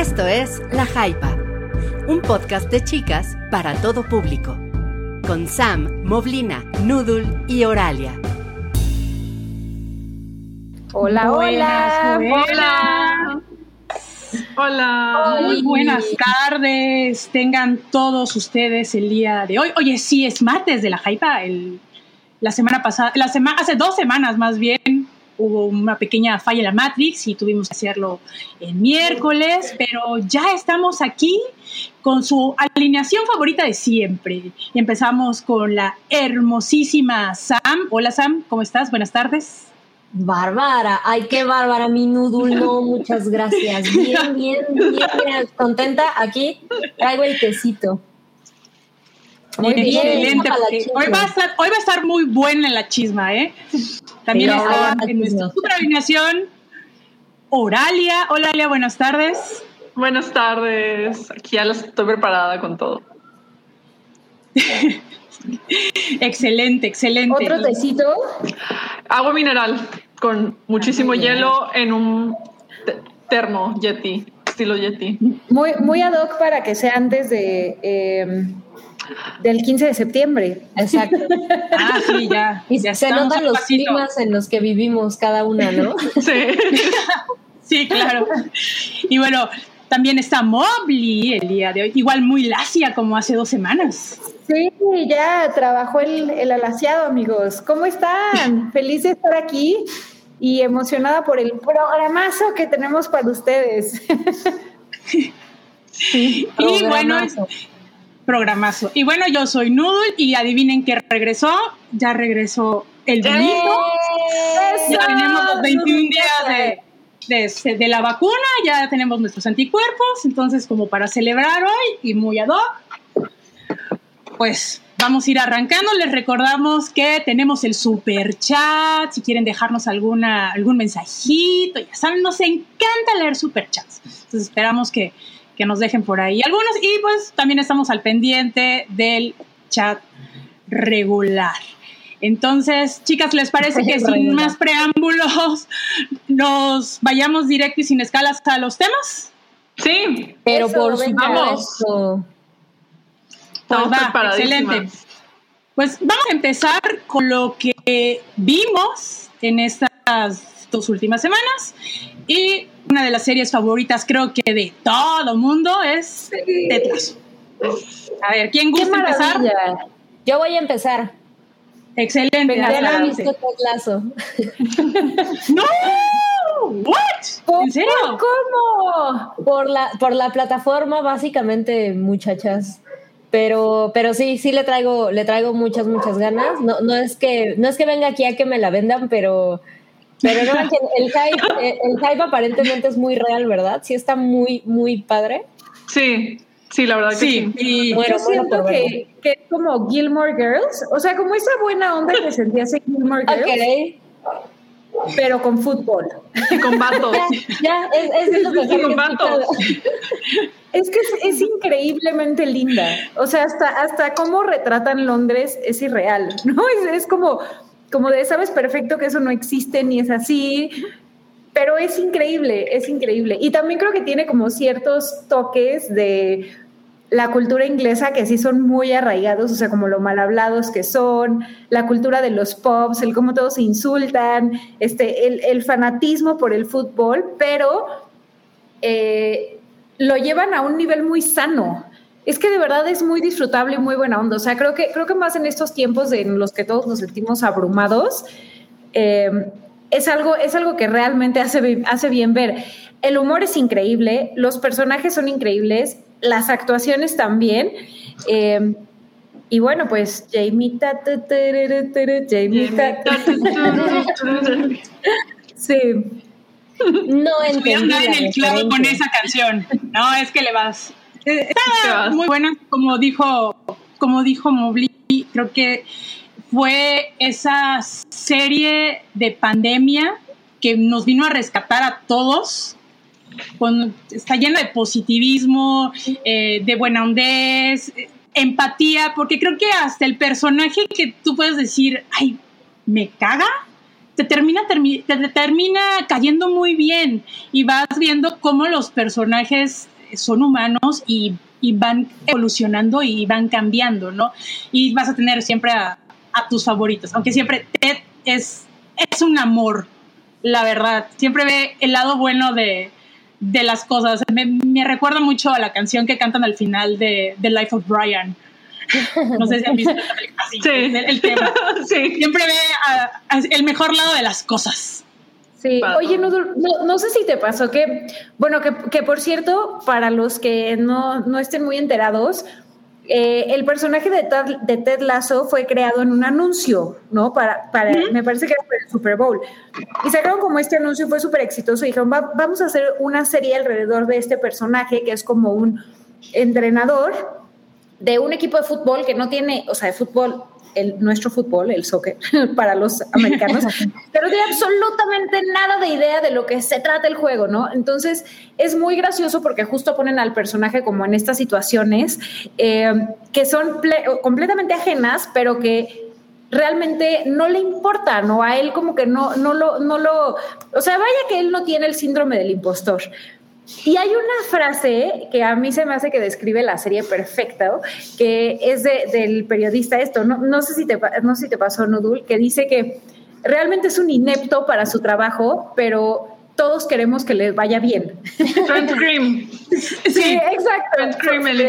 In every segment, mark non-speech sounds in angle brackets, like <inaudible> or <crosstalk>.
Esto es La Jaipa, un podcast de chicas para todo público, con Sam, Moblina, Noodle y Oralia. Hola, hola. Hola. Hola. Muy buenas tardes. Tengan todos ustedes el día de hoy. Oye, sí, es martes de la Jaipa. El, la semana pasada, la semana, hace dos semanas más bien, hubo una pequeña falla en la Matrix y tuvimos que hacerlo el miércoles, pero ya estamos aquí con su alineación favorita de siempre. Y empezamos con la hermosísima Sam. Hola Sam, ¿cómo estás? Buenas tardes. Bárbara, ay, qué bárbara, mi noodle, no, <laughs> muchas gracias. Bien, bien, bien, bien, contenta. Aquí traigo el quesito. Muy bien, excelente. Hoy va, a estar, hoy va a estar muy buena la chisma, ¿eh? También está en nuestra super alineación Oralia. Hola, Oralia, buenas tardes. Buenas tardes. Aquí ya estoy preparada con todo. <laughs> excelente, excelente. ¿Otro tecito? Agua mineral con muchísimo hielo en un termo Yeti, estilo Yeti. Muy, muy ad hoc para que sea antes de... Eh, del 15 de septiembre. Exacto. <laughs> ah, sí, ya. Y se notan los climas en los que vivimos cada una, ¿no? <laughs> Sí. sí, claro. Y bueno, también está Mobley el día de hoy, igual muy lacia como hace dos semanas. Sí, ya trabajó el, el alaciado, amigos. ¿Cómo están? <laughs> Feliz de estar aquí y emocionada por el programazo que tenemos para ustedes. Sí, y bueno, programazo. Y bueno, yo soy Noodle y adivinen que regresó, ya regresó el bonito. Ya tenemos los 21 días de, de, la vacuna, ya tenemos nuestros anticuerpos, entonces como para celebrar hoy y muy ad hoc, pues vamos a ir arrancando. Les recordamos que tenemos el super chat, si quieren dejarnos alguna, algún mensajito, ya saben, nos encanta leer super chats. Entonces esperamos que, que nos dejen por ahí algunos y pues también estamos al pendiente del chat regular. Entonces, chicas, ¿les parece que sin más preámbulos <laughs> nos vayamos directo y sin escalas a los temas? Sí, pero por supuesto. Pues va, excelente. Pues vamos a empezar con lo que vimos en estas dos últimas semanas y una de las series favoritas, creo que de todo mundo, es Tetras. A ver, ¿quién gusta empezar? Yo voy a empezar. Excelente. Venga, ya visto <laughs> ¡No! ¿What? ¿En serio? ¿Cómo? Por la, por la plataforma, básicamente, muchachas. Pero, pero sí, sí le traigo, le traigo muchas, muchas ganas. No, no es que, no es que venga aquí a que me la vendan, pero pero no, el hype, eh, el hype aparentemente es muy real, ¿verdad? Sí está muy, muy padre. Sí, sí, la verdad que sí. Y yo siento que, que, es como Gilmore Girls, o sea, como esa buena onda que sentía ese Gilmore Girls. Okay. Pero con fútbol. Y con vatos. ya, es, es lo que con vatos. Es que es, increíblemente linda. O sea, hasta, hasta cómo retratan Londres es irreal, ¿no? Es, es como como de sabes perfecto que eso no existe ni es así, pero es increíble, es increíble. Y también creo que tiene como ciertos toques de la cultura inglesa que sí son muy arraigados, o sea, como lo mal hablados que son, la cultura de los pubs, el cómo todos se insultan, este, el, fanatismo por el fútbol, pero eh, lo llevan a un nivel muy sano es que de verdad es muy disfrutable y muy buena onda. O sea, creo que, creo que más en estos tiempos en los que todos nos sentimos abrumados, em, es, algo, es algo que realmente hace, hace bien ver. El humor es increíble, los personajes son increíbles, las actuaciones también. Em, y bueno, pues Jamie Jamie <laughs> Sí. No entiendo. en el clavo con esa canción. No, es que le vas. Está muy buena, como dijo, como dijo Mobley, creo que fue esa serie de pandemia que nos vino a rescatar a todos. está llena de positivismo, eh, de buena hondez, empatía, porque creo que hasta el personaje que tú puedes decir, ay, me caga, te termina, te termina cayendo muy bien y vas viendo cómo los personajes son humanos y, y, van evolucionando y van cambiando, ¿no? Y vas a tener siempre a, a tus favoritos, aunque siempre Ted es, es un amor, la verdad. Siempre ve el lado bueno de, de las cosas. Me, me, recuerda mucho a la canción que cantan al final de The Life of Brian. No sé si han visto así, sí. el, tema. <laughs> Sí. Siempre ve a, a el mejor lado de las cosas. Sí, oye, no, no, sé si te pasó que, bueno, que, que por cierto, para los que no, no estén muy enterados, eh, el personaje de Ted, de Ted, Lasso fue creado en un anuncio, ¿no? Para, para me parece que era para el Super Bowl. Y sacaron como este anuncio fue súper exitoso y dijeron, vamos a hacer una serie alrededor de este personaje que es como un entrenador de un equipo de fútbol que no tiene, o sea, de fútbol el, nuestro fútbol, el soccer, <laughs> para los americanos, <laughs> pero tiene absolutamente nada de idea de lo que se trata el juego, ¿no? Entonces es muy gracioso porque justo ponen al personaje como en estas situaciones eh, que son completamente ajenas, pero que realmente no le importa, ¿no? A él como que no, no, lo, no lo, o sea, vaya que él no tiene el síndrome del impostor. Y hay una frase que a mí se me hace que describe la serie perfecta, que es del periodista esto, no, no, sé si te, no sé si te pasó, Nudul, que dice que realmente es un inepto para su trabajo, pero todos queremos que le vaya bien. Trent Cream. <laughs> Sí, exacto. Trent Cream, el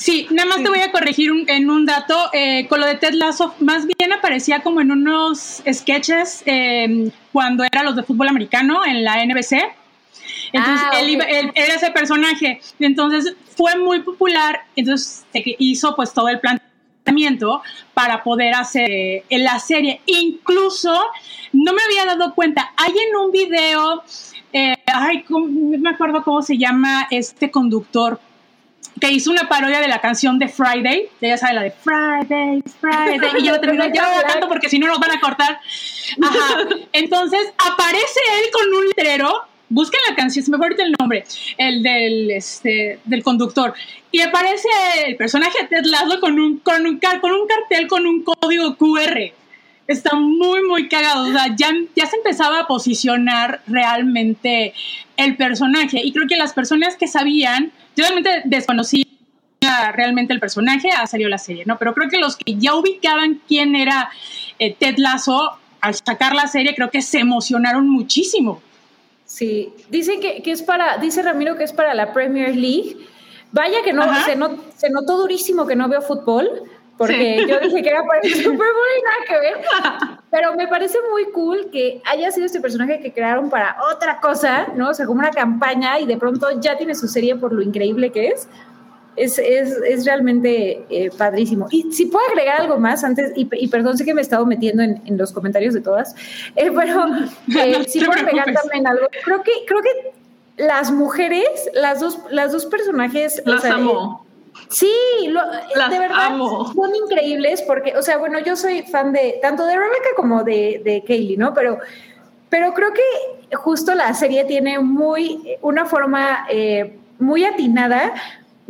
Sí, nada más te voy a corregir en un dato. Eh, con lo de Ted Lasso, más bien aparecía como en unos sketches em, cuando era los de fútbol americano en la NBC. Entonces ah, él, era ese personaje. Entonces fue muy popular. Entonces hizo pues todo el planteamiento para poder hacer en la serie. Incluso no me había dado cuenta. Hay en un video, eh, ay, no me acuerdo cómo se llama este conductor que hizo una parodia de la canción de Friday, ya sabe la de Friday, Friday, y yo termino, ya lo canto porque si no nos van a cortar. Ajá. Entonces aparece él con un letrero, busquen la canción, se me acuerda el nombre, el del, este, del conductor, y aparece el personaje de Ted Lasso con un, con un, con un cartel con un código QR. Está muy, muy cagado. O sea, ya, ya se empezaba a posicionar realmente el personaje. Y creo que las personas que sabían yo realmente desconocía realmente el personaje, ha salido la serie, ¿no? Pero creo que los que ya ubicaban quién era eh, Ted Lasso, al sacar la serie, creo que se emocionaron muchísimo. Sí, dicen que, es para, dice Ramiro que es para la Premier League. Vaya que no, se, se notó durísimo que no veo fútbol, porque yo dije que era para el Super Bowl y nada que ver. Pero me parece muy cool que haya sido este personaje que crearon para otra cosa, ¿no? O sea, como una campaña y de pronto ya tiene su serie por lo increíble que es. Es, es, es realmente eh, padrísimo. Y si puedo agregar algo más antes, y, perdón, sé que me he estado metiendo en, en los comentarios de todas, eh, pero eh, si puedo agregar también algo. Creo que, creo que las mujeres, las dos, las dos personajes. Las amo Sí, de verdad son increíbles porque, o sea, bueno, yo soy fan de tanto de Rebecca como de, de Kaylee, ¿no? Pero, pero creo que justo la serie tiene muy una forma eh, muy atinada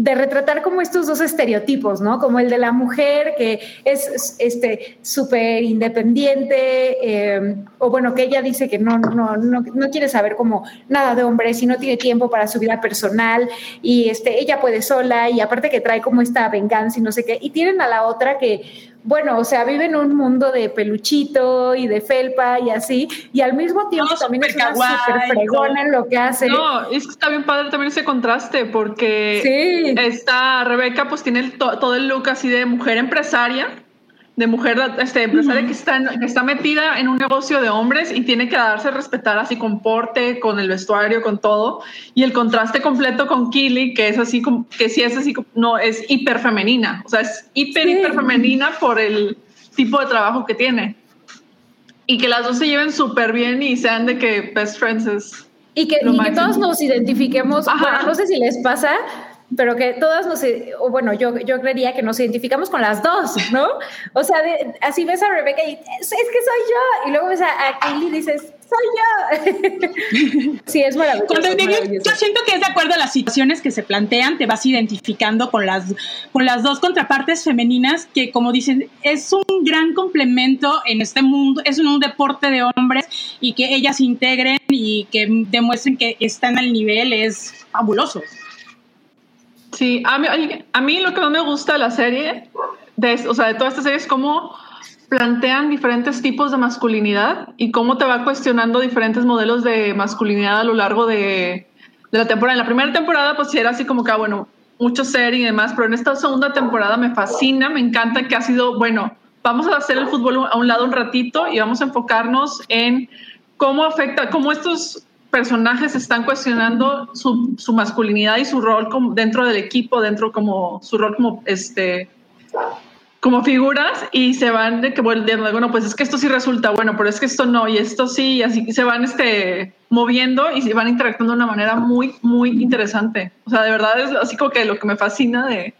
de retratar como estos dos estereotipos, ¿no? Como el de la mujer que es este súper independiente, em, o bueno, que ella dice que no, no, no, no, quiere saber como nada de hombres y no tiene tiempo para su vida personal, y este, ella puede sola, y aparte que trae como esta venganza y no sé qué, y tienen a la otra que bueno, o sea, vive en un mundo de peluchito y de felpa y así, y al mismo tiempo también es una súper fregona en lo que hace. No, es que está bien padre también ese contraste, porque sí. esta Rebeca pues tiene todo el look así de mujer empresaria, de mujer este, empresaria que, está, que está metida en un negocio de hombres y tiene que darse a respetar así con porte, con el vestuario, con todo. Y el contraste completo con Kili, que es así, como, que sí es así, no, es hiper femenina. O sea, es hiper, hiper femenina por el tipo de trabajo que tiene. Y que las dos se lleven súper bien y sean de que best friends es. Y que, y que todos nos identifiquemos. no sé si les pasa, pero que todas nos, o bueno, yo, yo creería que nos identificamos con las dos, ¿no? O sea, así ves a Rebecca y es, que soy yo, y luego ves a, a Kaylee y dices, soy yo. <laughs> sí, es maravilloso, Yo siento que es de acuerdo a las situaciones que se plantean, te vas identificando con las, con las dos contrapartes femeninas que, como dicen, es un gran complemento en este mundo, es un deporte de hombres y que ellas se integren y que demuestren que están al nivel es fabuloso. Sí, a mí, lo que más me gusta de la serie, de, o sea, de toda esta serie es cómo plantean diferentes tipos de masculinidad y cómo te va cuestionando diferentes modelos de masculinidad a lo largo de, la temporada. En la primera temporada, pues sí era así como que, ah, bueno, mucho ser y demás, pero en esta segunda temporada me fascina, me encanta que ha sido, bueno, vamos a hacer el fútbol a un lado un ratito y vamos a enfocarnos en cómo afecta, cómo estos personajes están cuestionando su, su masculinidad y su rol como dentro del equipo, dentro como su rol como este como figuras y se van de que volviendo, bueno, pues es que esto sí resulta bueno, pero es que esto no, y esto sí, y así se van este, moviendo y se van interactuando de una manera muy, muy interesante. O sea, de verdad es así como que lo que me fascina de,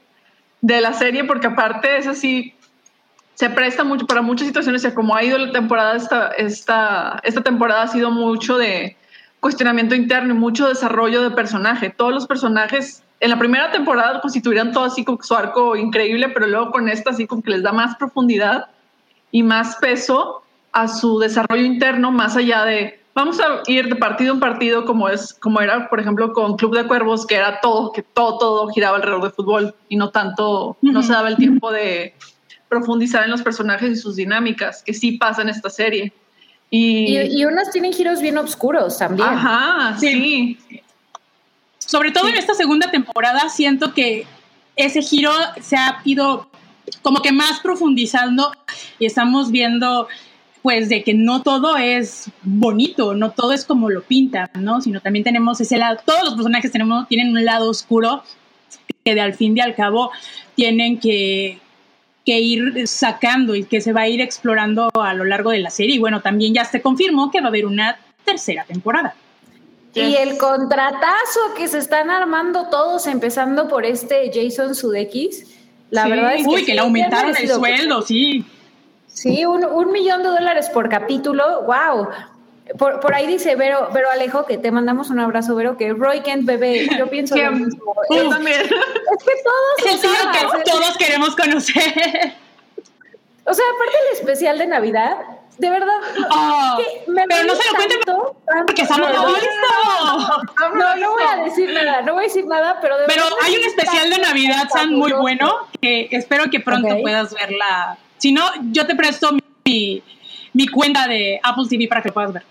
de la serie, porque aparte es así, se presta mucho para muchas situaciones, y como ha ido la temporada, esta, esta, esta temporada ha sido mucho de cuestionamiento interno y mucho desarrollo de personaje. Todos los personajes en la primera temporada constituirían todo así como su arco increíble, pero luego con esta así como que les da más profundidad y más peso a su desarrollo interno, más allá de vamos a ir de partido en partido como es como era por ejemplo con Club de Cuervos que era todo que todo todo giraba alrededor de fútbol y no tanto no se daba el tiempo de profundizar en los personajes y sus dinámicas que sí pasa en esta serie y, y, unas tienen giros bien oscuros también ajá sí. Sobre todo en esta segunda temporada siento que ese giro se ha ido como que más profundizando y estamos viendo pues de que no todo es bonito, no todo es como lo pintan, ¿no? Sino también tenemos ese lado, todos los personajes tenemos, tienen un lado oscuro que de al fin de al cabo tienen que, que ir sacando y que se va a ir explorando a lo largo de la serie. Y bueno, también ya se confirmó que va a haber una tercera temporada. Y el contratazo que se están armando todos, empezando por este Jason Sudeikis, la verdad es que... Uy, que le aumentaron el sueldo, sí. Sí, un, millón de dólares por capítulo, wow. Por, por, ahí dice Vero, Vero Alejo, que te mandamos un abrazo, Vero, que Roy Kent bebé, yo <laughs> pienso lo mismo. Es, también. Es que todos... Es el que todos queremos conocer. O sea, aparte del especial de Navidad, de verdad. Oh, pero no se lo cuenten porque estamos no, no, no, voy a decir nada, no voy a decir nada, pero de Pero hay un especial de Navidad, San, muy bueno, que espero que pronto puedas verla. Si no, yo te presto mi, mi cuenta de Apple TV para que puedas ver.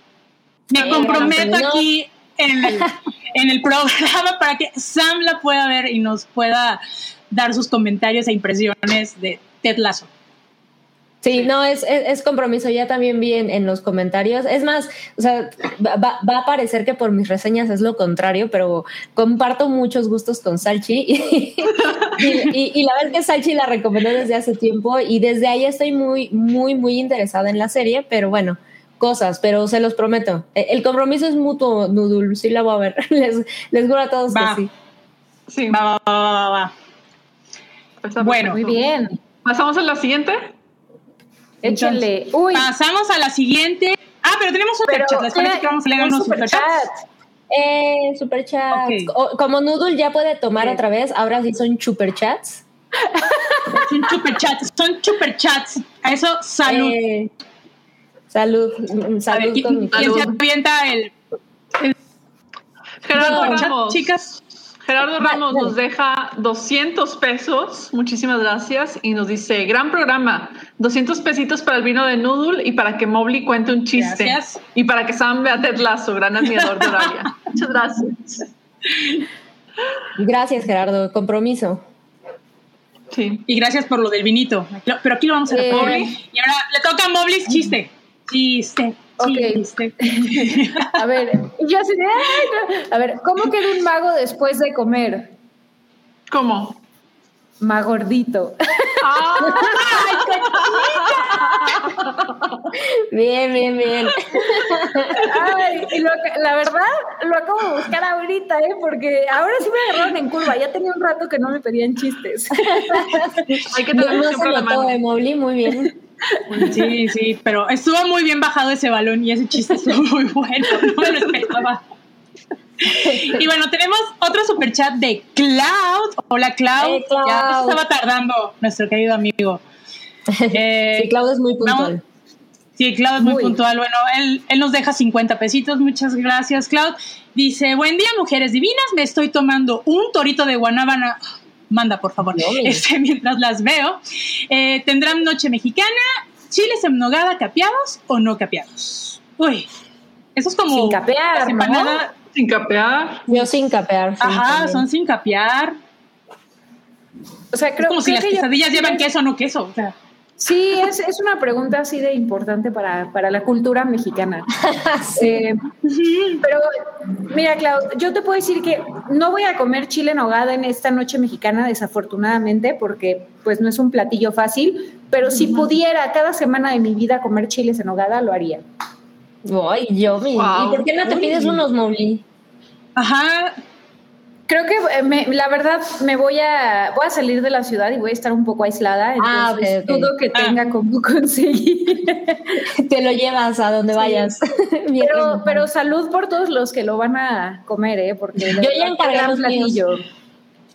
Me comprometo aquí en el, en el programa para que Sam la pueda ver y nos pueda dar sus comentarios e impresiones de Ted Lasso. Sí, no, es, es, compromiso. Ya también vi en, los comentarios. Es más, o sea, va, va, a parecer que por mis reseñas es lo contrario, pero comparto muchos gustos con Salchi. <laughs> Y, y, la verdad que Salchi la recomendó desde hace tiempo y desde ahí estoy muy, muy, muy interesada en la serie, pero bueno, cosas, pero se los prometo. E, el compromiso es mutuo, Nudul. Sí la voy a ver. <laughs> Les, les juro a todos que sí. Sí, va, va, va, va. Bueno, muy bien. ¿Pasamos a la siguiente? Échenle. Uy. Pasamos a la siguiente. Ah, pero tenemos superchat. ¿Les parece que vamos a leer unos superchats? Eh, superchats. Como Noodle ya puede tomar otra vez, ahora sí son superchats. son superchats, son superchats. A eso, salud. Eh, salud. Mm, salud. ¿quién, se avienta el, el Gerardo chicas? Gerardo Ramos nos deja 200 pesos, muchísimas gracias, y nos dice, gran programa, 200 pesitos para el vino de Noodle y para que Mobley cuente un chiste. Gracias. Y para que Sam vea Ted Lasso, gran admirador de Horaria. <laughs> Muchas gracias. Gracias, Gerardo, compromiso. Sí. Y gracias por lo del vinito. Pero aquí lo vamos a hacer. Eh. Y ahora le toca a Mobley chiste. Chiste. Ok. <laughs> a ver, yo así a ver, ¿cómo queda un mago después de comer? ¿Cómo? Magordito. bien, bien, bien. Ay, y la verdad, lo acabo de buscar ahorita, ¿eh? Porque ahora sí me agarraron en curva. Ya tenía un rato que no me pedían chistes. Hay que tener no, no se notó, muy bien. Sí, sí, pero estuvo muy bien bajado ese balón y ese chiste estuvo muy bueno, no me lo esperaba. Y bueno, tenemos otro super chat de Cloud. Hola Cloud. Ya estaba tardando nuestro querido amigo. <laughs> Eh, sí, Cloud es muy puntual. Sí, Cloud es muy, puntual. Bueno, él, él, nos deja 50 pesitos. Muchas gracias, Cloud. Dice, buen día, mujeres divinas. Me estoy tomando un torito de guanábana. Manda, por favor. <laughs> Este, mientras las veo. Eh, ¿Tendrán noche mexicana? ¿Chiles en nogada capeados o no capeados? Uy, eso es como... Sin capear, ¿no? Sin capear. Yo sin capear. Ajá, son sin capear. O sea, creo es como si las quesadillas llevan queso o no queso. O sea. Sí, es, es, una pregunta así de importante para, para la cultura mexicana. <laughs> Eh, pero mira, Clau, yo te puedo decir que no voy a comer chile en hogada en esta noche mexicana, desafortunadamente, porque pues no es un platillo fácil, pero si pudiera cada semana de mi vida comer chiles en hogada, lo haría. Ay, yo, ¿y por qué no te pides unos, Mowgli? Ajá, Creo que eh, la verdad me voy a voy a salir de la ciudad y voy a estar un poco aislada, ah, entonces ah, dudo que ah. tenga como <laughs> conseguir. Te lo llevas a donde vayas. <laughs> pero, pero salud por todos los que lo van a comer, ¿eh? Porque yo ya encargué los platillo.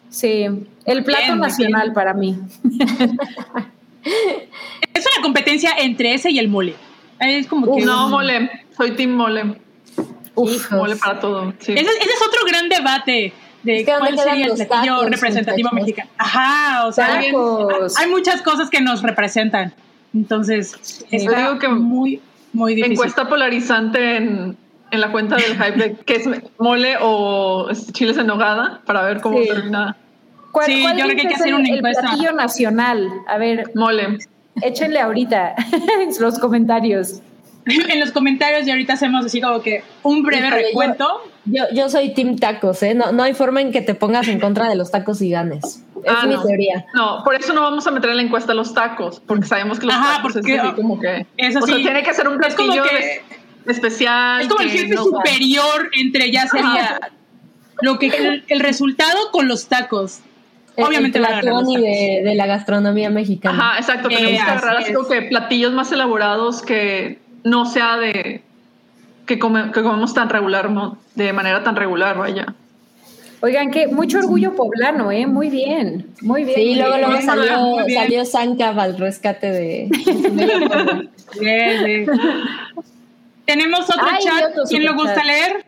Sí, el plato nacional para mí. <laughs> es una competencia entre ese y el mole. Es como que no mole, soy team mole. Uf, mole para todo. ese es otro gran debate de cuál sería el platillo representativo mexicano. Ajá, o sea, hay muchas cosas que nos representan. Entonces, es que muy, muy difícil. Encuesta polarizante en, en la cuenta del hype de qué es mole o chiles en nogada para ver cómo termina. ¿Cuál, sí, yo creo que hay que hacer una encuesta. El platillo nacional. A ver. Mole. Échenle ahorita <laughs> en los comentarios. <laughs> en los comentarios y ahorita hacemos así como que un breve recuento. Yo, yo, soy Team Tacos, ¿eh? No, no hay forma en que te pongas en contra de los tacos y ganes. Es ah, mi teoría. No, por eso no vamos a meter en la encuesta los tacos, porque sabemos que los tacos es como que. Eso sí, o sea, tiene que ser un platillo especial. Es como el jefe superior entre ya sería lo que el, resultado con los tacos. Obviamente la de, de, la gastronomía mexicana. Ajá, exacto. Tenemos eh, que agarrar así como que platillos más elaborados que no sea de que, comemos tan regular, de manera tan regular, vaya. Oigan, que mucho orgullo poblano, ¿eh? Muy bien, muy bien. Sí, luego, luego salió, salió al rescate de... <laughs> Tenemos otro chat, ¿quién lo gusta leer?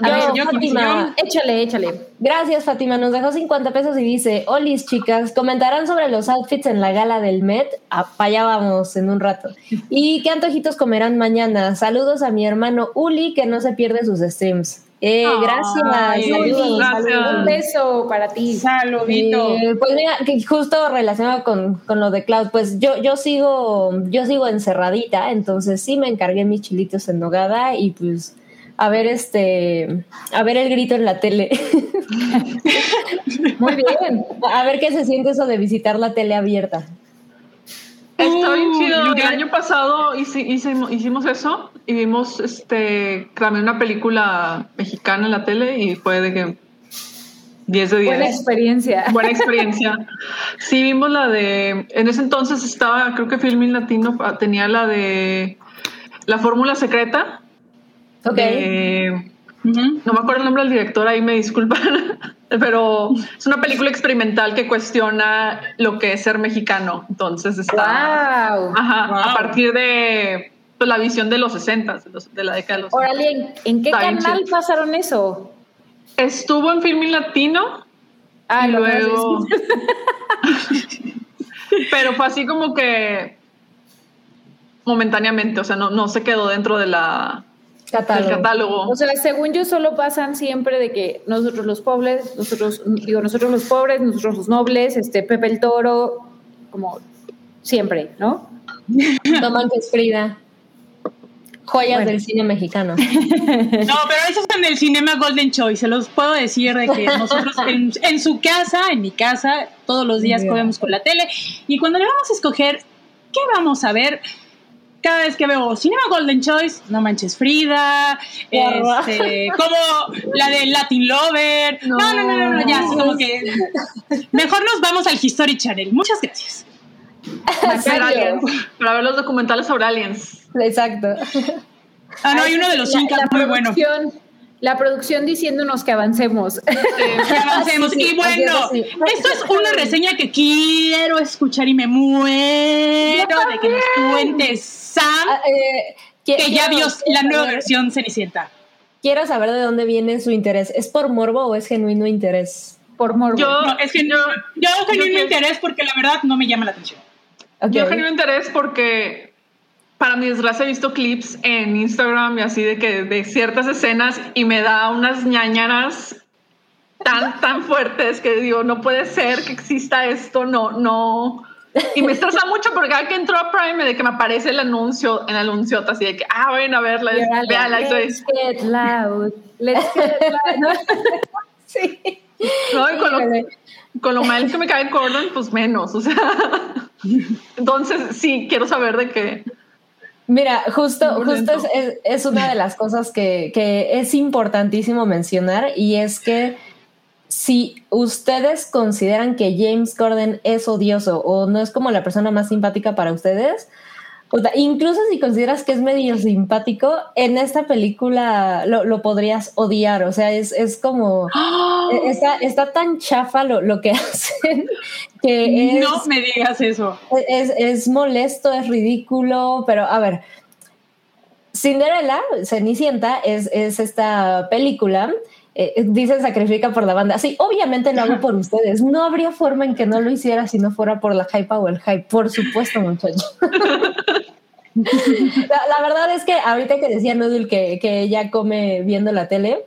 A ver, yo, Fátima, échale, échale. Gracias, Fátima. Nos dejó 50 pesos y dice: Olis, chicas, comentarán sobre los outfits en la gala del Met. Ah, allá vamos en un rato. ¿Y qué antojitos comerán mañana? Saludos a mi hermano Uli, que no se pierde sus streams. Eh, gracias, Uli, Un beso para ti. Saludito. Eh, pues mira, que justo relacionado con, con, lo de Cloud, pues yo, yo sigo, yo sigo encerradita, entonces sí me encargué mis chilitos en nogada y pues a ver este, a ver el grito en la tele. <laughs> Muy bien. A ver qué se siente eso de visitar la tele abierta. Está bien chido. El año pasado hicimos, hicimos eso y vimos este también una película mexicana en la tele y fue de que 10 de 10. Buena experiencia. Buena experiencia. Sí, vimos la de. En ese entonces estaba, creo que Filmin Latino tenía la de La Fórmula Secreta Ok. No me acuerdo el nombre del director, ahí me disculpan, <laughs> pero es una película experimental que cuestiona lo que es ser mexicano. Entonces está a partir de pues, la visión de los 60, de, la década de los Órale, ¿en, qué canal pasaron eso? Estuvo en Filming Latino. Ah, y luego. <laughs> pero fue así como que momentáneamente, o sea, no, no se quedó dentro de la Catálogo. O sea, según yo solo pasan siempre de que nosotros los pobres, nosotros, digo, nosotros los pobres, nosotros los nobles, este Pepe el Toro, como siempre, ¿no? <laughs> Toman Frida. Joyas del cine mexicano. No, pero eso es en el cinema Golden Choice. Se los puedo decir de que nosotros <laughs> en, su casa, en mi casa, todos los días comemos con la tele. Y cuando le vamos a escoger qué vamos a ver, cada vez que veo Cinema Golden Choice, no manches Frida, este, como la de Latin Lover. No, no, no, no, ya, como que mejor nos vamos al History Channel. Muchas gracias. para ver los documentales sobre aliens. Exacto. Ah, no, hay uno de los Incas muy bueno. La producción diciéndonos que avancemos. que avancemos. y bueno, esto es una reseña que quiero escuchar y me muero de que nos cuentes, Sam, ah, eh, que ya vio la nueva versión Cenicienta. Quiero saber de dónde viene su interés. ¿Es por morbo o es genuino interés? Por morbo. Yo, es que yo, yo genuino interés porque la verdad no me llama la atención. Yo genuino interés porque para mi desgracia he visto clips en Instagram y así de que de ciertas escenas y me da unas ñañaras tan, tan fuertes que digo, no puede ser que exista esto, no, no. Y me estresa mucho porque cada que entro a Prime de que me aparece el anuncio, en anuncio así de que, ah, ven a verla, veanla. Let's get loud, let's get loud. <laughs> sí. No, y con lo, con lo mal que me cae Gordon, pues menos, o sea. Entonces, sí, quiero saber de qué Mira, justo, justo es, una de las cosas que, es importantísimo mencionar y es que si ustedes consideran que James Gordon es odioso o no es como la persona más simpática para ustedes, incluso si consideras que es medio simpático, en esta película lo, podrías odiar. O sea, es, como. E, está, está, tan chafa lo, lo que <laughs> hacen que No me digas eso. Es, es molesto, es ridículo, pero a ver. Cinderella, Cenicienta, es, es esta película eh, dicen sacrifica por la banda. Sí, obviamente lo hago por ustedes. No habría forma en que no lo hiciera si no fuera por la hype o el hype. Por supuesto, muchachos. <laughs> la, verdad es que ahorita que decía Noodle que, que ella come viendo la tele,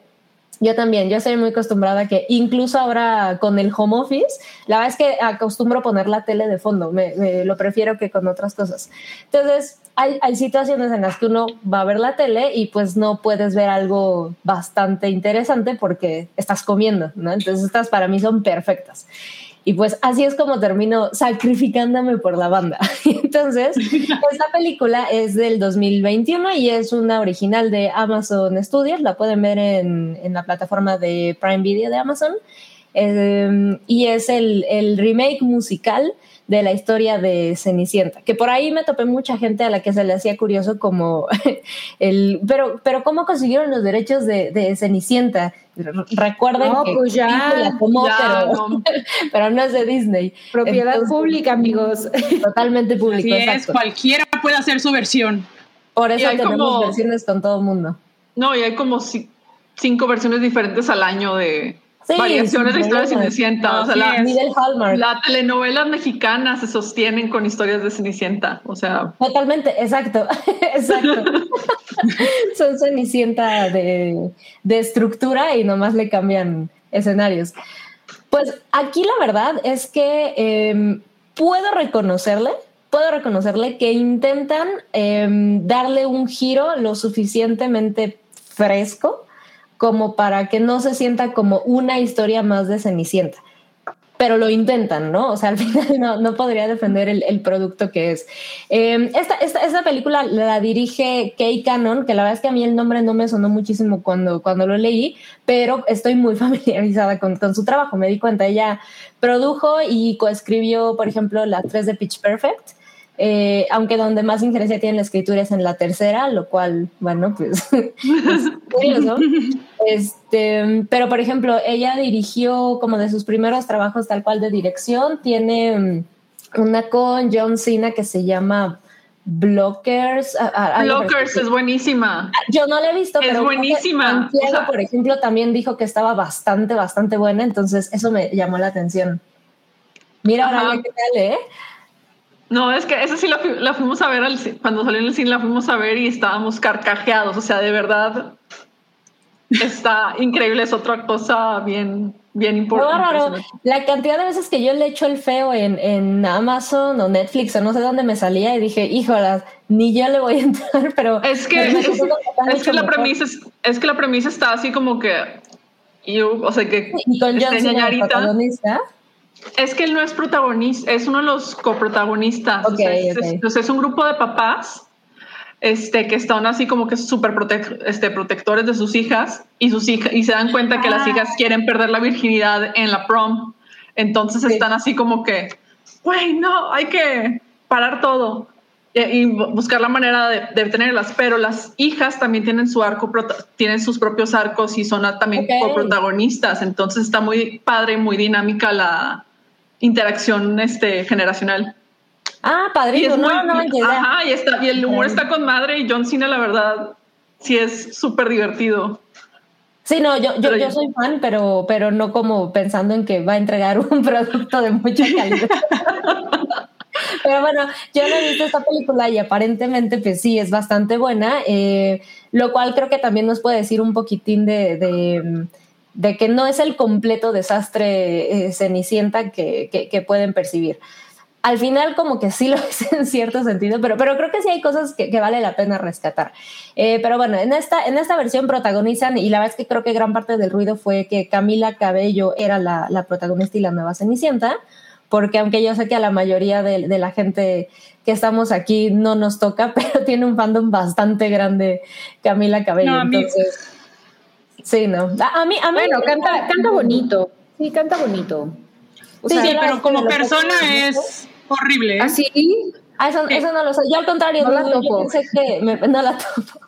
yo también, yo estoy muy acostumbrada que incluso ahora con el home office, la verdad es que acostumbro poner la tele de fondo, me, lo prefiero que con otras cosas. Entonces, hay, hay, situaciones en las que uno va a ver la tele y pues no puedes ver algo bastante interesante porque estás comiendo, ¿no? Entonces, estas para mí son perfectas. Y pues así es como termino sacrificándome por la banda. <laughs> Entonces, esta película es del 2021 y es una original de Amazon Studios. La pueden ver en, en la plataforma de Prime Video de Amazon. Eh, y es el, el remake musical de la historia de Cenicienta, que por ahí me topé mucha gente a la que se le hacía curioso como <laughs> el, pero, pero ¿cómo consiguieron los derechos de, Cenicienta? Recuerden que pues ya, la tomó, <laughs> pero, no. es de Disney. Propiedad pública, amigos. Totalmente pública. es, cualquiera puede hacer su versión. Por eso tenemos versiones con todo el mundo. No, y hay como cinco versiones diferentes al año de, variaciones de historias de Cenicienta. O sea, la, la, telenovela mexicana se sostienen con historias de Cenicienta. O sea. Totalmente, exacto. <laughs> exacto. <laughs> Son Cenicienta de, de estructura y nomás le cambian escenarios. Pues aquí la verdad es que em, puedo reconocerle, puedo reconocerle que intentan em, darle un giro lo suficientemente fresco como para que no se sienta como una historia más de Cenicienta. Pero lo intentan, ¿no? O sea, al <laughs> final no, podría defender el, producto que es. Em, esta, esta, película la dirige Kay Cannon, que la verdad es que a mí el nombre no me sonó muchísimo cuando, cuando lo leí, pero estoy muy <laughs> familiarizada con, con su trabajo. Me di cuenta, ella produjo y coescribió, por ejemplo, la 3 de Pitch Perfect. Eh, aunque donde más injerencia tiene la escritura es en la tercera, lo cual, bueno, pues <laughs> es curioso. Este, pero, por ejemplo, ella dirigió como de sus primeros trabajos tal cual de dirección, tiene mm, una con John Cena que se llama Blockers. Blockers es buenísima. Yo no la he visto, es buenísima. por ejemplo, también dijo que estaba bastante, bastante buena, entonces eso me llamó la atención. Mira, ahora qué tal, ¿eh? No, es que esa sí la, fuimos a ver cuando salió en el cine, la fuimos a ver y estábamos carcajeados. O sea, de verdad está increíble. Es otra cosa bien, bien importante. La cantidad de veces que yo le echo el feo en, Amazon o Netflix o no sé dónde me salía y dije, híjolas, ni yo le voy a entrar, <laughs> pero es que, es que la premisa es, que la premisa está así como que, o sea que y con John es que él no es protagonista, es uno de los coprotagonistas. es, un grupo de papás este, que están así como que súper este, protectores de sus hijas y, sus hijas y se dan cuenta que las hijas ah. quieren perder la virginidad en la prom. Entonces están así como que, güey, no, hay que, parar todo y buscar la manera de, tenerlas, pero las hijas también tienen su arco, tienen sus propios arcos y son también protagonistas, entonces está muy padre, muy dinámica la interacción este, generacional. Ah, padrino, no, no, Ajá, y, está, y el humor está con madre y John Cena, la verdad, sí es súper divertido. Sí, no, yo, yo, yo, soy fan, pero, pero no como pensando en que va a entregar <laughs> un producto de mucha calidad. <laughs> pero bueno, yo no he visto esta película y aparentemente pues sí, es bastante buena, eh, lo cual creo que también nos puede decir un poquitín de, de, de que no es el completo desastre eh, cenicienta que, que, que pueden percibir al final como que sí lo <laughs> es en cierto sentido, pero, pero creo que sí hay cosas que, vale la pena rescatar. Eh, pero bueno, en esta, en esta versión protagonizan, y la verdad es que creo que gran parte del ruido fue que Camila Cabello era la, la protagonista y la nueva Cenicienta, porque aunque yo sé que a la mayoría de, de, la gente que estamos aquí no nos toca, <laughs> pero tiene un fandom bastante grande Camila Cabello. entonces, sí, no. A, mí, a mí bueno, canta, canta bonito. Sí, canta bonito. sí, pero como persona es horrible. ¿Ah, sí? Ah, eso, eso, no lo sé. Yo al contrario, no, la topo. Yo pensé que <laughs> no la topo.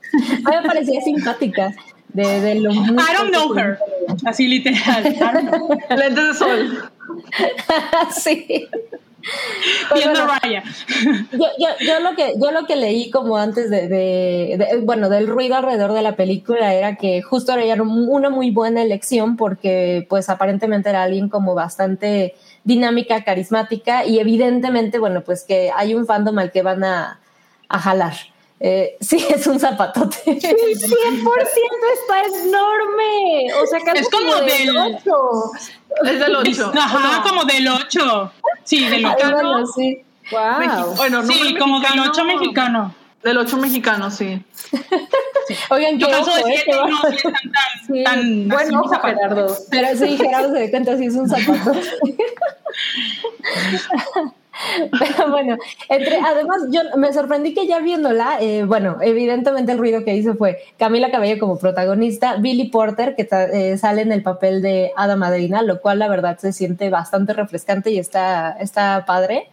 A mí me parecía simpática. De, de lo I don't know her. Así literal. Lentes de sol. <laughs> sí. Viendo Raya. Yo, yo, yo, lo que, yo lo que leí como antes de, de, de, bueno, del ruido alrededor de la película era que justo era una muy buena elección porque pues aparentemente era alguien como bastante dinámica, carismática y evidentemente, bueno, pues que hay un fandom al que van a, a jalar. Eh, <laughs> sí, es un zapatote. Sí, <laughs> 100% está enorme. O sea, es como, del 8. Es del 8. Ajá, como del 8. Sí, del 8. Bueno, sí. Wow. Bueno, sí, como del 8 mexicano. Del 8 mexicano, sí. sí. <laughs> Oigan, Yo caso de 7 no tan, sí. tan bueno, ojo, Gerardo. Pero sí, Gerardo se da cuenta si es un zapato. <laughs> Pero bueno, entre, además yo me sorprendí que ya viéndola, eh, bueno, evidentemente el ruido que hizo fue Camila Cabello como protagonista, Billy Porter que eh, sale en el papel de Ada Madrina, lo cual la verdad se siente bastante refrescante y está, está padre.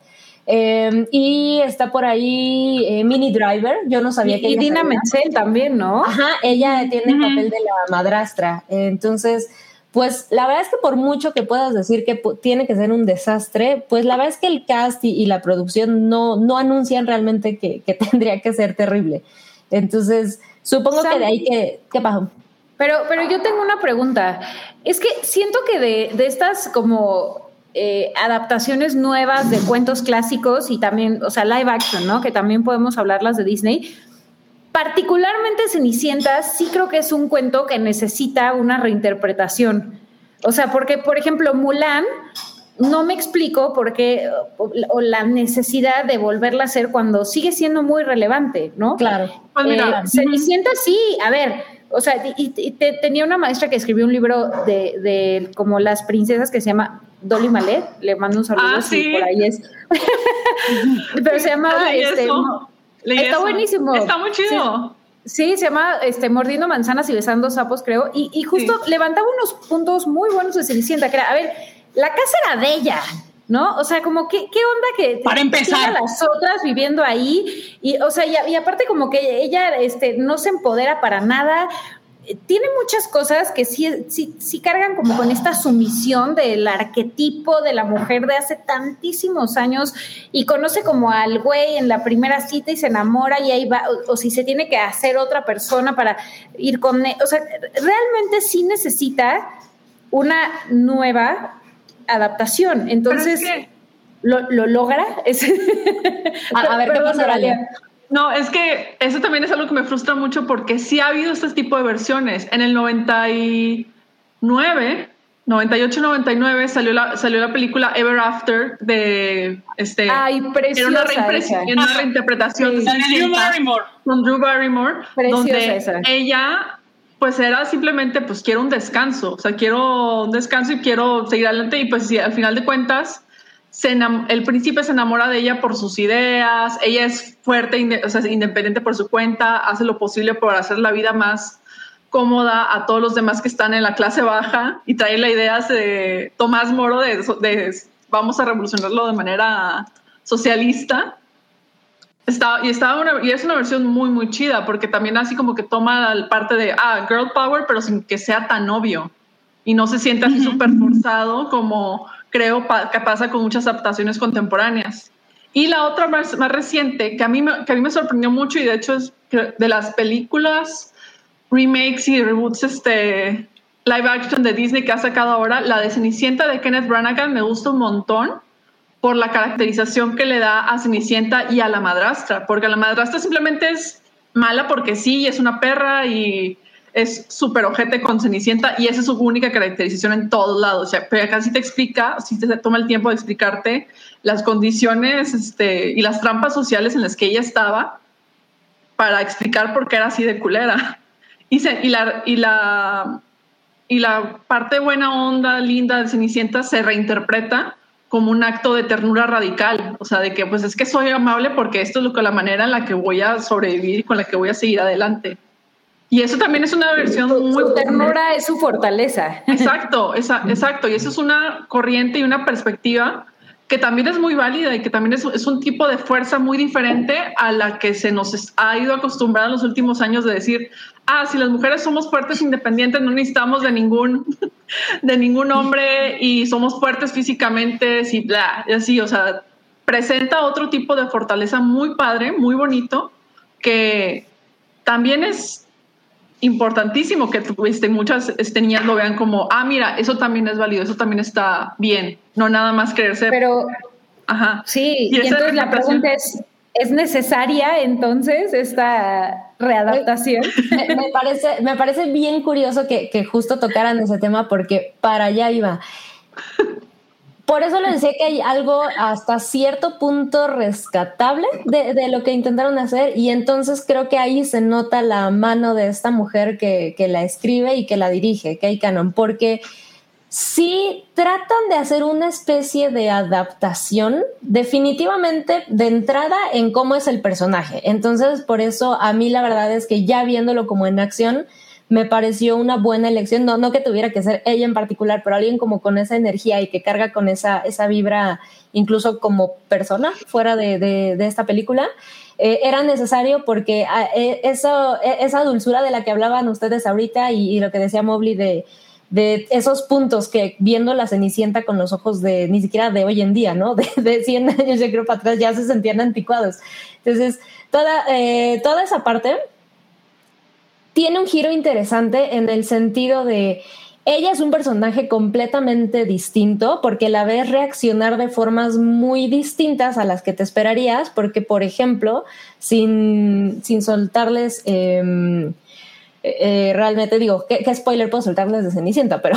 Eh, y está por ahí eh, Mini Driver, yo no sabía que... Y Dina Menzel también, ¿no? Ajá, ella tiene el papel de la madrastra, entonces pues la verdad es que por mucho que puedas decir que tiene que ser un desastre, pues la verdad es que el cast y, la producción no, no anuncian realmente que, <laughs> tendría que ser terrible. Entonces, supongo que de ahí que... ¿Qué pasó? Pero, pero yo tengo una pregunta. Es que siento que de, de estas como eh, adaptaciones nuevas de cuentos clásicos y también, o sea, live action, ¿no? Que también podemos hablarlas de Disney Particularmente Cenicienta sí creo que es un cuento que necesita una reinterpretación. O sea, porque, por ejemplo, Mulan, no me explico por qué, o, la necesidad de volverla a hacer cuando sigue siendo muy relevante, ¿no? Claro. Pues eh, Cenicienta sí, a ver, o sea, y, tenía una maestra que escribió un libro de, de, como las princesas que se llama Dolly Malet, le mando un saludo ah, si por ahí es. <laughs> Pero se llama este, Está buenísimo. Está muy chido. Sí. se llama este, Mordiendo Manzanas y Besando Sapos, creo. Y, justo levantaba unos puntos muy buenos de Cenicienta, que era, a ver, la casa era de ella, ¿no? O sea, como, ¿qué, qué onda que... Para empezar. Las otras viviendo ahí. Y, o sea, y, y, aparte como que ella este, no se empodera para nada tiene muchas cosas que sí, sí, sí, cargan como con esta sumisión del arquetipo de la mujer de hace tantísimos años y conoce como al güey en la primera cita y se enamora y ahí va, o, si se tiene que hacer otra persona para ir con él. O sea, realmente sí necesita una nueva adaptación. Entonces, lo, ¿lo, logra? <laughs> a, ver, ¿qué pasa, no, es que eso también es algo que me frustra mucho porque sí ha habido este tipo de versiones. En el 99, 98, 99 salió la, salió la película Ever After de este. Ay, preciosa. Era una, una reinterpretación de Drew Barrymore. Con Drew Barrymore. donde ella pues era simplemente, pues quiero un descanso, o sea, quiero un descanso y quiero seguir adelante y pues si al final de cuentas el príncipe se enamora de ella por sus ideas, ella es fuerte, o sea, independiente por su cuenta, hace lo posible por hacer la vida más cómoda a todos los demás que están en la clase baja y trae la idea de Tomás Moro de, vamos a revolucionarlo de manera socialista. Está, y, estaba una, y es una versión muy, muy chida, porque también así como que toma la parte de, ah, girl power, pero sin que sea tan obvio. Y no se siente así súper forzado como creo que pasa con muchas adaptaciones contemporáneas. Y la otra más, más reciente, que a, mí, que a mí me sorprendió mucho y de hecho es de las películas, remakes y reboots este, live action de Disney que ha sacado ahora, la de Cenicienta de Kenneth Branagh me gusta un montón por la caracterización que le da a Cenicienta y a la madrastra, porque la madrastra simplemente es mala porque sí, es una perra y es súper ojete con Cenicienta y esa es su única caracterización en todos lados. O sea, pero acá sí te explica, sí te toma el tiempo de explicarte las condiciones este, y las trampas sociales en las que ella estaba para explicar por qué era así de culera. <laughs> Y, y, la, y, la, y la parte buena onda, linda de Cenicienta se reinterpreta como un acto de ternura radical, o sea, de que pues es que soy amable porque esto es lo que la manera en la que voy a sobrevivir y con la que voy a seguir adelante. Y eso también es una versión muy... Su ternura es su fortaleza. Exacto, <laughs> exacto. Y eso es una corriente y una perspectiva que también es muy válida y que también es, es, un tipo de fuerza muy diferente a la que se nos ha ido acostumbrada en los últimos años de decir, ah, si las mujeres somos fuertes independientes, no necesitamos de ningún, <laughs> de ningún hombre y somos fuertes físicamente y bla, y así, o sea, presenta otro tipo de fortaleza muy padre, muy bonito, que también es importantísimo que este, muchas este, niñas lo vean como, ah, mira, eso también es válido, eso también está bien, no nada más creerse. Pero, Ajá. sí, y, entonces la pregunta es, ¿es necesaria entonces esta readaptación? Me, parece, me parece bien curioso que, que justo tocaran ese tema porque para allá iba. Por eso les decía que hay algo hasta cierto punto rescatable de, lo que intentaron hacer y entonces creo que ahí se nota la mano de esta mujer que, la escribe y que la dirige, Kay Cannon, porque si tratan de hacer una especie de adaptación definitivamente de entrada en cómo es el personaje. Entonces, por eso a mí la verdad es que ya viéndolo como en acción, me pareció una buena elección, no, no que tuviera que ser ella en particular, pero alguien como con esa energía y que carga con esa, esa vibra, incluso como persona fuera de, de, esta película, eh, era necesario porque ah, eh, eso, e, esa dulzura de la que hablaban ustedes ahorita y, lo que decía Mobley de, de esos puntos que viendo la Cenicienta con los ojos de ni siquiera de hoy en día, ¿no? <laughs> De, de 100 años, yo creo, para atrás ya se sentían anticuados. Entonces, toda, eh, toda esa parte tiene un giro interesante en el sentido de ella es un personaje completamente distinto porque la ves reaccionar de formas muy distintas a las que te esperarías, porque por ejemplo, sin, sin soltarles em, eh, realmente digo, ¿qué, spoiler puedo soltarles de Cenicienta? <laughs> Pero,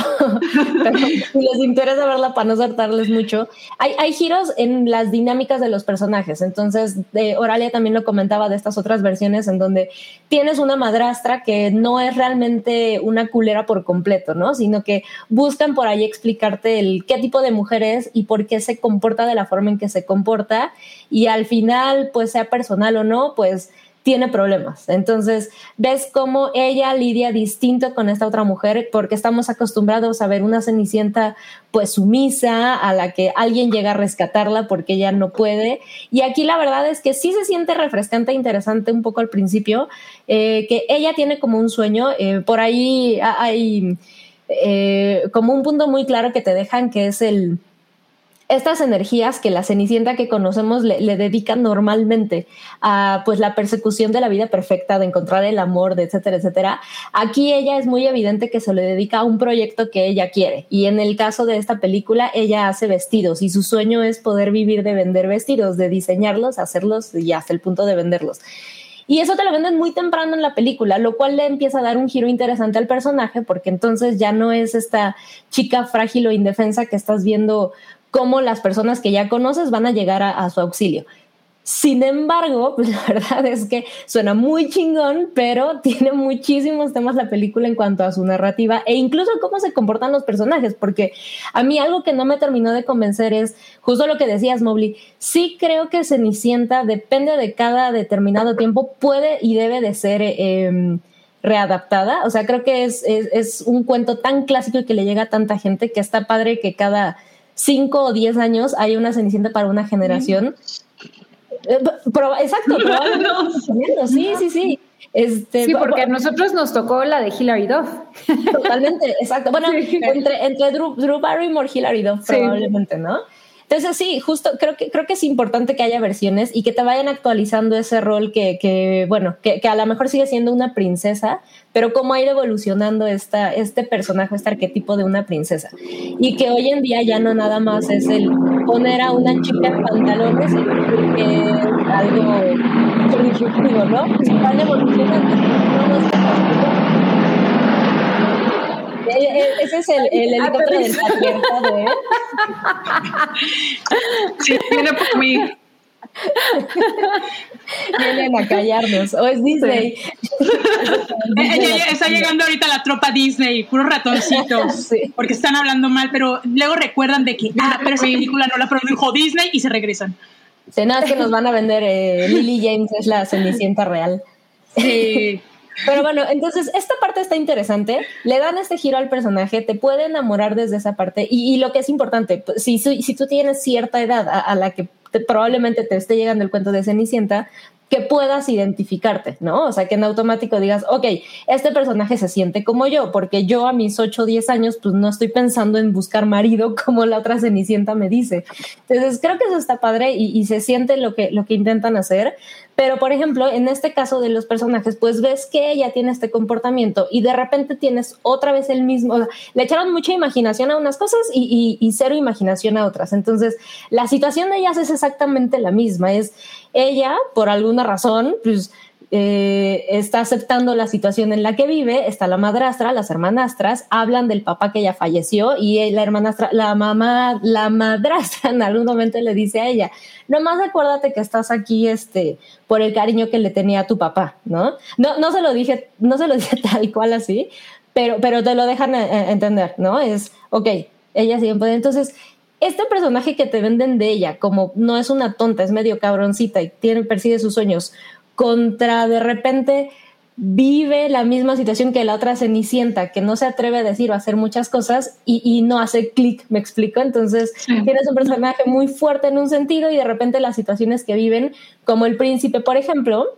si les interesa verla para no soltarles mucho, hay, hay giros en las dinámicas de los personajes. Entonces, de Oralia también lo comentaba de estas otras versiones en donde tienes una madrastra que no es realmente una culera por completo, ¿no? Sino que buscan por ahí explicarte el qué tipo de mujer es y por qué se comporta de la forma en que se comporta. Y al final, pues sea personal o no, pues tiene problemas. Entonces, ves cómo ella lidia distinto con esta otra mujer porque estamos acostumbrados a ver una cenicienta pues sumisa a la que alguien llega a rescatarla porque ella no puede. Y aquí la verdad es que sí se siente refrescante e interesante un poco al principio, eh, que ella tiene como un sueño, eh, por ahí hay eh, como un punto muy claro que te dejan que es el estas energías que la Cenicienta que conocemos le, le, dedican normalmente a pues la persecución de la vida perfecta, de encontrar el amor, de etcétera, etcétera. Aquí ella es muy evidente que se le dedica a un proyecto que ella quiere. Y en el caso de esta película, ella hace vestidos y su sueño es poder vivir de vender vestidos, de diseñarlos, hacerlos y hasta el punto de venderlos. Y eso te lo venden muy temprano en la película, lo cual le empieza a dar un giro interesante al personaje, porque entonces ya no es esta chica frágil o indefensa que estás viendo cómo las personas que ya conoces van a llegar a, su auxilio. Sin embargo, <laughs> la verdad es que suena muy chingón, pero <laughs> tiene muchísimos temas la película en cuanto a su narrativa e incluso cómo se comportan los personajes, porque a mí algo que no me terminó de convencer es justo lo que decías, Mobley. Sí creo que Cenicienta, depende de cada determinado tiempo, puede y debe de ser em, readaptada. O sea, creo que es, es un cuento tan clásico y que le llega a tanta gente que está padre que cada cinco o diez años hay una Cenicienta para una generación. Eh, exacto, probablemente <laughs> sí, sí, sí. Este, sí, porque a nosotros nos tocó la de Hilary Duff. Totalmente, exacto. Bueno, <laughs> entre, entre Drew, Drew Barrymore y Hilary Duff, probablemente, ¿no? Entonces sí, justo creo que, creo que es importante que haya versiones y que te vayan actualizando ese rol que, que bueno, que, que, a lo mejor sigue siendo una princesa, pero cómo ha ido evolucionando esta, este personaje, este arquetipo de una princesa. Y que hoy en día ya no nada más es el poner a una chica en pantalones y que algo disruptivo, ¿no? Van evolucionando. Eh, ese es el, el helicóptero del patriarcado, ¿eh? Sí, viene por mí. Vienen a callarnos. O es Disney. Está llegando ahorita la tropa Disney, puros ratoncitos, porque están hablando mal, pero luego recuerdan de que, ah, pero esa película no la produjo Disney y se regresan. Se nada que nos van a vender eh, Lily James es la Cenicienta real. Sí. Pero bueno, entonces esta parte está interesante, le dan este giro al personaje, te puede enamorar desde esa parte y, lo que es importante, pues, si, si tú tienes cierta edad a, la que probablemente te esté llegando el cuento de Cenicienta, que puedas identificarte, ¿no? O sea, que en automático digas, ok, este personaje se siente como yo, porque yo a mis 8 o 10 años, pues no estoy pensando en buscar marido <laughs> como la otra Cenicienta me dice. Entonces, creo que eso está padre y, y se siente lo que, lo que intentan hacer. Pero, por ejemplo, en este caso de los personajes, pues ves que ella tiene este comportamiento y de repente tienes otra vez el mismo, o sea, le echaron mucha imaginación a unas cosas y, y, cero imaginación a otras. Entonces, la situación de ellas es exactamente la misma. Es ella, por alguna razón, pues eh, está aceptando la situación en la que vive, está la madrastra, las hermanastras, hablan del papá que ya falleció y la hermanastra, la mamá, la madrastra <laughs> en algún momento le dice a ella, nomás acuérdate que estás aquí este, por el cariño que le tenía a tu papá, ¿no? No, no se lo dije, no se lo <laughs> dije tal cual así, pero, pero te lo dejan eh, entender, ¿no? Es, ok, ella puede. Entonces, este personaje que te venden de ella, como no es una tonta, es medio cabroncita y tiene, persigue sus sueños, contra de repente vive la misma situación que la otra Cenicienta, que no se atreve a decir o a hacer muchas cosas y, no hace clic, me explico. Entonces, tienes un personaje muy fuerte en un sentido y de repente las situaciones que viven, como el príncipe, por ejemplo,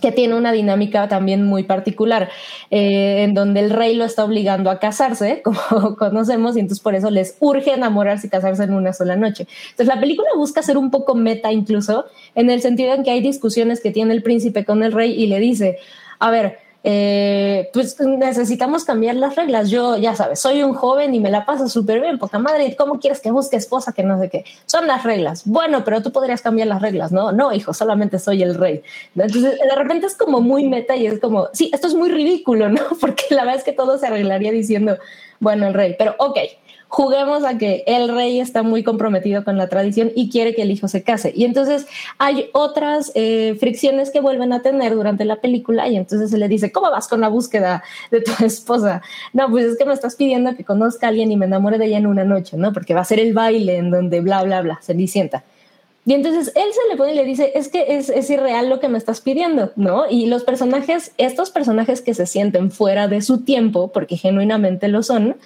que tiene una dinámica también muy particular, eh, en donde el rey lo está obligando a casarse, <laughs> como conocemos, y entonces por eso les urge enamorarse y casarse en una sola noche. Entonces la película busca ser un poco meta incluso, en el sentido en que hay discusiones que tiene el príncipe con el rey y le dice, a ver, eh, pues necesitamos cambiar las reglas. Yo, ya sabes, soy un joven y me la paso súper bien, poca madre, ¿cómo quieres que busque esposa que no sé qué? Son las reglas. Bueno, pero tú podrías cambiar las reglas, ¿no? No, hijo, solamente soy el rey. Entonces, de repente es como muy meta y es como, sí, esto es muy ridículo, ¿no? <laughs> Porque la verdad es que todo se arreglaría diciendo, bueno, el rey, pero ok, juguemos a que el rey está muy comprometido con la tradición y quiere que el hijo se case. Y entonces hay otras eh, fricciones que vuelven a tener durante la película y entonces se le dice, ¿cómo vas con la búsqueda de tu <laughs> esposa? No, pues es que me estás pidiendo que conozca a alguien y me enamore de ella en una noche, ¿no? Porque va a ser el baile en donde bla, bla, bla, se sienta. Y entonces él se le pone y le dice, es que es, es, irreal lo que me estás pidiendo, ¿no? Y los personajes, estos personajes que se sienten fuera de su tiempo, porque genuinamente lo son,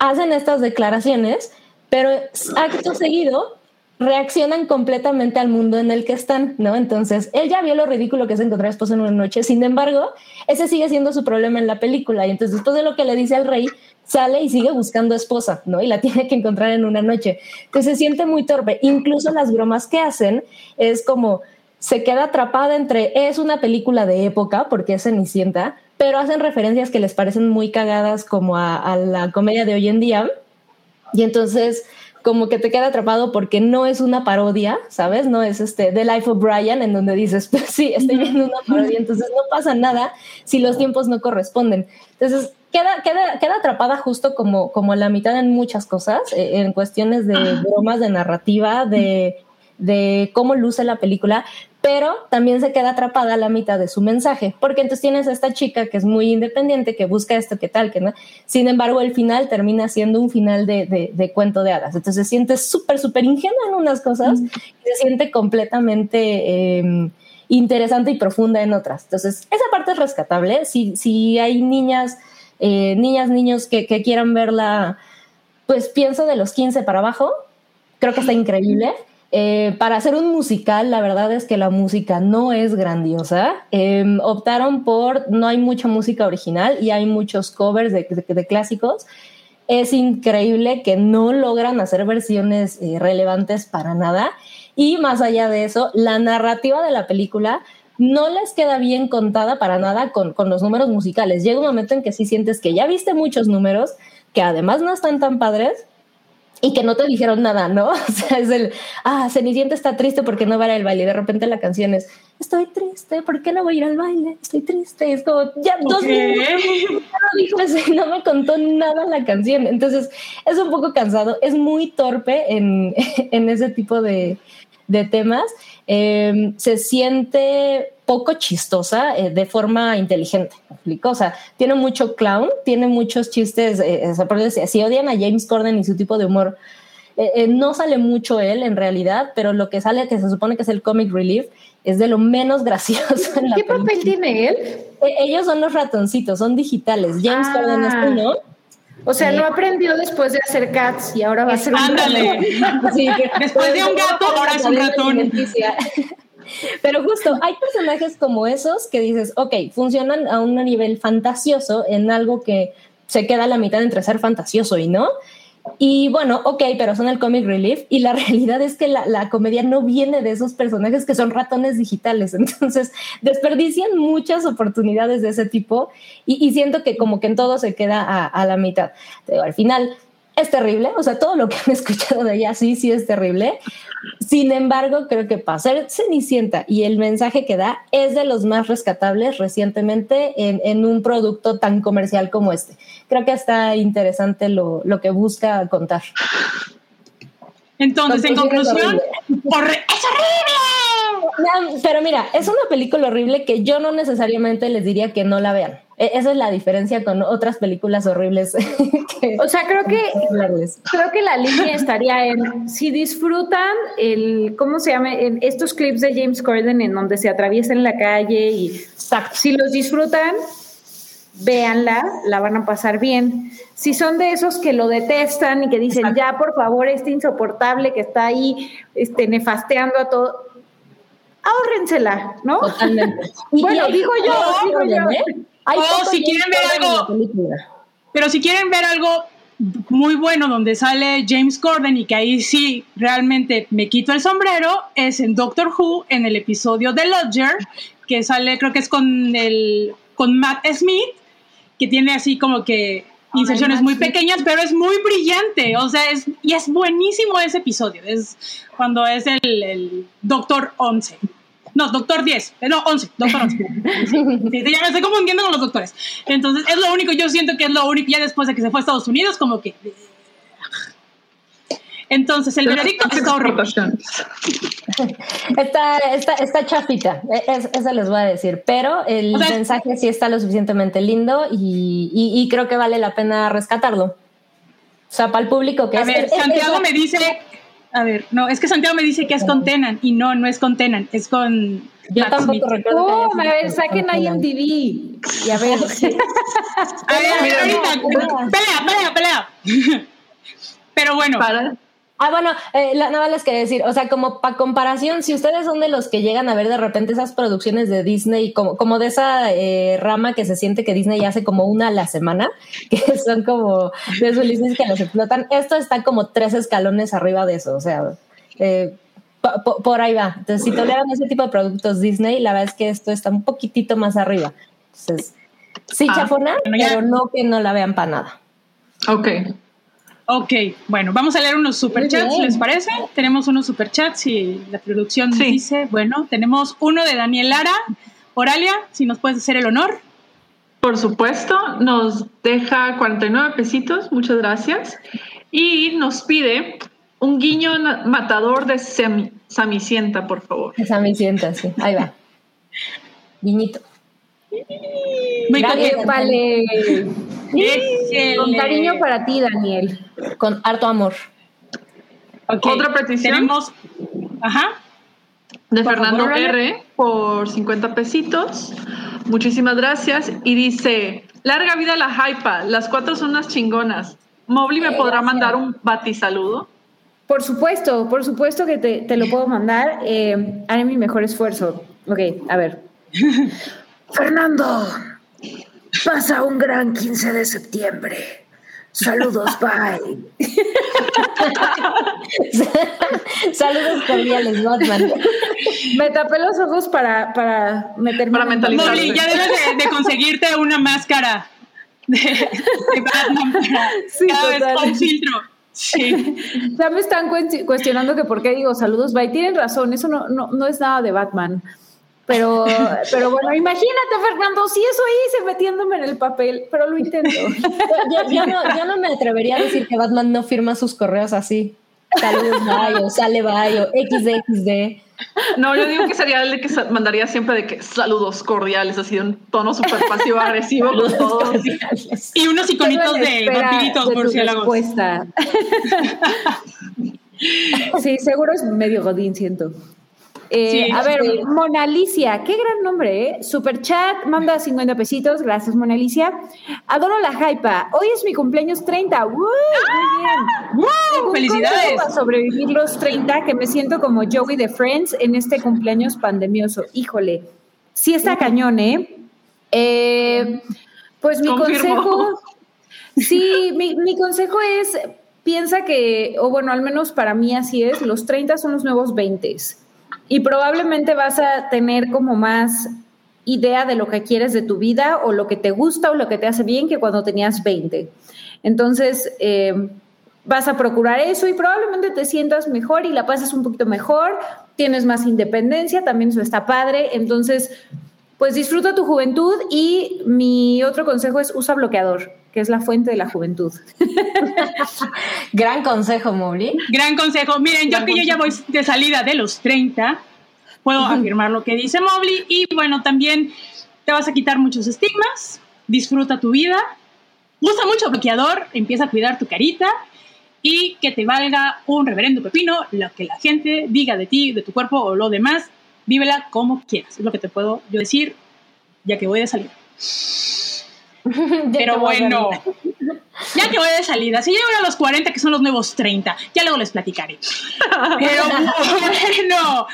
hacen estas declaraciones, pero acto seguido reaccionan completamente al mundo en el que están, ¿no? Entonces, él ya vio lo ridículo que es encontrar esposa en una noche, sin embargo, ese sigue siendo su problema en la película, y entonces después de lo que le dice al rey, sale y sigue buscando esposa, ¿no? Y la tiene que encontrar en una noche. Entonces se siente muy torpe. Incluso las bromas que hacen es como se queda atrapada entre es una película de época porque es Cenicienta, pero hacen referencias que les parecen muy cagadas como a, la comedia de hoy en día. Y entonces como que te queda atrapado porque no es una parodia, ¿sabes? No es este The Life of Brian en donde dices, <laughs> pues sí, estoy viendo una parodia, entonces no pasa nada si los tiempos no corresponden. Entonces queda, queda, queda atrapada justo como, como la mitad en muchas cosas, eh, en cuestiones de bromas, de narrativa, de, de cómo luce la película, pero también se queda atrapada a la mitad de su mensaje, porque entonces tienes a esta chica que es muy independiente, que busca esto, que tal, que no. Sin embargo, el final termina siendo un final de, cuento de hadas. Entonces se siente súper, súper ingenua en unas cosas y se siente completamente em, interesante y profunda en otras. Entonces, esa parte es rescatable. Si, si hay niñas, eh, niñas, niños que, que quieran verla, pues pienso de los 15 para abajo, creo que está increíble Eh, para hacer un musical, la verdad es que la música no es grandiosa. Em, optaron por, no hay mucha música original y hay muchos covers de, clásicos. Es increíble que no logran hacer versiones eh, relevantes para nada. Y más allá de eso, la narrativa de la película no les queda bien contada para nada con, con los números musicales. Llega un momento en que sí sientes que ya viste muchos números, que además no están tan padres, y que no te dijeron nada, ¿no? <laughs> O sea, es el, ah, Cenicienta está triste porque no va a ir al baile. Y de repente la canción es, estoy triste, ¿por qué no voy a ir al baile? Estoy triste. Es como, ya dos minutos, no me contó nada la canción. Entonces, es un poco cansado, es muy torpe en, <laughs> en ese tipo de, de temas. Em, se siente poco chistosa eh, de forma inteligente. O sea, tiene mucho clown, tiene muchos chistes. Eh, eh si odian a James Corden y su tipo de humor, eh, no sale mucho él en realidad, pero lo que sale, que se supone que es el comic relief, es de lo menos <laughs> gracioso. En ¿Qué papel tiene él? ellos son los ratoncitos, son digitales. James ah. Corden es uno. O sea, no aprendió después de hacer cats y ahora va a ser un Ándale. <laughs> después de un gato, ahora es un ratón. <laughs> Pero justo, hay personajes como esos que dices, ok, funcionan a un nivel fantasioso en algo que se queda a la mitad entre ser fantasioso y no. Y bueno, ok, pero son el comic relief y la <laughs> realidad es que la, comedia no viene de esos personajes que son ratones digitales, <laughs> entonces desperdician muchas oportunidades de ese tipo y, siento que como que en todo se queda a, a la mitad. al final, es terrible, o sea, todo lo que han <laughs> escuchado de ella sí, sí es terrible. Sin embargo, creo que para ser Cenicienta y el mensaje que da es de los más rescatables recientemente en, un producto tan comercial como este. Creo que está interesante lo, lo que busca contar. Entonces, en conclusión, <laughs> ¡es horrible! pero mira, es una película horrible que yo no necesariamente les diría que no la vean. E, esa es la diferencia con otras películas horribles. <laughs> o sea, creo que creo que la línea estaría en si disfrutan el ¿cómo se llama? En estos clips de James Corden en donde se atraviesa en la calle y si los disfrutan, véanla, la van a pasar bien. Si son de esos que lo detestan y que dicen, ya por favor, este insoportable que está ahí este, nefasteando a todo, ahórrensela, ¿no? Totalmente. <laughs> bueno, digo yo, digo yo. ¿eh? Si quieren ver algo, pero si quieren ver algo muy bueno donde sale James Corden y que ahí sí realmente me quito el sombrero es en Doctor Who en el episodio de Lodger que sale creo que es con el con Matt Smith que tiene así como que inserciones muy pequeñas, pero es muy brillante, o sea, es, y es buenísimo ese episodio, es cuando es el, el Doctor 11. No, Doctor 10, no, 11, Doctor 11. <laughs> ya me estoy confundiendo con los doctores. Entonces, es lo único, yo siento que es lo único, ya después de que se fue a Estados Unidos, como que... Entonces, el veredicto está horrible. Está, está, está chafita, e, eso les voy a decir, pero el mensaje sí está lo suficientemente lindo y, y, creo que vale la pena rescatarlo. O sea, para el público que a Ver, Santiago me dice, a ver, no, es que Santiago me dice que es con Tenan y no, no es con Tenan, es con. Yo tampoco recuerdo. Oh, a ver, saquen IMDb. Y <laughs> a ver. a ver, ahorita. Pelea, pelea, pelea. <laughs> Pero bueno. Para. Ah, bueno, eh, nada más les quería decir, o sea, como para comparación, si ustedes son de los que llegan a ver de repente esas producciones de Disney, como, como de esa eh, rama que se siente que Disney hace como una a la semana, <laughs> que son como de esos licencias que los explotan, esto está como tres escalones arriba de eso, o sea, eh, por ahí va. Entonces, si toleran ese tipo de productos Disney, la verdad es que esto está un poquitito más arriba. Entonces, sí, ah, chafona, pero no que no la vean para nada. Ok. Ok, bueno, vamos a leer unos superchats, ¿les parece? Tenemos unos superchats y la producción dice, bueno, tenemos uno de Daniel Lara. Oralia, si nos puedes hacer el honor. Por supuesto, nos deja 49 pesitos, muchas gracias. Y nos pide un guiño matador de Samicienta, por favor. Samicienta, sí, ahí va. <laughs> Guiñito. Gracias, vale. Con cariño para ti, Daniel. Con harto amor. Otra petición. Tenemos. Ajá. De Fernando R. por 50 pesitos. Muchísimas gracias. Y dice: Larga vida la hypa. Las cuatro son unas chingonas. Mobley me podrá mandar un batisaludo. Por supuesto, por supuesto que te, lo puedo mandar. Eh, haré mi mejor esfuerzo. Ok, a ver. <laughs> Fernando, pasa un gran 15 de septiembre. Saludos, bye. <laughs> Saludos cordiales, Batman. Me tapé los ojos para, para meterme. Para mentalizar. ya debes de, conseguirte una máscara de, Batman para sí, cada vez con filtro. Sí. Ya me están cuestionando que por qué digo saludos, bye. Tienen razón, eso no, no, no es nada de Batman. Pero, <laughs> pero bueno, imagínate, Fernando, si eso hice metiéndome en el papel, pero lo intento. <laughs> Yo, no, yo no me atrevería a decir que Batman no firma sus correos así. Saludos, Bayo, sale Bayo, XD, No, yo digo que sería el que mandaría siempre de que saludos cordiales, así de un tono súper pasivo <laughs> agresivo con todos. Y unos iconitos de vampiritos murciélagos. sí, seguro es medio godín, siento. Eh, a ver, Mona Alicia, qué gran nombre, ¿eh? Super chat, manda 50 pesitos, gracias Mona Alicia. Adoro la hypa, hoy es mi cumpleaños 30, ¡Woo! muy bien. ¡Felicidades! Para sobrevivir los 30, que me siento como Joey de Friends en este cumpleaños pandemioso. Híjole, sí está cañón, ¿eh? eh pues mi consejo, sí, mi, mi consejo es, piensa que, o bueno, al menos para mí así es, los 30 son los nuevos 20 y probablemente vas a tener como más idea de lo que quieres de tu vida o lo que te gusta o lo que te hace bien que cuando tenías 20. Entonces, eh, vas a procurar eso y probablemente te sientas mejor y la pases un poquito mejor, tienes más independencia, también eso está padre. Entonces, pues disfruta tu juventud y mi otro consejo es usa bloqueador que es la fuente de la juventud. <laughs> Gran consejo, Mowgli. Gran consejo. Miren, yo que yo ya voy de salida de los 30, puedo afirmar lo que dice Mowgli. Y bueno, también te vas a quitar muchos estigmas, disfruta tu vida, usa mucho bloqueador, empieza a cuidar tu carita y que te valga un reverendo pepino lo que la gente diga de ti, de tu cuerpo o lo demás, vívela como quieras. Es lo que te puedo yo decir ya que voy de salida. <laughs> Pero bueno, <laughs> ya que voy de salida, si llego a los 40, que son los nuevos 30, ya luego les platicaré. <laughs> Pero bueno,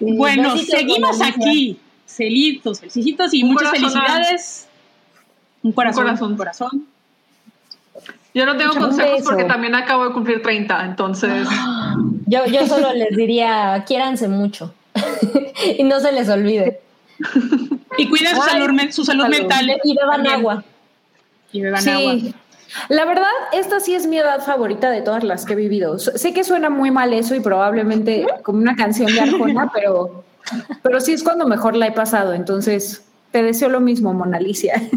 bueno, seguimos aquí, celitos, felicitos y muchas felicidades. Un corazón, un corazón. Yo no tengo consejos porque también acabo de cumplir 30, entonces. <gasps> Yo, yo solo les diría, quiéranse mucho <laughs> y no se les olvide. Y cuiden su salud, su salud, mental. Y beban agua sí. La verdad, esta sí es mi edad favorita de todas las que he vivido. Sé que suena muy mal eso y probablemente como una canción de Arjona, <laughs> pero, pero sí es cuando mejor la he pasado. Entonces, te deseo lo mismo, Mona Alicia. <laughs>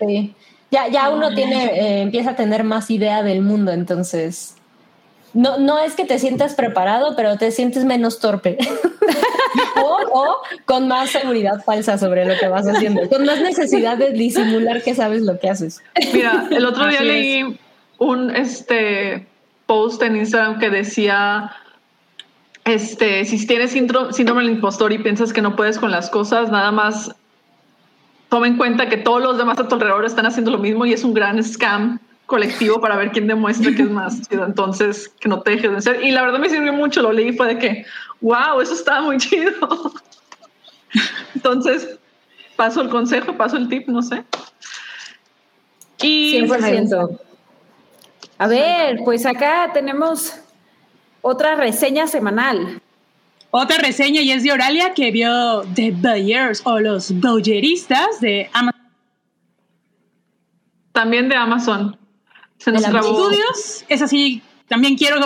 Sí. Ya, ya uno tiene, eh, empieza a tener más idea del mundo, entonces no, no es que te sientas preparado, pero te sientes menos torpe. <laughs> o, con más seguridad falsa sobre lo que vas haciendo, con más necesidad de disimular que sabes lo que haces. Mira, el otro día leí un este post en Instagram que decía este, si tienes síndrome del impostor y piensas que no puedes con las cosas, nada más toma en cuenta que todos los demás a tu alrededor están haciendo lo mismo y es un gran scam colectivo para ver quién demuestra que es más <laughs> chido. Entonces, que no te dejes de ser. Y la verdad me sirvió mucho, lo leí, fue de que, wow, eso estaba muy chido. <laughs> Entonces, paso el consejo, paso el tip, no sé. Y 100%. A ver, pues acá tenemos otra reseña semanal. Otra reseña y es de Oralia que vio The Buyers o los Boyeristas de Amazon. También de Amazon. Se nos estudios. Es así, también quiero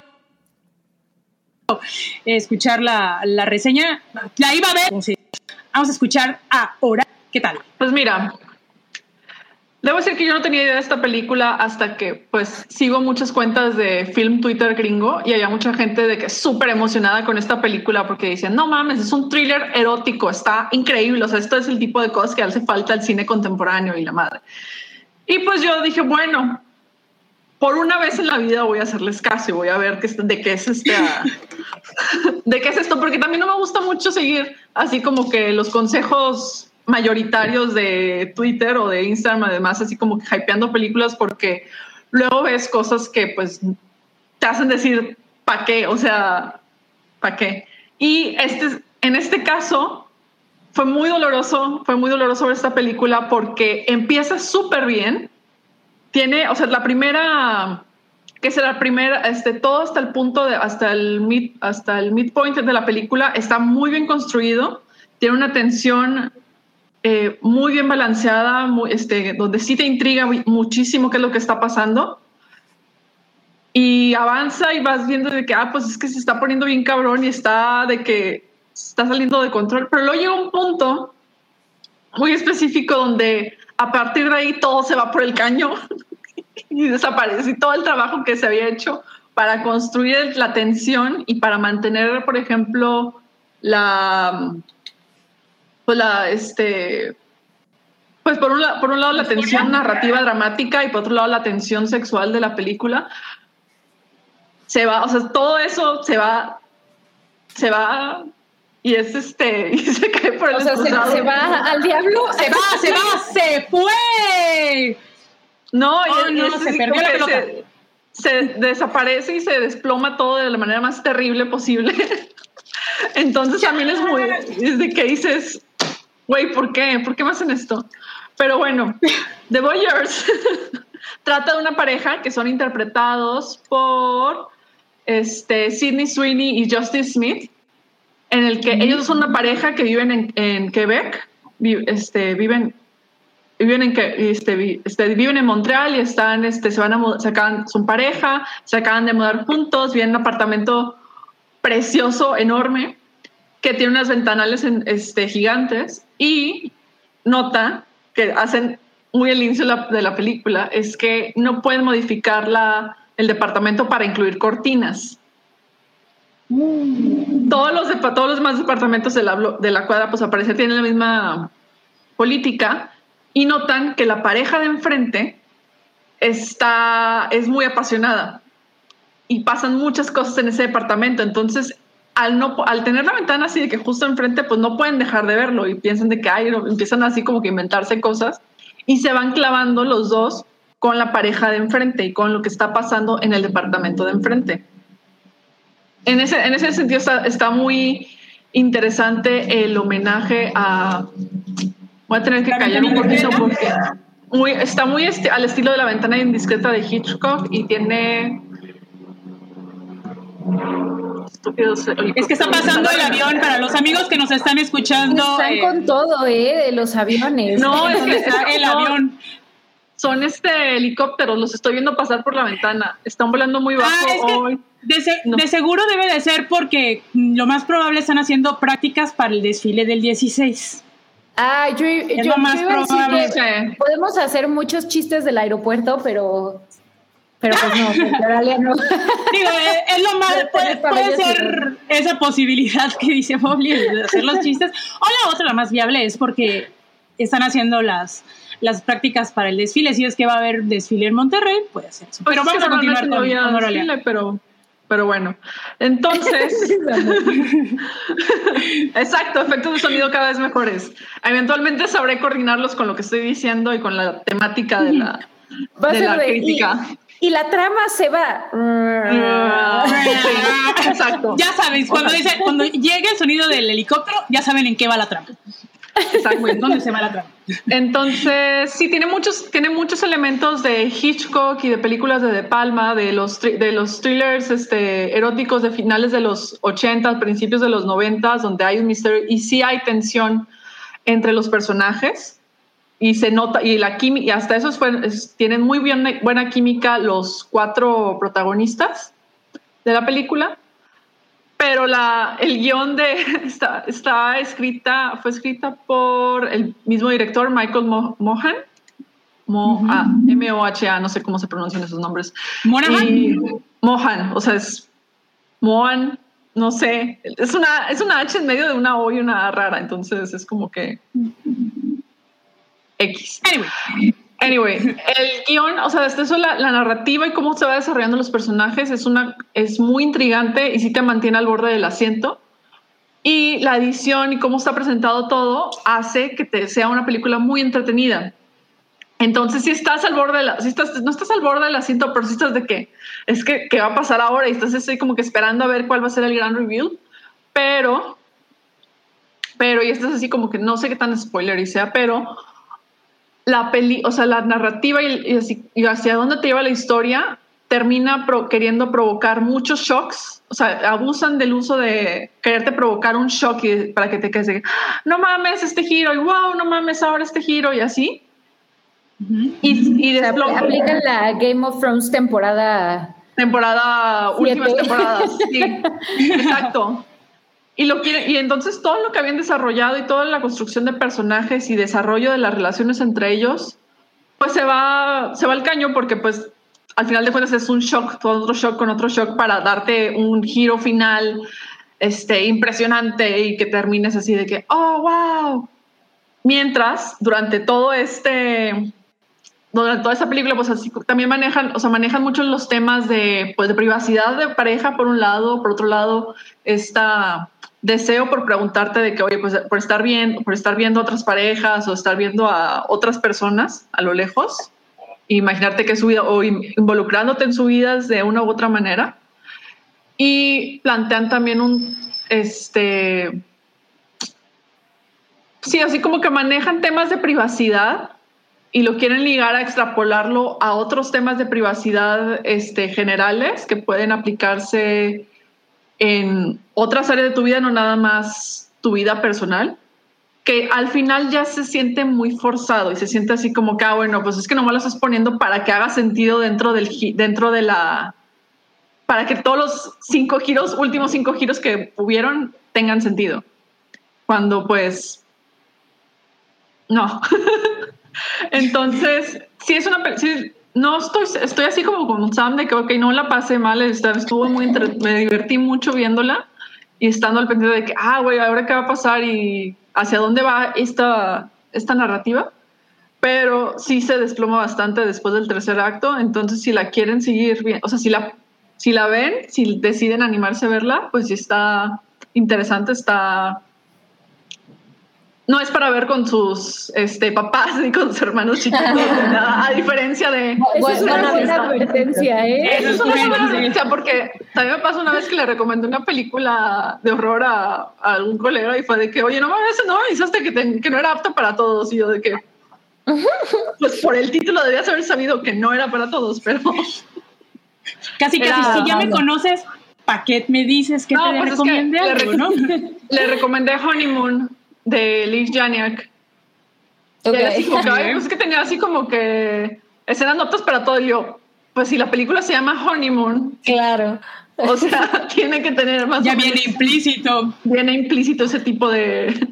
escuchar la, la, reseña. La iba a ver. Vamos a escuchar ahora. ¿Qué tal? Pues mira, debo decir que yo no tenía idea de esta película hasta que pues sigo muchas cuentas de film Twitter gringo y había mucha gente de que súper emocionada con esta película porque decían, no mames, es un thriller erótico, está increíble, o sea, esto es el tipo de cosas que hace falta al cine contemporáneo y la madre. Y pues yo dije, bueno, por una vez en la vida voy a hacerles caso y voy a ver qué, de qué es este, <laughs> de qué es esto, porque también no me gusta mucho seguir así como que los consejos mayoritarios de Twitter o de Instagram, además, así como que hypeando películas, porque luego ves cosas que pues te hacen decir, ¿para qué? O sea, ¿para qué? Y este, en este caso fue muy doloroso, fue muy doloroso ver esta película porque empieza súper bien. Tiene, o sea, la primera, que es la primera, este, todo hasta el punto de, hasta el mid, hasta el midpoint de la película está muy bien construido. Tiene una tensión eh, muy bien balanceada, muy, este, donde sí te intriga muchísimo qué es lo que está pasando. Y avanza y vas viendo de que, ah, pues es que se está poniendo bien cabrón y está de que está saliendo de control. Pero luego llega un punto muy específico donde a partir de ahí todo se va por el caño <laughs> y desaparece y todo el trabajo que se había hecho para construir la tensión y para mantener, por ejemplo, la, pues la, este, pues por un, por un lado la tensión narrativa dramática y por otro lado la tensión sexual de la película, se va, o sea, todo eso se va, se va y es este, <laughs> y se cae por el o sea, se, va al diablo, se va, se va, se fue. No, oh, y, no, se perdió la Se, se, desaparece y se desploma todo de la manera más terrible posible. <laughs> Entonces también es muy, es de que dices, güey, ¿por qué? ¿Por qué me hacen esto? Pero bueno, The Voyeurs <laughs> trata de una pareja que son interpretados por este, Sidney Sweeney y Justice Smith, en el que ellos son una pareja que viven en, Quebec, este, viven, viven en este, este, viven en Montreal y están, este, se van a se acaban, son pareja, se acaban de mudar juntos, viven en un apartamento precioso, enorme, que tiene unas ventanales este, gigantes y nota que hacen muy el inicio de la película es que no pueden modificar el departamento para incluir cortinas. Todos los, demás departamentos de la, de la cuadra, pues aparece, tienen la misma política y notan que la pareja de enfrente está, es muy apasionada y pasan muchas cosas en ese departamento. Entonces, al, no, al tener la ventana así de que justo enfrente, pues no pueden dejar de verlo y piensan de que empiezan así como que inventarse cosas y se van clavando los dos con la pareja de enfrente y con lo que está pasando en el departamento de enfrente. En ese, en ese sentido está, muy interesante el homenaje a... Voy a tener que callar un poquito porque muy, está muy al estilo de la ventana indiscreta de Hitchcock y tiene... Es que está pasando el avión para los amigos que nos están escuchando. Están con eh, todo, ¿eh? De los aviones. No, es que está el avión son este helicópteros, los estoy viendo pasar por la ventana. Están volando muy bajo ah, hoy. De, seguro debe de ser porque lo más probable están haciendo prácticas para el desfile del 16. Ah, yo, yo, más probable. podemos hacer muchos chistes del aeropuerto, pero pero pues no, <laughs> pues no. Digo, eh, es lo más, <laughs> puede, puede ser esa posibilidad que dice Bobby de hacer los chistes. O la otra, la más viable, es porque están haciendo las, las prácticas para el desfile. Si es que va a haber desfile en Monterrey, puede ser eso. Pues pero vamos a continuar con, desfile, pero, pero bueno. Entonces, <laughs> exacto, efectos de sonido cada vez mejores. Eventualmente sabré coordinarlos con lo que estoy diciendo y con la temática de la, de la crítica. Y, la trama se va. <laughs> Exacto. Ya sabéis, cuando dice, cuando llegue el sonido del helicóptero, ya saben en qué va la trama. ¿Dónde se va? Entonces, sí, tiene muchos, tiene muchos elementos de Hitchcock y de películas de De Palma, de los, de los thrillers este, eróticos de finales de los 80, principios de los 90, donde hay un misterio y sí hay tensión entre los personajes y se nota, y la y hasta eso tienen muy bien, buena química los cuatro protagonistas de la película pero la, el guion de está, está, escrita, fue escrita por el mismo director, Michael Mohan. M-O-H-A, no sé cómo se pronuncian esos nombres. Mohan. Mohan, o sea, es Mohan, no sé, es una, es una H en medio de una O y una A rara, entonces es como que X. Anyway. Anyway, el guion, o sea, desde eso la, narrativa y cómo se va desarrollando los personajes es una es muy intrigante y sí te mantiene al borde del asiento. Y la edición y cómo está presentado todo hace que te sea una película muy entretenida. Entonces, si estás al borde de la, si estás, no estás al borde del asiento, pero si estás de que es que, ¿qué va a pasar ahora? Y estás así como que esperando a ver cuál va a ser el gran reveal. Pero, pero, y estás así como que no sé qué tan spoiler y sea, pero la peli, o sea, la narrativa y, y hacia dónde te lleva la historia termina queriendo provocar muchos shocks, o sea, abusan del uso de quererte provocar un shock para que te quedes de, no mames este giro y wow, no mames ahora este giro y así. Y, y aplican la Game of Thrones temporada. Temporada, últimas temporadas, sí. <laughs> exacto. Y, lo quiere, y entonces todo lo que habían desarrollado y toda la construcción de personajes y desarrollo de las relaciones entre ellos, pues se va, se va al caño porque pues al final de cuentas es un shock, todo otro shock con otro shock para darte un giro final este, impresionante y que termines así de que, oh, wow. Mientras, durante todo este, durante toda esa película, pues así también manejan, o sea, manejan mucho los temas de, pues, de privacidad de pareja por un lado, por otro lado, esta deseo por preguntarte de que, oye, pues por estar viendo, por estar viendo otras parejas o estar viendo a otras personas a lo lejos, imaginarte que su vida o involucrándote en su vida de una u otra manera. Y plantean también un, este, sí, así como que manejan temas de privacidad y lo quieren ligar a extrapolarlo a otros temas de privacidad este, generales que pueden aplicarse en otras áreas de tu vida, no nada más tu vida personal que al final ya se siente muy forzado y se siente así como que, ah, bueno, pues es que no me lo estás poniendo para que haga sentido dentro, del, dentro de la... para que todos los cinco giros, últimos cinco giros que hubieron, tengan sentido. Cuando pues... No. <laughs> Entonces, sí es una... no estoy, estoy así como con Sam de que, ok, no la pasé mal, estuvo muy... me divertí mucho viéndola y estando al pendiente de que, ah, güey, ahora qué va a pasar y hacia dónde va esta, esta narrativa, pero sí se desploma bastante después del tercer acto, entonces si la quieren seguir bien, o sea, si la, si la ven, si deciden animarse a verla, pues sí está interesante, está no es para ver con sus este, papás ni con sus hermanos chiquitos, a diferencia de... Eso es una buena advertencia, ¿eh? Eso es una buena advertencia porque también me pasó una vez que le recomendé una película de horror a, algún colega y fue de que, oye, no mames, no avisaste que, que no era apto para todos y yo de que... Pues por el título debías haber sabido que no era para todos, pero... <laughs> Casi, casi, si ya me conoces, ¿para qué me dices que te pues recomendé algo, ¿no? <laughs> Le recomendé Honeymoon de Liz Janiak. Okay. pues es que tenía así como que escenas notas para todo. Y yo, pues si la película se llama Honeymoon. Claro. O sea, <laughs> tiene que tener más. Ya viene implícito. Viene implícito ese tipo de,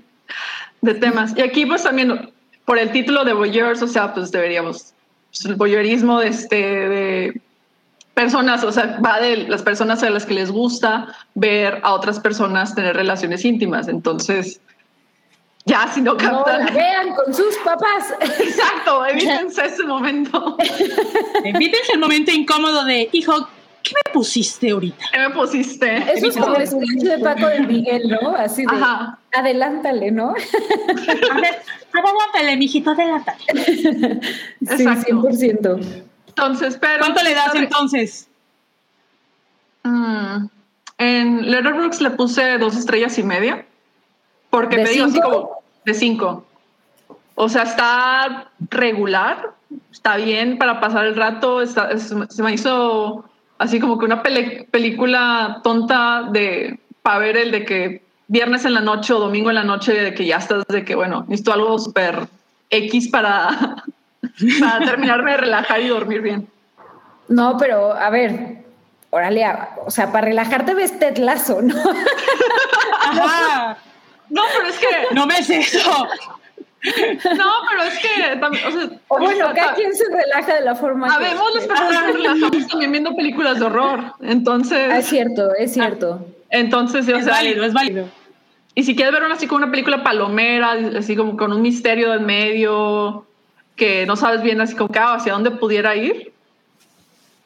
de temas. Y aquí, pues también, por el título de Voyeurs, o sea, pues deberíamos. Pues, el voyeurismo de, este, de personas, o sea, va de las personas a las que les gusta ver a otras personas tener relaciones íntimas. Entonces, ya, si no captan. No vean con sus papás. <laughs> Exacto, evítense ese momento. Evítense el momento incómodo de, hijo, ¿qué me pusiste ahorita? ¿Qué me pusiste? Eso es como el sketch de Paco de Miguel, ¿no? Así de, Ajá. adelántale, ¿no? <laughs> A ver, adelántale, mijito, adelántale. Sí, 100%. Entonces, pero... ¿Cuánto le das entonces? Mm, en Letterboxd le puse dos estrellas y media. Porque me digo así como de cinco. O sea, está regular, está bien para pasar el rato. se me hizo así como que una película tonta de para ver el de que viernes en la noche o domingo en la noche de que ya estás de que bueno, necesito algo súper X para, <laughs> para terminarme de relajar y dormir bien. No, pero a ver, órale, o sea, para relajarte ves tetlazo, ¿no? <laughs> Ajá. No, pero es que. <laughs> No me es eso. No, pero es que también, o sea, bueno, cada quien se relaja de la forma. Habemos las personas que relajamos también viendo películas de horror. Entonces. Es cierto, es cierto. Entonces, es válido, es válido. Y si quieres ver una así como una película palomera, así como con un misterio en medio, que no sabes bien así como ah, hacia dónde pudiera ir,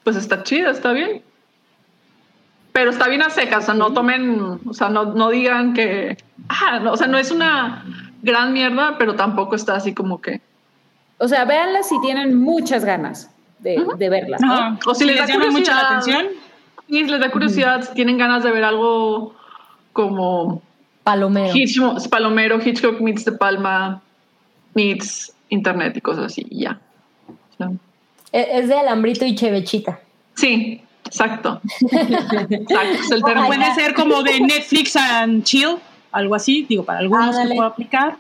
pues está chida, está bien. Pero está bien a secas, o sea, no tomen, o sea, no, no digan que, ah, no, o sea, no es una gran mierda, pero tampoco está así como que. O sea, véanla si tienen muchas ganas de, verla. O si les da curiosidad, mucha la atención. Y les da curiosidad, si tienen ganas de ver algo como Palomero. Palomero, Hitchcock meets de Palma, meets Internet y cosas así, ya. E, es de Alambrito y Chevechita. Sí, exacto. <laughs> exacto Puede ser como de Netflix and chill, algo así, digo, para algunos se puede aplicar.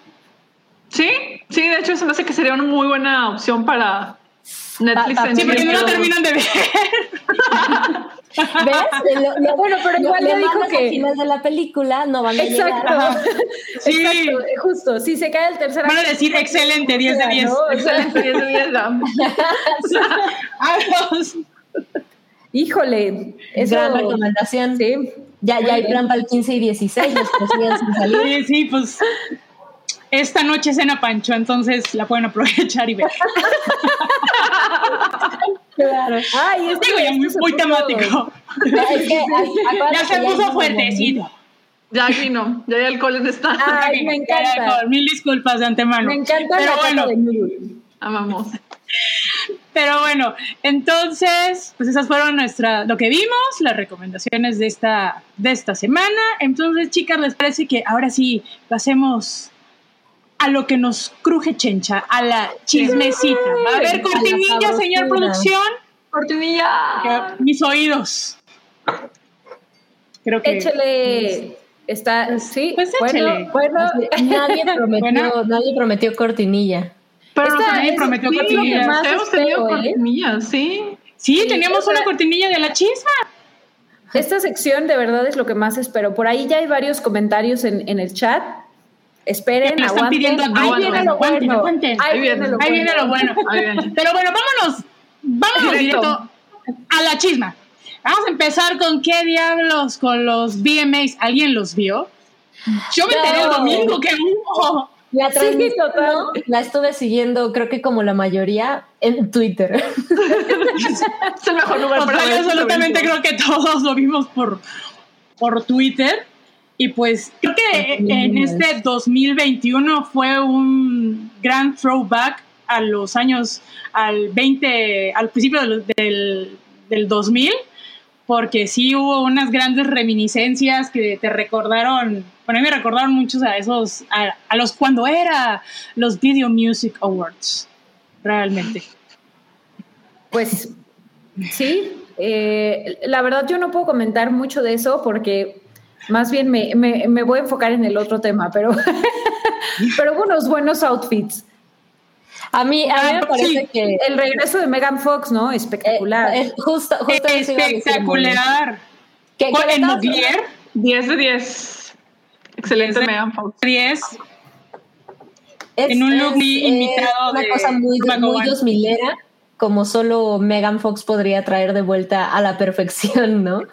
Sí, sí, de hecho se me hace que sería una muy buena opción para Netflix. and sí, porque no lo terminan de ver. <laughs> ¿Ves? bueno, pero igual le dijo que al final de la película no van a Exacto. Sí. Exacto, justo. Si se cae el tercer Van a decir excelente, 10 de 10. Excelente, 10 de 10. <laughs> Híjole, es gran recomendación. Sí. Ya, ya hay plan para el 15 y 16, los que siguen sin salir. Sí, sí, pues esta noche cena Pancho, entonces la pueden aprovechar y ver. <laughs> Claro. Ay, es Digo, ya muy, muy temático. <laughs> ya se puso fuertecito. Ya aquí no, ya hay alcohol en esta. Ay, me encanta. Mil disculpas de antemano. Me encanta Pero la bueno, de Amamos. Pero bueno, entonces, pues esas fueron nuestra, lo que vimos, las recomendaciones de esta, de esta semana. Entonces, chicas, ¿les parece que ahora sí pasemos a lo que nos cruje chencha, a la chismecita. A ver, cortinilla, señor producción. Cortinilla. Mis oídos. Creo que. Échale. Está, sí, pues bueno, <laughs> bueno. Nadie prometió, nadie prometió cortinilla. Pero nadie prometió cortinilla. Más Hemos tenido ¿eh? cortinilla, sí. Sí, teníamos una cortinilla de la chisma. Esta sección de verdad es lo que más espero. Por ahí ya hay varios comentarios en, en el chat Esperen, aguanten. Pidiendo, ahí viene lo bueno. Ahí viene lo bueno. <laughs> Pero bueno, vámonos. Vámonos directo a la chisma. Vamos a empezar con qué diablos con los VMAs. ¿Alguien los vio? Yo me enteré el domingo que hubo. La la estuve siguiendo, creo que como la mayoría, en Twitter. es el mejor lugar para ver. Absolutamente creo que todos lo vimos por, por Twitter. Y pues creo que en este 2021 fue un gran throwback a los años, al 20, al principio del, del, 2000, porque sí hubo unas grandes reminiscencias que te recordaron, bueno, a mí me recordaron muchos a esos, a, los cuando era los Video Music Awards, realmente. Pues sí, eh, la verdad yo no puedo comentar mucho de eso porque más bien me, me, voy a enfocar en el otro tema, pero, <laughs> pero unos buenos outfits. A mí, a mí me ah, parece que el regreso de Megan Fox, ¿no? Espectacular. Eh, justo, justo Espectacular. ¿Qué, qué en Muglier, 10 de 10. Excelente Megan Fox. 10. en un look muy invitado una cosa muy, muy dos milera, como solo Megan Fox podría traer de vuelta a la perfección, ¿no? <laughs>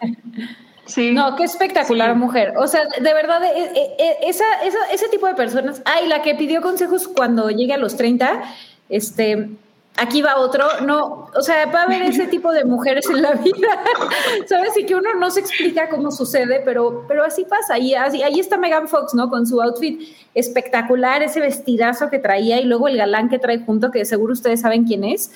No, qué espectacular mujer. O sea, de verdad, e, e, e, esa, ese tipo de personas. Ay, la que pidió consejos cuando llegue a los 30, este, aquí va otro. No, o sea, va a haber ese tipo de mujeres en la vida, <laughs> ¿sabes? Y que uno no se explica cómo sucede, pero, pero así pasa. Y así, ahí está Megan Fox, ¿no? Con su outfit espectacular, ese vestidazo que traía y luego el galán que trae junto, que seguro ustedes saben quién es.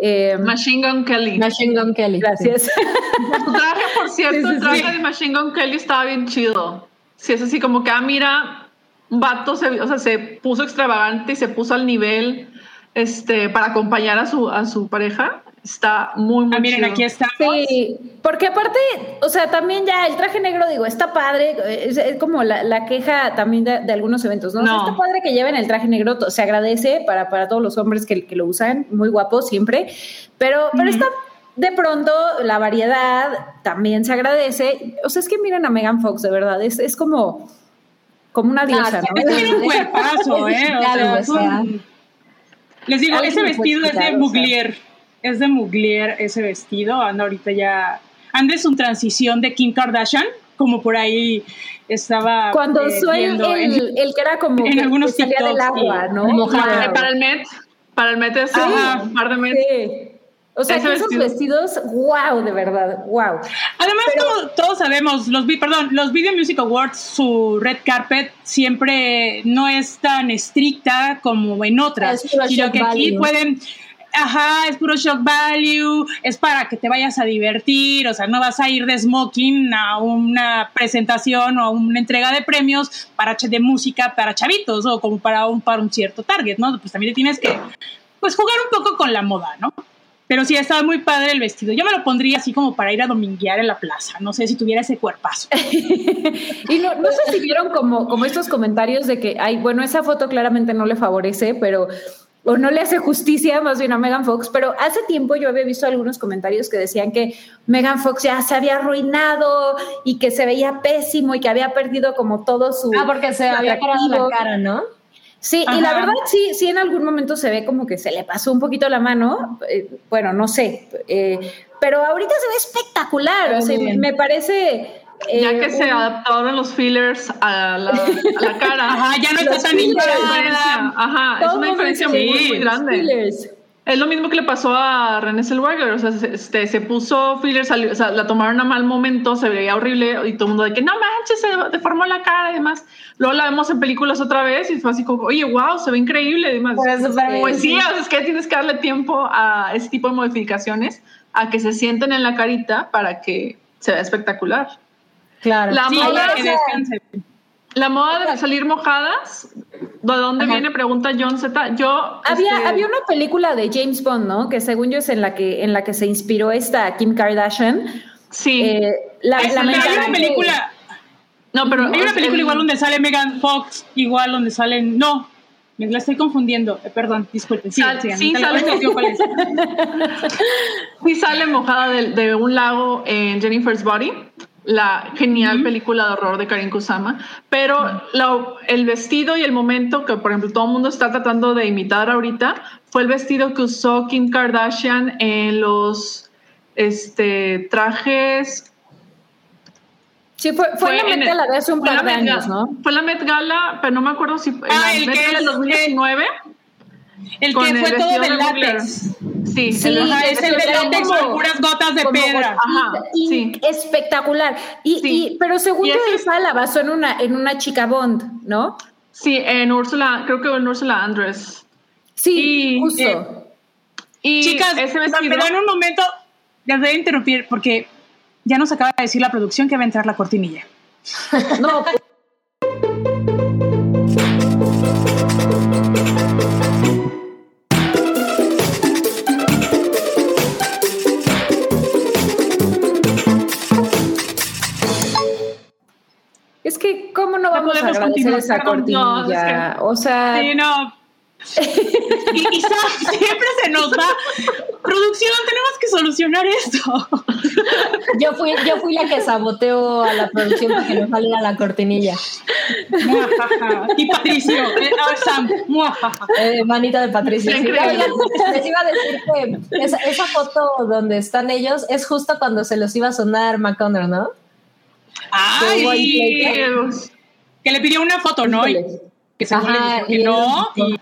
Eh, Machine Gun Kelly. Machine Gun Kelly. Gracias. Su traje, por cierto, el traje de Machine Gun Kelly estaba bien chido. Sí, es así como que, ah, mira, un vato se, o sea, se puso extravagante y se puso al nivel este, para acompañar a su, a su pareja. Está muy, muy ah, miren, aquí está. Sí, porque aparte, o sea, también ya el traje negro, digo, está padre, es, como la, queja también de, algunos eventos, ¿no? está padre que lleven el traje negro, se agradece para, para todos los hombres que, que lo usan, muy guapo siempre, pero, pero está de pronto la variedad también se agradece. O sea, es que miren a Megan Fox, de verdad, es, es como, como una diosa, ¿no? Es un <laughs> cuerpazo, ¿eh? O sea, les digo, ese vestido es de Muglier es de Muglier ese vestido, anda ahorita ya, anda es un transición de Kim Kardashian, como por ahí estaba cuando eh, suena el, el, que era como en algunos que salía del agua, ¿no? Para, el Met, para el Met es un par de Met. O sea, que esos vestidos, wow, de verdad, wow. Además, como todos sabemos, los perdón, los Video Music Awards, su red carpet siempre no es tan estricta como en otras, sino que aquí pueden ajá, es puro shock value, es para que te vayas a divertir, o sea, no vas a ir de smoking a una presentación o a una entrega de premios para de música para chavitos o como para un, para un cierto target, ¿no? Pues también tienes que, pues, jugar un poco con la moda, ¿no? Pero sí, estaba muy padre el vestido. Yo me lo pondría así como para ir a dominguear en la plaza. No sé si tuviera ese cuerpazo. <laughs> y no, no sé si vieron como, como estos comentarios de que, ay, bueno, esa foto claramente no le favorece, pero o no le hace justicia más bien a Megan Fox, pero hace tiempo yo había visto algunos comentarios que decían que Megan Fox ya se había arruinado y que se veía pésimo y que había perdido como todo su... Ah, porque se había la cara, ¿no? Sí, y la verdad sí, sí en algún momento se ve como que se le pasó un poquito la mano, eh, bueno, no sé, eh, pero ahorita se ve espectacular, o sea, me parece ya que se eh, adaptaron los fillers a la, a la cara. <laughs> Ajá, ya no está tan hinchada. Ajá, es una diferencia muy, muy grande. Es lo mismo que le pasó a René Zellweger, o sea, se, este, se puso fillers, o sea, la tomaron a mal momento, se veía horrible y todo el mundo de que no manches, se deformó la cara y demás. Luego la vemos en películas otra vez y fue así como, oye, wow, se ve increíble y demás. Pues, sí, es que tienes que darle tiempo a ese tipo de modificaciones, a que se sienten en la carita para que se vea espectacular. Claro. La moda La moda de salir mojadas, ¿de dónde viene? Pregunta John Z. Yo había, este, había una película de James Bond, ¿no? Que según yo es en la que en la que se inspiró esta Kim Kardashian. Sí. Eh, la, la hay una película. No, pero hay una película igual donde sale Megan Fox, igual donde salen. No, me la estoy confundiendo. Eh, perdón, disculpen. Sí, sí, sí sale, <laughs> sí sale mojada de, de, un lago en Jennifer's Body la genial película de horror de Karin Kusama, pero el vestido y el momento que, por ejemplo, todo el mundo está tratando de imitar ahorita fue el vestido que usó Kim Kardashian en los este, trajes. Sí, fue, fue, la Met Gala de hace un par de años, ¿no? Fue la Met Gala, pero no me acuerdo si ah, el Met Gala del 2019. El que fue todo de látex. Sí, sí el, es el de látex con puras gotas de piedra. Ajá, sí. Espectacular. Y, y, pero según yo, esa la basó en una, en una chica Bond, ¿no? Sí, en Úrsula, creo que en Úrsula Andrés. Sí, justo. Eh, y Chicas, ese vestido... me dan un momento, les voy a interrumpir porque ya nos acaba de decir la producción que va a entrar la cortinilla. no, <laughs> Es que, ¿cómo no vamos a agradecer esa cortinilla? o sea... Sí, no. Y, siempre se nos va. Producción, tenemos que solucionar esto. Yo fui, yo fui la que saboteó a la producción para que no saliera la cortinilla. y Patricio, eh, Sam, eh, manita de Patricio. les iba a decir que esa, esa, foto donde están ellos es justo cuando se los iba a sonar McConnell, ¿no? ¡Ay! Que le pidió una foto, ¿no? Y que se ajá, que no. Y,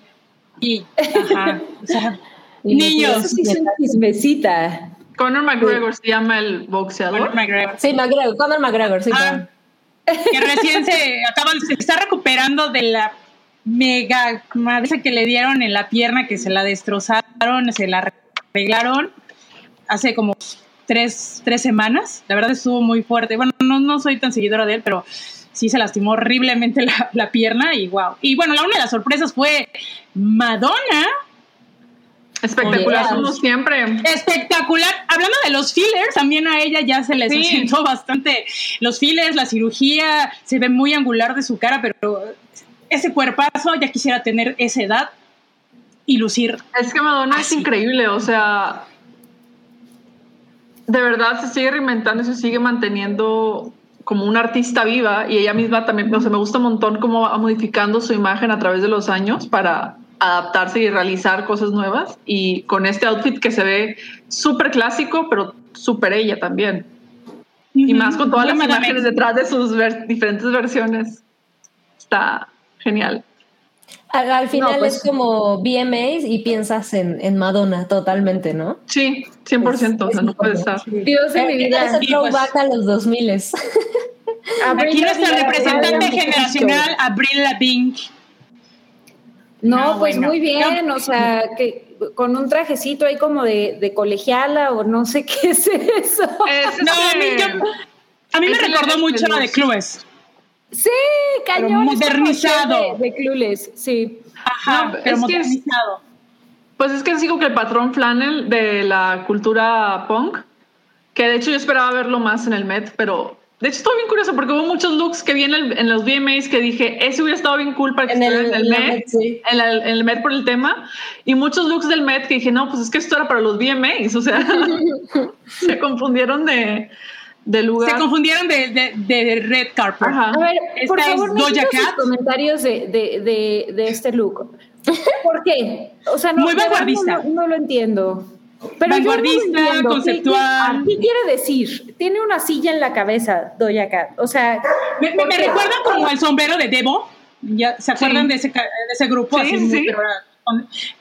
y, ajá. O sea, <laughs> niños. Eso sí es chismecita. Conor McGregor se llama el boxeador. Conor McGregor. Sí, McGregor, Conor McGregor, sí. Ah, que recién se <laughs> acaba, se está recuperando de la mega madre que le dieron en la pierna, que se la destrozaron, se la arreglaron hace como tres, tres semanas. La verdad estuvo muy fuerte. Bueno, no, no soy tan seguidora de él, pero sí se lastimó horriblemente la, la pierna y wow. Y bueno, la una de las sorpresas fue Madonna. Espectacular, como siempre. Espectacular. Hablando de los fillers, también a ella ya se le sí. bastante los fillers, la cirugía, se ve muy angular de su cara, pero ese cuerpazo ya quisiera tener esa edad y lucir. Es que Madonna es increíble, o sea, de verdad se sigue reinventando y se sigue manteniendo como una artista viva y ella misma también, o sea, me gusta un montón cómo va modificando su imagen a través de los años para adaptarse y realizar cosas nuevas y con este outfit que se ve súper clásico, pero súper ella también. Y más con todas las imágenes detrás de sus diferentes versiones. Está genial. Al, final pues es como VMAs y piensas en, en, Madonna totalmente, ¿no? Sí, 100%, o sea, no puede estar. Dios de mi vida. Es throwback pues, a los 2000 <laughs> Aquí nuestra representante generacional, Abril Lavigne. No, pues muy bien, o sea, que con un trajecito ahí como de, de colegiala o no sé <laughs> qué es eso. no, a mí, a mí me recordó mucho la de Clubes. Sí, cañón. modernizado. De, Clueless, sí. Ajá, pero modernizado. pues es que es como que el patrón flannel de la cultura punk, que de hecho yo esperaba verlo más en el Met, pero de hecho estoy bien curioso porque hubo muchos looks que vi en, los VMAs que dije, ese hubiera estado bien cool para que en el, en el Met, en, el, Met por el tema, y muchos looks del Met que dije, no, pues es que esto era para los VMAs, o sea, <laughs> se confundieron de de lugar. Se confundieron de, de, Red Carpet. A ver, por favor, Doja Cat. comentarios de, de, de, este look. ¿Por qué? O sea, no, Muy vanguardista. No, lo entiendo. Pero vanguardista, conceptual. ¿Qué, quiere decir? Tiene una silla en la cabeza, Doja Cat. O sea. Me, me, recuerda como el sombrero de Debo. ¿Ya, ¿Se acuerdan de, ese, de ese grupo? Sí, así, sí.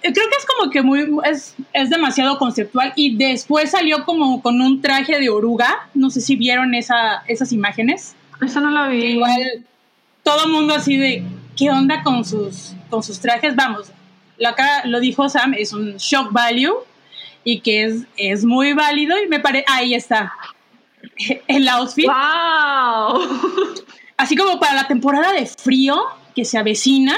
Creo que es como que muy es, es, demasiado conceptual y después salió como con un traje de oruga. No sé si vieron esa, esas imágenes. Esa no la vi. igual todo el mundo así de qué onda con sus con sus trajes. Vamos, la cara lo dijo Sam, es un shock value y que es, es muy válido y me parece ahí está <laughs> el outfit. Wow. Así como para la temporada de frío que se avecina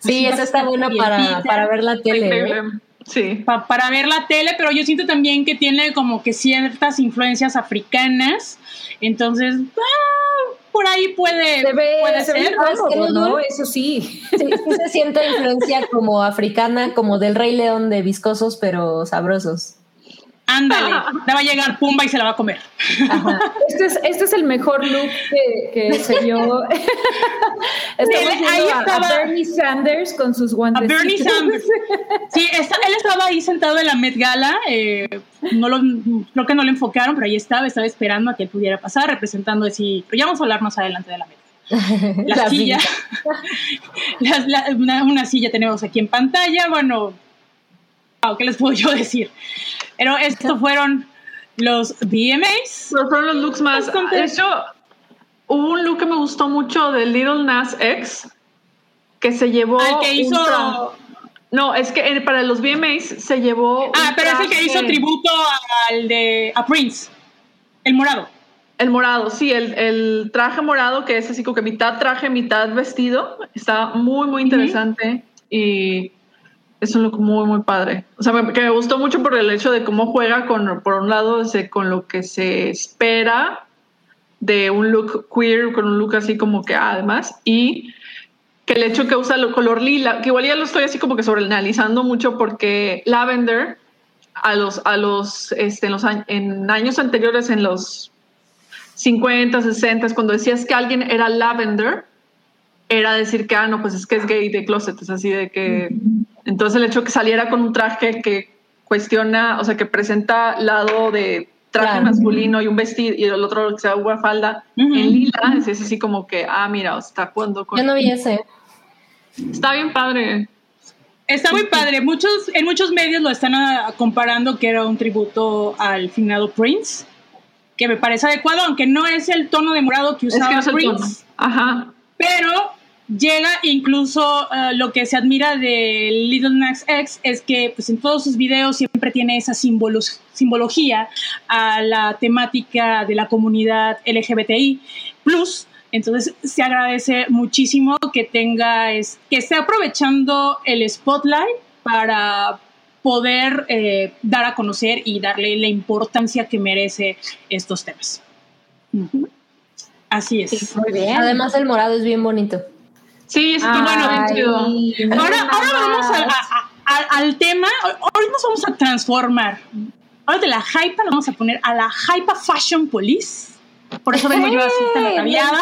Sí, esa está buena para, para, ver la tele. ¿eh? Sí. para ver la tele, pero yo siento también que tiene como que ciertas influencias africanas. Entonces, ah, por ahí puede, puede ser. ¿no? Eso sí. sí. se siente influencia como africana, como del Rey León de viscosos, pero sabrosos. Ándale, le va a llegar Pumba y se la va a comer. Este, es, este es el mejor look que, que se yo. <laughs> Estamos ahí estaba, a Bernie Sanders con sus guantes. A Bernie Sanders. Sí, él estaba ahí sentado en la Met Gala. Eh, no lo, creo que no lo enfocaron, pero ahí estaba, estaba esperando a que él pudiera pasar, representando así. Pero ya vamos a hablar más adelante de la Met. <laughs> La, silla. <laughs> una, silla tenemos aquí en pantalla. Bueno, ¿qué les puedo yo decir? Pero estos fueron los VMAs. fueron los looks más. De hecho, hubo un look que me gustó mucho de Little Nas X que se llevó. Al que hizo. No, es que para los VMAs se llevó. Ah, pero es el que hizo tributo al de. a Prince. El morado. El morado, sí, el, el, traje morado que es así como que mitad traje, mitad vestido. Está muy, muy interesante. Y es un look muy, muy padre. O sea, que me gustó mucho por el hecho de cómo juega con, por un lado, con lo que se espera de un look queer, con un look así como que además, y que el hecho que usa el color lila, que igual ya lo estoy así como que sobreanalizando mucho porque Lavender, a los, a los, este, en los en años anteriores, en los 50, 60, cuando decías que alguien era Lavender, era decir que, ah, no, pues es que es gay de closet, es así de que... Entonces el hecho que saliera con un traje que cuestiona, o sea, que presenta lado de traje masculino y un vestido y el otro que sea una falda en lila, es, así como que, ah, mira, está jugando con... Yo no vi ese. Está bien padre. Está muy padre. Muchos, en muchos medios lo están ah, comparando que era un tributo al finado Prince, que me parece adecuado, aunque no es el tono de morado que usaba Prince. Ajá. Pero llega incluso eh, lo que se admira de Little Nas X es que pues en todos sus videos siempre tiene esa simbología a la temática de la comunidad LGBTI plus entonces se agradece muchísimo que tenga es, que esté aprovechando el spotlight para poder eh, dar a conocer y darle la importancia que merece estos temas. Así es. muy bien. Además el morado es bien bonito. Sí, es bueno. Ahora, ahora vamos al tema. Hoy nos vamos a transformar. Ahora de la hype nos vamos a poner a la hype Fashion Police. Por eso vengo yo así tan <laughs> ataviada.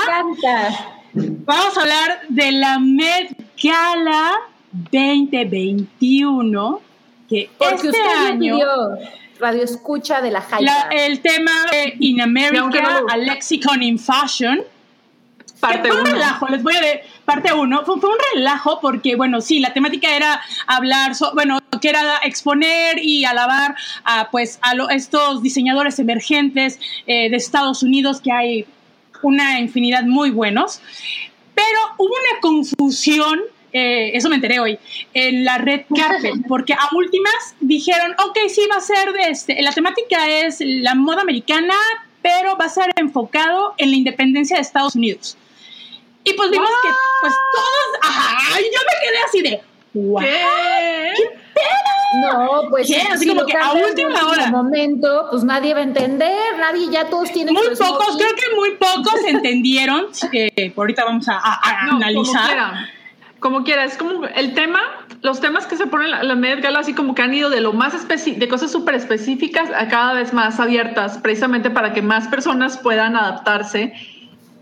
Vamos a hablar de la Met Gala 2021. Que Porque este usted año. Radio escucha de la hype. el tema de In America, a Lexicon in Fashion. Parte relajo, les voy a parte uno, fue, un relajo porque, bueno, sí, la temática era hablar, bueno, que era exponer y alabar a, pues, a estos diseñadores emergentes eh, de Estados Unidos, que hay una infinidad muy buenos, pero hubo una confusión eh, eso me enteré hoy, en la red Carpet, porque a últimas dijeron, ok, sí, va a ser, de este, la temática es la moda americana, pero va a ser enfocado en la independencia de Estados Unidos. Y pues vimos que, pues todos, ajá, yo me quedé así de, wow, ¿qué, pedo? No, pues ¿Qué? así como que a última hora. momento, pues nadie va a entender, nadie, ya todos tienen Muy pocos, creo que muy pocos <laughs> entendieron, eh, ahorita vamos a, analizar como quiera, es como el tema, los temas que se ponen en la, media gala, así como que han ido de lo más de cosas súper específicas a cada vez más abiertas, precisamente para que más personas puedan adaptarse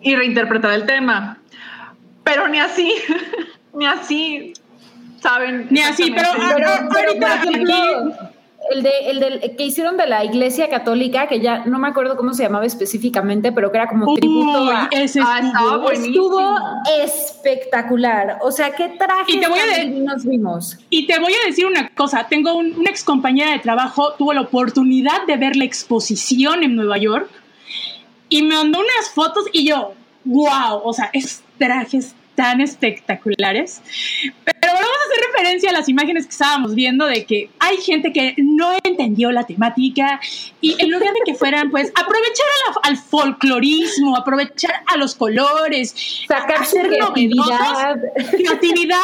y reinterpretar el tema. Pero ni así, <laughs> ni así, ¿saben? Ni así, pero, ahorita el de el del que hicieron de la Iglesia Católica, que ya no me acuerdo cómo se llamaba específicamente, pero que era como tributo a, ese estuvo, estuvo espectacular. O sea, qué traje y te voy a nos vimos. Y te voy a decir una cosa, tengo una ex compañera de trabajo, tuvo la oportunidad de ver la exposición en Nueva York y me mandó unas fotos y yo, wow, o sea, es trajes tan espectaculares. Pero vamos a hacer referencia a las imágenes que estábamos viendo de que hay gente que no entendió la temática y en lugar de que fueran, pues, aprovechar al folclorismo, aprovechar a los colores, sacar su creatividad. creatividad,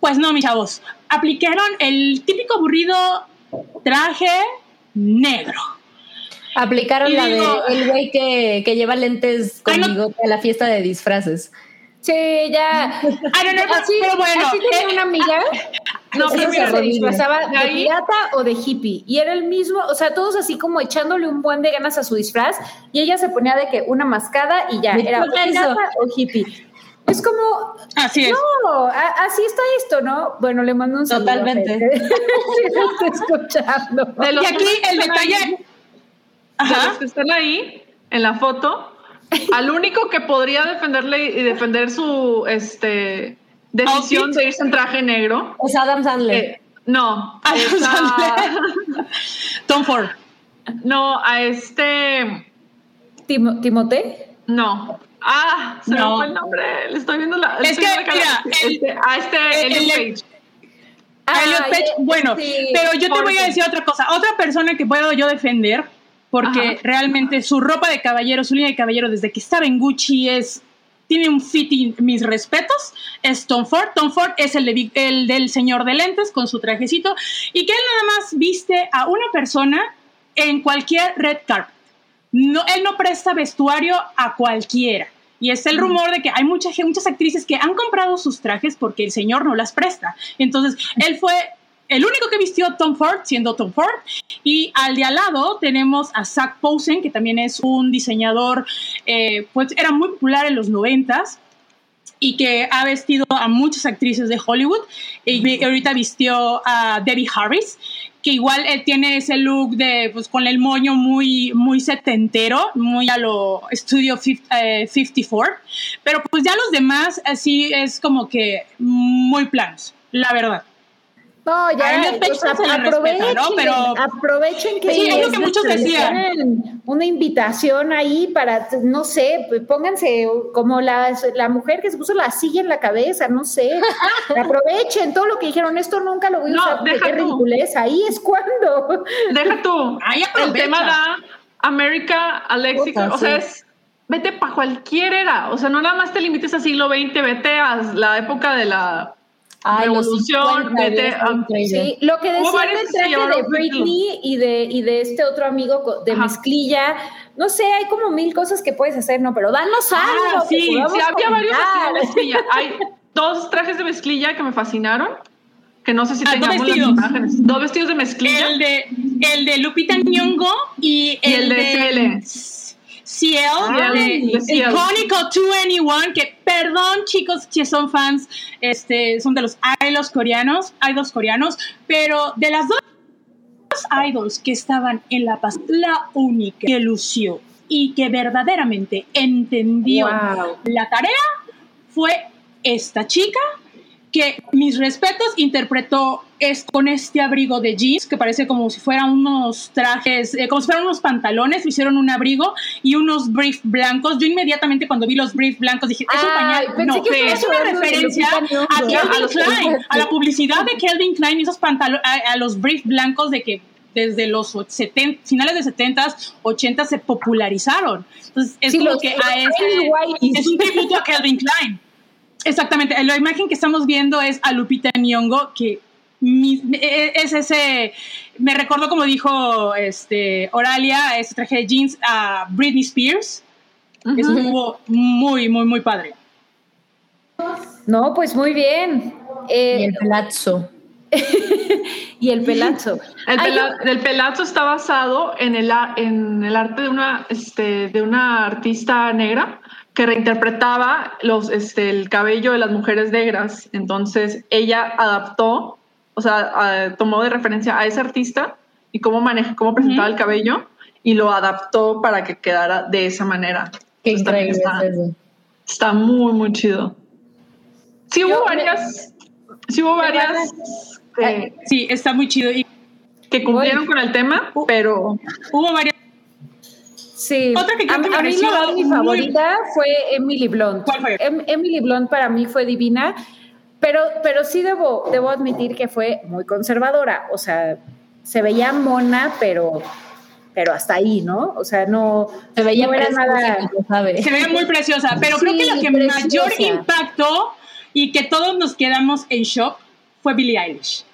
pues no, mis chavos, aplicaron el típico aburrido traje negro. Aplicaron la de el güey que, que, lleva lentes conmigo a la fiesta de disfraces. Sí, ya. Ah, no, no, así, pero bueno. Así tenía eh, una amiga. No, pero se disfrazaba de pirata o de hippie. Y era el mismo, o sea, todos así como echándole un buen de ganas a su disfraz. Y ella se ponía de que una mascada y ya, era pirata o hippie. Es como. Así es. No, así está esto, ¿no? Bueno, le mando un saludo. Totalmente. sí, <laughs> escuchando. y aquí el detalle. Ajá. De los que están ahí en la foto al único que podría defenderle y defender su este decisión de irse en traje negro. Es Adam Sandler. Eh, no. Adam Sandler. <laughs> Tom Ford. No, a este. ¿Timote? No. Ah, se no. me fue el nombre. Le estoy viendo la. Es que, mira, este, a este Elliot Page. A Elliot Page, bueno, pero yo te voy a decir otra cosa. Otra persona que puedo yo defender porque realmente su ropa de caballero, su línea de caballero desde que estaba en Gucci es tiene un fitting, mis respetos, es Tom Ford. Tom Ford es el, el del señor de lentes con su trajecito y que él nada más viste a una persona en cualquier red carpet. No, él no presta vestuario a cualquiera. Y es el rumor de que hay mucha, muchas actrices que han comprado sus trajes porque el señor no las presta. Entonces, él fue el único que vistió Tom Ford, siendo Tom Ford. Y al de al lado tenemos a Zach Posen, que también es un diseñador, eh, pues era muy popular en los noventas y que ha vestido a muchas actrices de Hollywood. Y ahorita vistió a Debbie Harris, que igual él tiene ese look de, pues con el moño muy, muy setentero, muy a lo Studio 54. Eh, Pero pues ya los demás así es como que muy planos, la verdad. No, ya, aprovechen, ¿no? Pero, aprovechen que, sí, es lo que muchos decían. Una invitación ahí para, no sé, pues, pónganse como la, la mujer que se puso la silla en la cabeza, no sé. <laughs> aprovechen todo lo que dijeron, esto nunca lo voy a no, usar deja ridiculez. Ahí es cuando. Deja tú. Ahí <laughs> el tema da América, Alexico, o sea, es vete para cualquier era, o sea, no nada más te limites al siglo XX, vete a la época de la Revolución, vete sí, lo que decía del traje de Britney y de, y de este otro amigo de mezclilla, no sé, hay como mil cosas que puedes hacer, ¿no? Pero danos ah, algo. sí, sí, había varios de mezclilla. Hay dos trajes de mezclilla que me fascinaron, que no sé si ah, tengamos las imágenes. Dos vestidos de mezclilla. El de, el de Lupita Nyong'o y, el, de, de Ciel, el Chronicle 2anyone, que perdón chicos si son fans, este, son de los idols coreanos, idols coreanos, pero de las dos idols que estaban en La Paz, la única que lució y que verdaderamente entendió la tarea fue esta chica que mis respetos interpretó es con este abrigo de jeans que parece como si fueran unos trajes, eh, como si fueran unos pantalones, hicieron un abrigo y unos briefs blancos. Yo inmediatamente cuando vi los briefs blancos dije, es un pañal. No, es una referencia a Calvin Klein, a la publicidad de Calvin Klein, esos pantalones, a, los briefs blancos de que desde los 70, finales de 70s, 80 se popularizaron. Entonces, es como que a ese, es un tributo a Calvin Klein. Exactamente, la imagen que estamos viendo es a Lupita Nyong'o, que e, es ese, me recuerdo como dijo este, Oralia, ese traje de jeans a Britney Spears. Eso estuvo muy, muy, muy padre. No, pues muy bien. Eh, y el pelazo. <laughs> y el pelazo. El, pelazo está basado en el, en el arte de una, este, de una artista negra que reinterpretaba los, este, el cabello de las mujeres negras. Entonces ella adaptó o sea, tomó de referencia a ese artista y cómo maneja, cómo presentaba el cabello y lo adaptó para que quedara de esa manera. Qué increíble. Está, muy, muy chido. Sí hubo varias, sí hubo varias. sí, está muy chido. Y que cumplieron con el tema, pero hubo varias. Sí, Otra que a, mí la mi favorita fue Emily Blunt. ¿Cuál fue? Em, Emily Blunt para mí fue divina pero, pero sí debo, debo admitir que fue muy conservadora. O sea, se veía mona, pero, pero hasta ahí, ¿no? O sea, no se veía nada. Se veía muy preciosa, pero creo que lo que mayor impactó y que todos nos quedamos en shock fue Billie Eilish.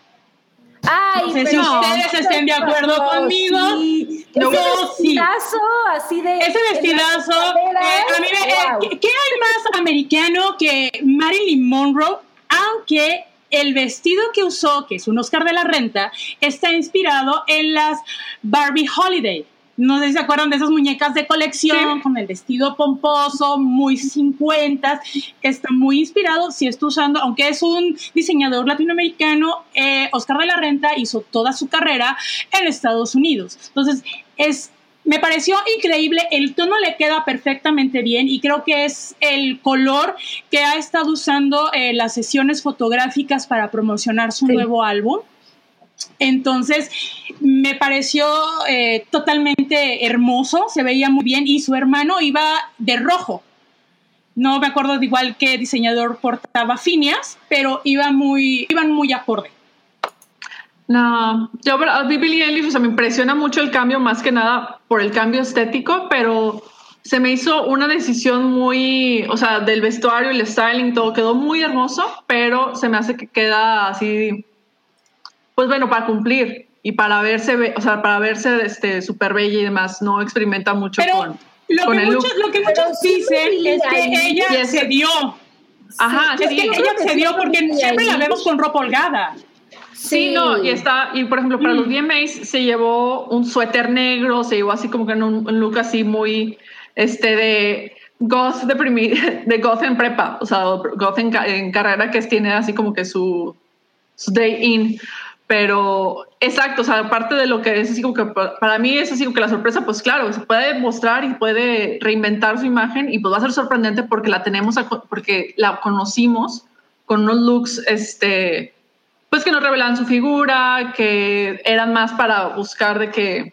Ay, no sé si ustedes estén de acuerdo conmigo. Sí. No, ese vestidazo, así de. Ese vestidazo. Eh, a mí, eh, ¿qué hay más americano que Marilyn Monroe aunque el vestido que usó, que es un Oscar de la Renta, está inspirado en las Barbie Holiday. No sé si se acuerdan de esas muñecas de colección con el vestido pomposo, muy 50, que está muy inspirado. Si está usando, aunque es un diseñador latinoamericano, eh, Oscar de la Renta hizo toda su carrera en Estados Unidos. Entonces, es me pareció increíble, el tono le queda perfectamente bien y creo que es el color que ha estado usando eh, las sesiones fotográficas para promocionar su nuevo álbum. Entonces, me pareció eh, totalmente hermoso, se veía muy bien y su hermano iba de rojo. No me acuerdo de igual qué diseñador portaba Finias, pero iba muy, iban muy acorde. No, yo a Billie Eilish, o sea, me impresiona mucho el cambio, más que nada por el cambio estético, pero se me hizo una decisión muy, o sea, del vestuario, el styling, todo quedó muy hermoso, pero se me hace que queda así, pues bueno, para cumplir y para verse, o sea, para verse este súper bella y demás, no experimenta mucho con, lo con que el muchos, Lo que muchos dicen es que ella se dio. Ajá, es que ella se dio porque siempre la vemos con ropa holgada. Sí, no, y está, y por ejemplo, para los VMAs mm. se llevó un suéter negro, se llevó así como que en un, look así muy, este, de goth de, <laughs> de goth en prepa, o sea, goth en, carrera que tiene así como que su, day in, pero exacto, o sea, aparte de lo que es así como que para mí es así como que la sorpresa, pues claro, se puede mostrar y puede reinventar su imagen y pues va a ser sorprendente porque la tenemos, porque la conocimos con unos looks, este, pues que no revelaban su figura, que eran más para buscar de que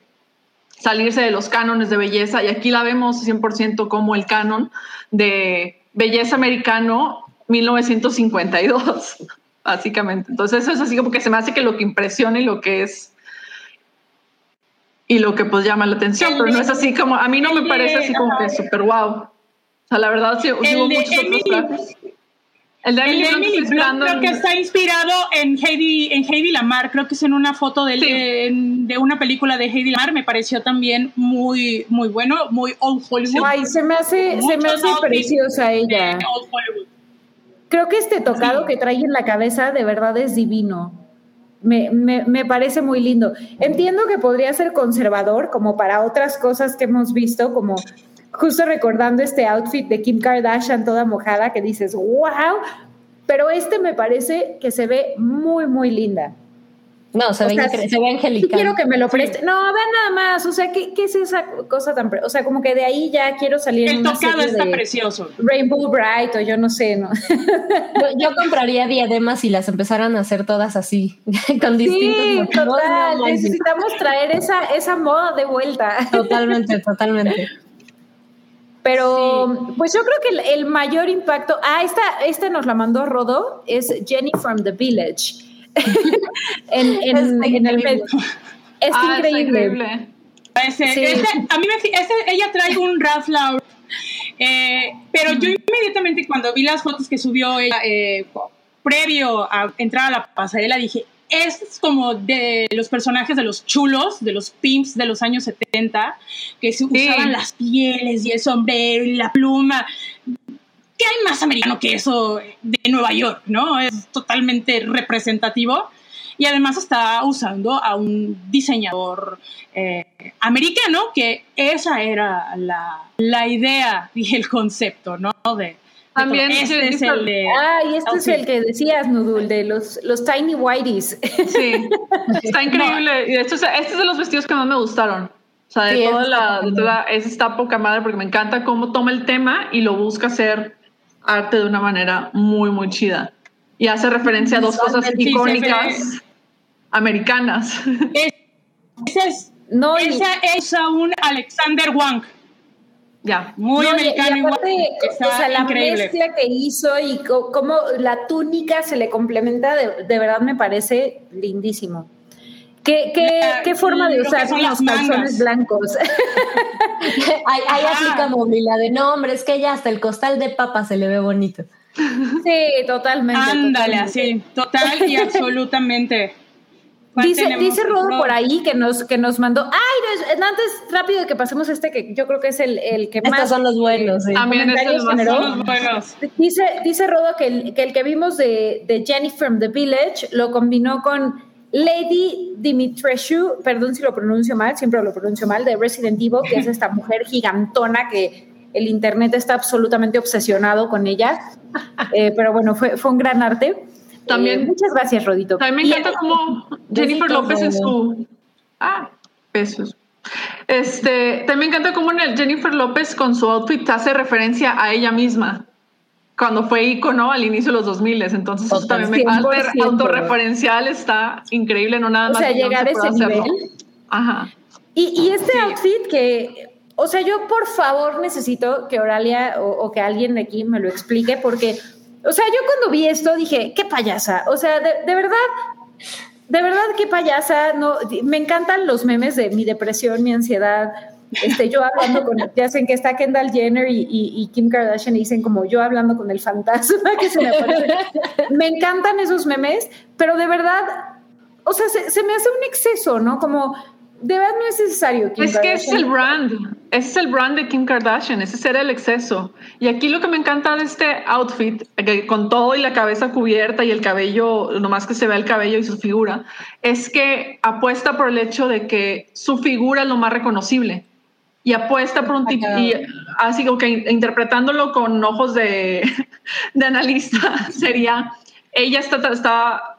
salirse de los cánones de belleza, y aquí la vemos 100% como el canon de belleza americano 1952, básicamente. Entonces eso es así como que se me hace que lo que impresiona y lo que es y lo que pues llama la atención, pero no es así como, a mí no me parece así como que súper wow. O sea, la verdad sí, hubo muchos otros el de Emily, Blunt creo que está inspirado en Heidi, en Heidi Lamar, creo que es en una foto de, de, una película de Heidi Lamar, me pareció también muy, muy bueno, muy old Hollywood. Ay, se me hace, se me hace preciosa ella. Creo que este tocado que trae en la cabeza de verdad es divino. Me, me, me, parece muy lindo. Entiendo que podría ser conservador, como para otras cosas que hemos visto, como justo recordando este outfit de Kim Kardashian toda mojada que dices, wow, pero este me parece que se ve muy, muy linda. No, se, ve, se ve angelical. quiero que me lo preste. No, vean nada más. O sea, ¿qué, ¿qué, es esa cosa tan. O sea, como que de ahí ya quiero salir. El tocado está precioso. Rainbow Bright o yo no sé, ¿no? <laughs> yo, compraría diademas y las empezaran a hacer todas así, <laughs> con distintos sí, Total, necesitamos traer esa, esa moda de vuelta. Totalmente, totalmente. Pero, pues yo creo que el, mayor impacto. Ah, esta, esta nos la mandó Rodo, es Jenny from the Village <laughs> en, en, en el medio. Es ah, increíble. Ese, a mí me, ella trae un Ralph Lauren, eh, pero yo inmediatamente cuando vi las fotos que subió ella eh, previo a entrar a la pasarela dije, es como de los personajes de los chulos, de los pimps de los años 70, que se usaban las pieles y el sombrero y la pluma. ¿Qué hay más americano que eso de Nueva York? ¿no? Es totalmente representativo. Y además está usando a un diseñador eh, americano, que esa era la, la, idea y el concepto, ¿no? De, también este es el de. Ah, y este es el que decías, Nudul, de los, los Tiny Whiteys. Sí, <laughs> está increíble. Y de hecho, este es de los vestidos que más me gustaron. O sea, de toda la. De toda, es esta poca madre, porque me encanta cómo toma el tema y lo busca hacer arte de una manera muy, muy chida. Y hace referencia a dos cosas icónicas americanas. Esa es, no, esa es un Alexander Wang. Ya, muy americano. Y o sea, la mezcla que hizo y cómo la túnica se le complementa, de, de verdad me parece lindísimo. ¿Qué, qué, qué forma de usar los calzones blancos? ahí, ahí aplica la de no, hombre, es que ya hasta el costal de papa se le ve bonito. Sí, totalmente. Ándale, así, total y absolutamente. Dice, dice Rodo por ahí que nos, que nos mandó. Ay, antes, rápido que pasemos este, que yo creo que es el, el que Estos son los buenos. También estos son los buenos. Dice, dice Rodo que el, que el que vimos de, de Jenny from the Village lo combinó con Lady Dimitrescu, perdón si lo pronuncio mal, siempre lo pronuncio mal, de Resident Evil, que es <laughs> esta mujer gigantona que el internet está absolutamente obsesionado con ella. Eh, pero bueno, fue, fue un gran arte. También, eh, muchas gracias, Rodito. También me encanta como Jennifer López en su. Ah, besos. Este, también me encanta cómo Jennifer López con su outfit hace referencia a ella misma cuando fue icono al inicio de los 2000, entonces eso también me autorreferencial está increíble, no nada más. O sea, llegar a ese nivel. Ajá. Y, y este outfit que, o sea, yo por favor necesito que Oralia o, que alguien de aquí me lo explique, porque, o sea, yo cuando vi esto dije, qué payasa, o sea, de, de verdad, de verdad qué payasa, no, me encantan los memes de mi depresión, mi ansiedad, este, yo hablando con, ya hacen que está Kendall Jenner y, Kim Kardashian y dicen como yo hablando con el fantasma que se me aparece. me encantan esos memes, pero de verdad, o sea, se, me hace un exceso, ¿no? Como, de verdad no es necesario. es que es el brand, es el brand de Kim Kardashian, ese será el exceso. Y aquí lo que me encanta de este outfit, que con todo y la cabeza cubierta y el cabello, nomás que se vea el cabello y su figura, es que apuesta por el hecho de que su figura es lo más reconocible y apuesta por un tipo, y así como que interpretándolo con ojos de, <laughs> de analista, <laughs> sería, ella está, está,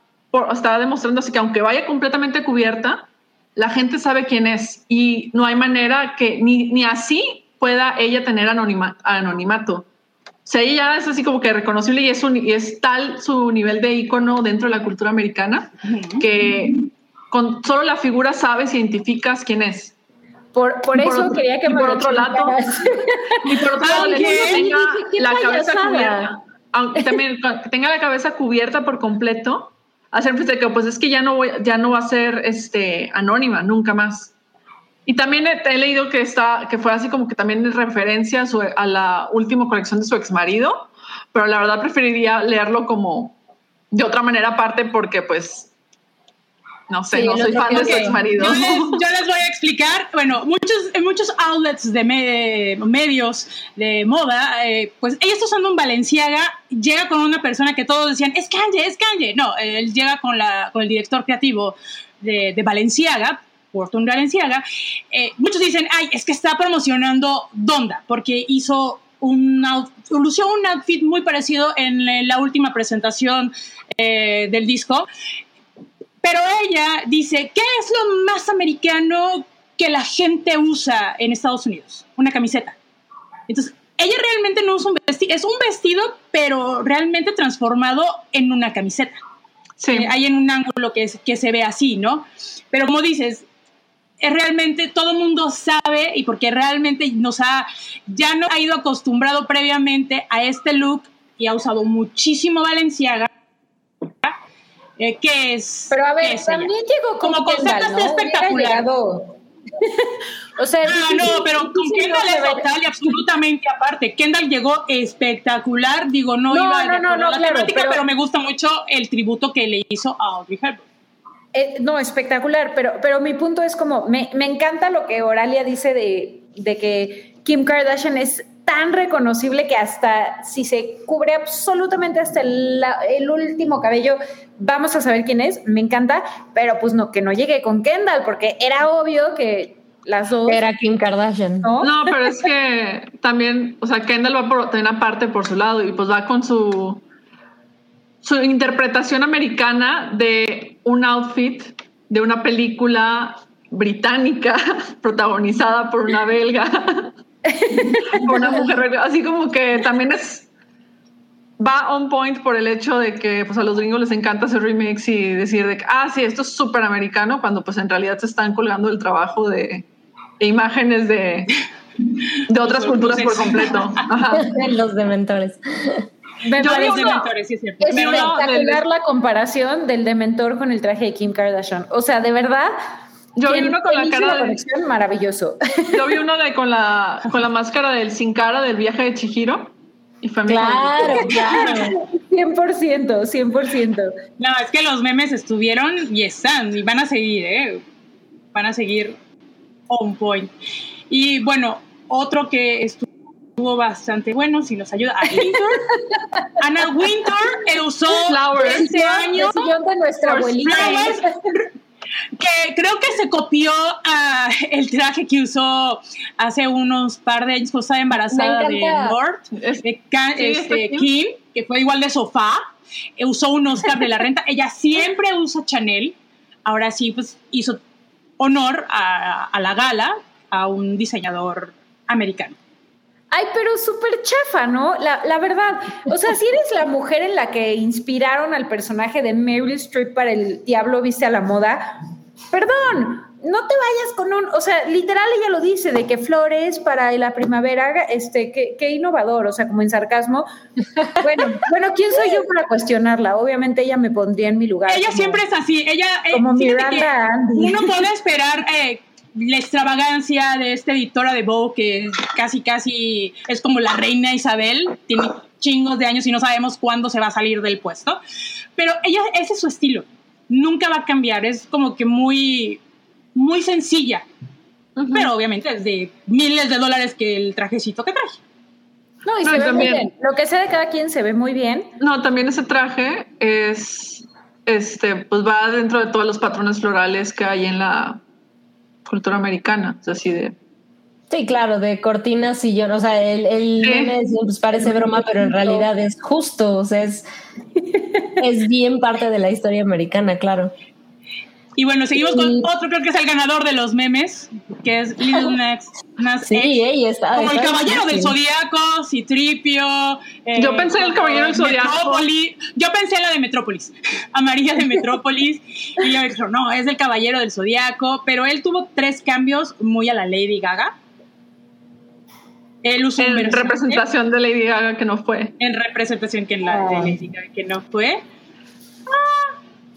está demostrando así que aunque vaya completamente cubierta, la gente sabe quién es y no hay manera que ni, ni así pueda ella tener anonimato. O sea, ella es así como que reconocible y es, un, y es tal su nivel de ícono dentro de la cultura americana que con solo la figura sabes, identificas quién es. Por, por eso quería que me por otro lado <laughs> y por otro lado tenga la cabeza cubierta aunque también <laughs> tenga la cabeza cubierta por completo hacer que pues es que ya no voy ya no va a ser este anónima nunca más y también he, leído que está que fue así como que también es referencia a, su, a la última colección de su ex marido pero la verdad preferiría leerlo como de otra manera aparte porque pues no sé, no soy fan de su ex marido. <laughs> Yo les, voy a explicar. Bueno, muchos, en muchos outlets de medios de moda, eh, pues ella está usando un Valenciaga, llega con una persona que todos decían, es Kanye, es Kanye. No, él llega con, la, con el director creativo de, de Valenciaga, Porton Valenciaga. Eh, muchos dicen, ay, es que está promocionando Donda, porque hizo un, lució un outfit muy parecido en la última presentación eh, del disco Pero ella dice, ¿qué es lo más americano que la gente usa en Estados Unidos? Una camiseta. Entonces, ella realmente no usa un vestido, es un vestido, pero realmente transformado en una camiseta. Sí. Eh, hay en un ángulo que, que se ve así, ¿no? Pero como dices, es realmente todo el mundo sabe y porque realmente nos ha, ya no ha ido acostumbrado previamente a este look y ha usado muchísimo Valenciaga, eh, que es... Pero a ver, también llegó como concepto ¿no? espectacular. <laughs> o sea, ah, no, pero con Kendall es total y absolutamente aparte. Kendall llegó espectacular, digo, no, iba a no, la temática, pero... me gusta mucho el tributo que le hizo a Audrey Hepburn. Eh, no, espectacular, pero, pero mi punto es como, me, me encanta lo que Oralia dice de, de que Kim Kardashian es tan reconocible que hasta si se cubre absolutamente hasta el, el, último cabello, vamos a saber quién es, me encanta, pero pues no, que no llegue con Kendall, porque era obvio que las dos... Era Kim Kardashian. No, no pero es que también, o sea, Kendall va por, tener una parte por su lado y pues va con su, su interpretación americana de un outfit de una película británica <laughs> protagonizada por una belga <laughs> una mujer, así como que también es va on point por el hecho de que pues a los gringos les encanta hacer remix y decir de que, ah, sí, esto es súper americano, cuando pues en realidad se están colgando el trabajo de, imágenes de, de otras culturas por completo. <laughs> Los dementores. dementores, sí es cierto. Es espectacular la comparación del dementor con el traje de Kim Kardashian. O sea, de verdad, yo vi uno con la cara de. Maravilloso. <laughs> Yo vi uno de, con, la, con la máscara del sin cara del viaje de Chihiro. Y familia. Claro, claro. 100%, 100%. No, es que los memes estuvieron y están, y van a seguir, ¿eh? Van a seguir on point. Y bueno, otro que estuvo bastante bueno, si nos ayuda, a Winter. Ana Winter usó Flowers. este año. El de nuestra abuelita que creo que se copió a el traje que usó hace unos par de años cuando estaba embarazada de Lord, este, Kim, que fue igual de sofá, eh, usó un Oscar de la renta. Ella siempre usa Chanel. Ahora sí, pues hizo honor a, a la gala a un diseñador americano. Ay, pero súper chafa, ¿no? La, la, verdad. O sea, si eres la mujer en la que inspiraron al personaje de Meryl Streep para el Diablo Viste a la Moda, perdón, no te vayas con un. O sea, literal ella lo dice, de que flores para la primavera, este, qué, qué innovador, o sea, como en sarcasmo. Bueno, bueno, ¿quién soy yo para cuestionarla? Obviamente ella me pondría en mi lugar. Ella siempre es así. Ella. Eh, como Miranda Andy. Uno puede esperar. Eh, la extravagancia de esta editora de Vogue, que casi, casi es como la reina Isabel, tiene chingos de años y no sabemos cuándo se va a salir del puesto. Pero ella, ese es su estilo, nunca va a cambiar, es como que muy, muy sencilla. Pero obviamente es de miles de dólares que el trajecito que traje. No, y se ve muy bien. Lo que sea de cada quien se ve muy bien. No, también ese traje es, este, pues va dentro de todos los patrones florales que hay en la cultura americana, es así de... Sí, claro, de cortinas y yo, o sea, el, el pues, parece broma, pero en realidad es justo, o sea, es, es bien parte de la historia americana, claro. Y bueno, seguimos con otro, creo que es el ganador de los memes, que es Little Nas, Sí, ella está. Como el caballero del zodiaco, Citripio. Eh, yo pensé en el caballero del zodiaco. Yo pensé en la de Metrópolis, <laughs> Amarilla de Metrópolis. y yo dije, no, es el caballero del zodiaco. Pero él tuvo tres cambios muy a la Lady Gaga. Él usó en representación de Lady Gaga que no fue. En representación que, la, de Lady Gaga que no fue.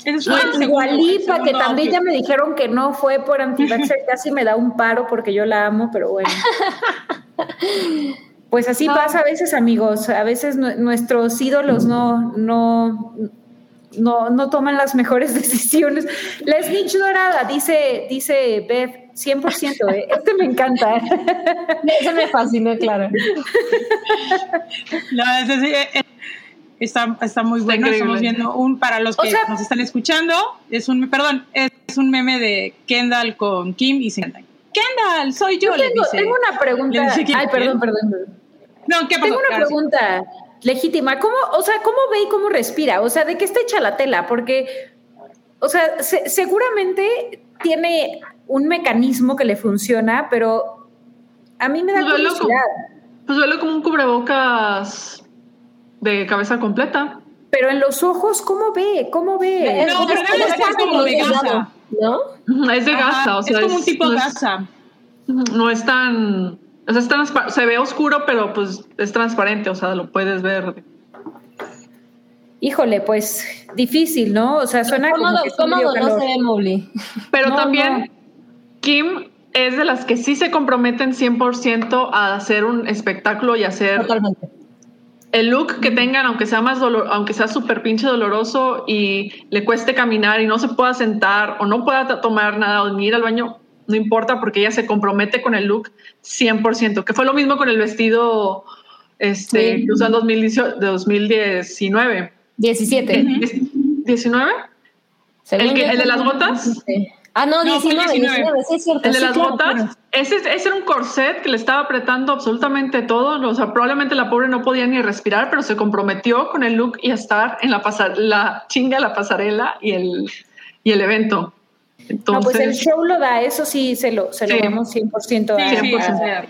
Es Igualipa, que también ya me dijeron que no fue por antivaxxer, <laughs> casi me da un paro porque yo la amo, pero bueno. <laughs> Pues así pasa a veces, amigos. A veces nuestros ídolos no, no, no, no toman las mejores <laughs> decisiones. La snitch dorada, dice, dice Beth, 100%, ¿eh? este me encanta. Eso me fascina, claro. No, es, es, Está, está muy bueno. Estamos viendo un, para los que nos están escuchando, es un, perdón, es un meme de Kendall con Kim y se Kendall, soy yo, tengo, Tengo una pregunta. Ay, perdón, perdón, No, ¿qué pasó? Tengo una pregunta legítima. ¿Cómo, o sea, cómo ve y cómo respira? O sea, ¿de qué está hecha la tela? Porque, o sea, seguramente tiene un mecanismo que le funciona, pero a mí me da pues curiosidad. pues velo como un cubrebocas de cabeza completa. Pero en los ojos, ¿cómo ve? ¿Cómo ve? No, pero es como de gasa. ¿No? Es de gasa, o sea. Es como un tipo de gasa. No es tan. O sea, es se ve oscuro, pero pues es transparente, o sea, lo puedes ver. Híjole, pues difícil, ¿no? O sea, suena como que cómodo no se ve Pero también Kim es de las que sí se comprometen 100% a hacer un espectáculo y hacer Totalmente el look que tengan, aunque sea más dolor, aunque sea súper pinche doloroso y le cueste caminar y no se pueda sentar o no pueda tomar nada o ni ir al baño, no importa porque ella se compromete con el look 100%, que fue lo mismo con el vestido este, que usó en 2019. 17. ¿19? El, el de las botas. Ah, no, 19, 19, sí es cierto. El de las botas, ese, ese, era un corset que le estaba apretando absolutamente todo. O sea, probablemente la pobre no podía ni respirar, pero se comprometió con el look y a estar en la, la chinga, la pasarela y el, y el evento. Entonces, no, pues el show lo da, eso sí se lo, se lo damos 100%,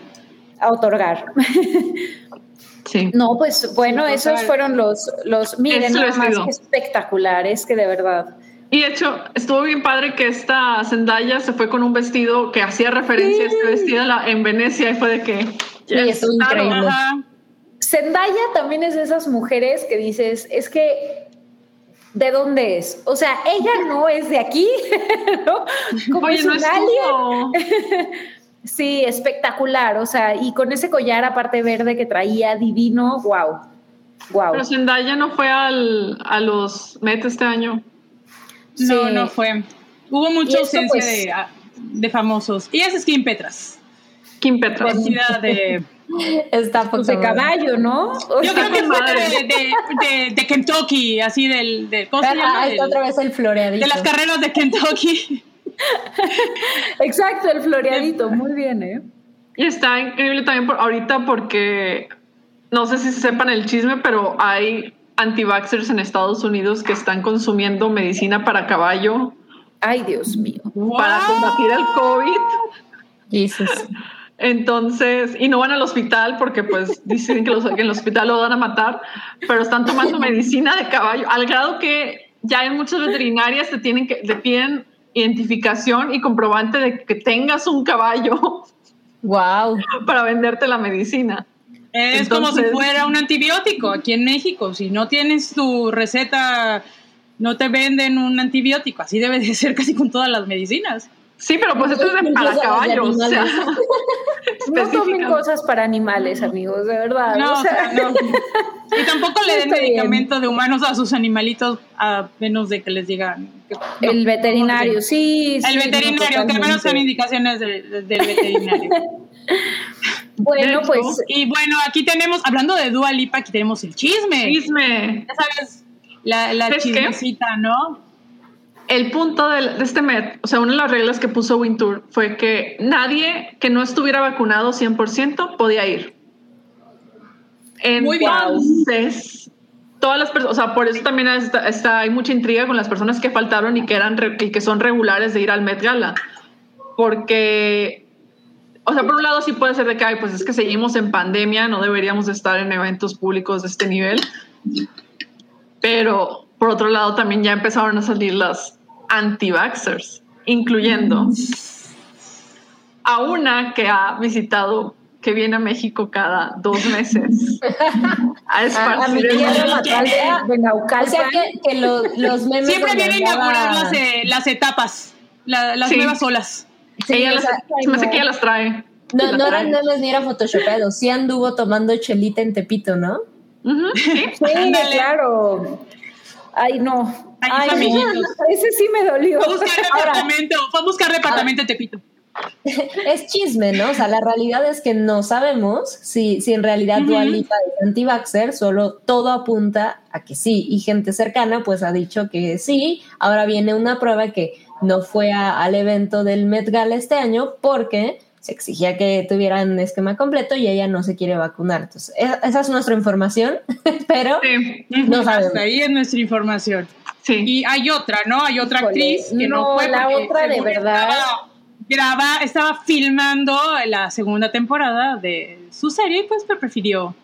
a, a, otorgar. Sí. <laughs> No, pues bueno, esos fueron los, los miren, nada más espectaculares que de verdad. Y de hecho, estuvo bien padre que esta Zendaya se fue con un vestido que hacía referencia a este vestido en Venecia y fue de que... Estuvo increíble. Zendaya también es de esas mujeres que dices, es que ¿de dónde es? O sea, ella no es de aquí, <laughs> ¿no? Como es un <laughs> sí, espectacular, o sea, y con ese collar aparte verde que traía, divino, wow. Wow. Pero Zendaya no fue al, a los Met este año. No, no fue. Hubo mucha ausencia pues, ah, de, famosos. Y esa es Kim Petras. Kim Petras. de... <laughs> Está pues de caballo, ¿no? Yo creo que fue de, de, Kentucky, así del... De, ¿Cómo se llama? Ahí otra vez el floreadito. De las carreras de Kentucky. <laughs> Exacto, el floreadito. Muy bien, ¿eh? Y está increíble también por, ahorita porque no sé si sepan el chisme, pero hay anti-vaxxers en Estados Unidos que están consumiendo medicina para caballo. Ay, Dios mío. Para combatir el COVID. Jesus. Entonces, y no van al hospital porque pues dicen que, en el hospital lo van a matar, pero están tomando medicina de caballo, al grado que ya en muchas veterinarias te tienen que, te piden identificación y comprobante de que tengas un caballo. Wow. <laughs> Para venderte la medicina. Es como si fuera un antibiótico aquí en México. Si no tienes tu receta, no te venden un antibiótico. Así debe de ser casi con todas las medicinas. Sí, pero pues esto es de para caballos. O sea, <laughs> no tomen cosas para animales, amigos, de verdad. No, no. Y tampoco le <laughs> den medicamentos de humanos a sus animalitos a menos de que les digan. el veterinario, sí. El veterinario, que al menos sean indicaciones del veterinario. <laughs> Bueno, pues. Y bueno, aquí tenemos, hablando de Dua Lipa, aquí tenemos el chisme. Chisme. Ya sabes, la, la chismecita, ¿no? El punto de, este Met, o sea, una de las reglas que puso Wintour fue que nadie que no estuviera vacunado 100% podía ir. Muy bien. Entonces, todas las personas, o sea, por eso también está, hay mucha intriga con las personas que faltaron y que eran y que son regulares de ir al Met Gala, porque o sea, por un lado sí puede ser de que, ay, pues es que seguimos en pandemia, no deberíamos estar en eventos públicos de este nivel. Pero por otro lado también ya empezaron a salir las anti-vaxxers, incluyendo a una que ha visitado, que viene a México cada dos meses <laughs> a esparcir el <laughs> O sea que, los, memes Siempre viene a inaugurar las, eh, las etapas, las nuevas olas. Sí, ella las, me sé que ella las trae. No, no eran memes ni era photoshopeado. Sí anduvo tomando chelita en Tepito, ¿no? Sí, <laughs> claro. Ay, no. Ay, <laughs> ese sí me dolió. Fue a buscar <laughs> departamento, fue a buscar departamento en Tepito. Es chisme, ¿no? O sea, la realidad es que no sabemos si, si en realidad uh Dualipa es anti solo todo apunta a que sí. Y gente cercana pues ha dicho que sí. Ahora viene una prueba que no fue al evento del Met Gala este año porque se exigía que tuvieran esquema completo y ella no se quiere vacunar. Entonces, esa es nuestra información, <laughs> pero no sabemos. ahí es nuestra información. Sí. Y hay otra, ¿no? Hay otra actriz que no, fue. La otra de verdad. graba, estaba filmando la segunda temporada de su serie y pues prefirió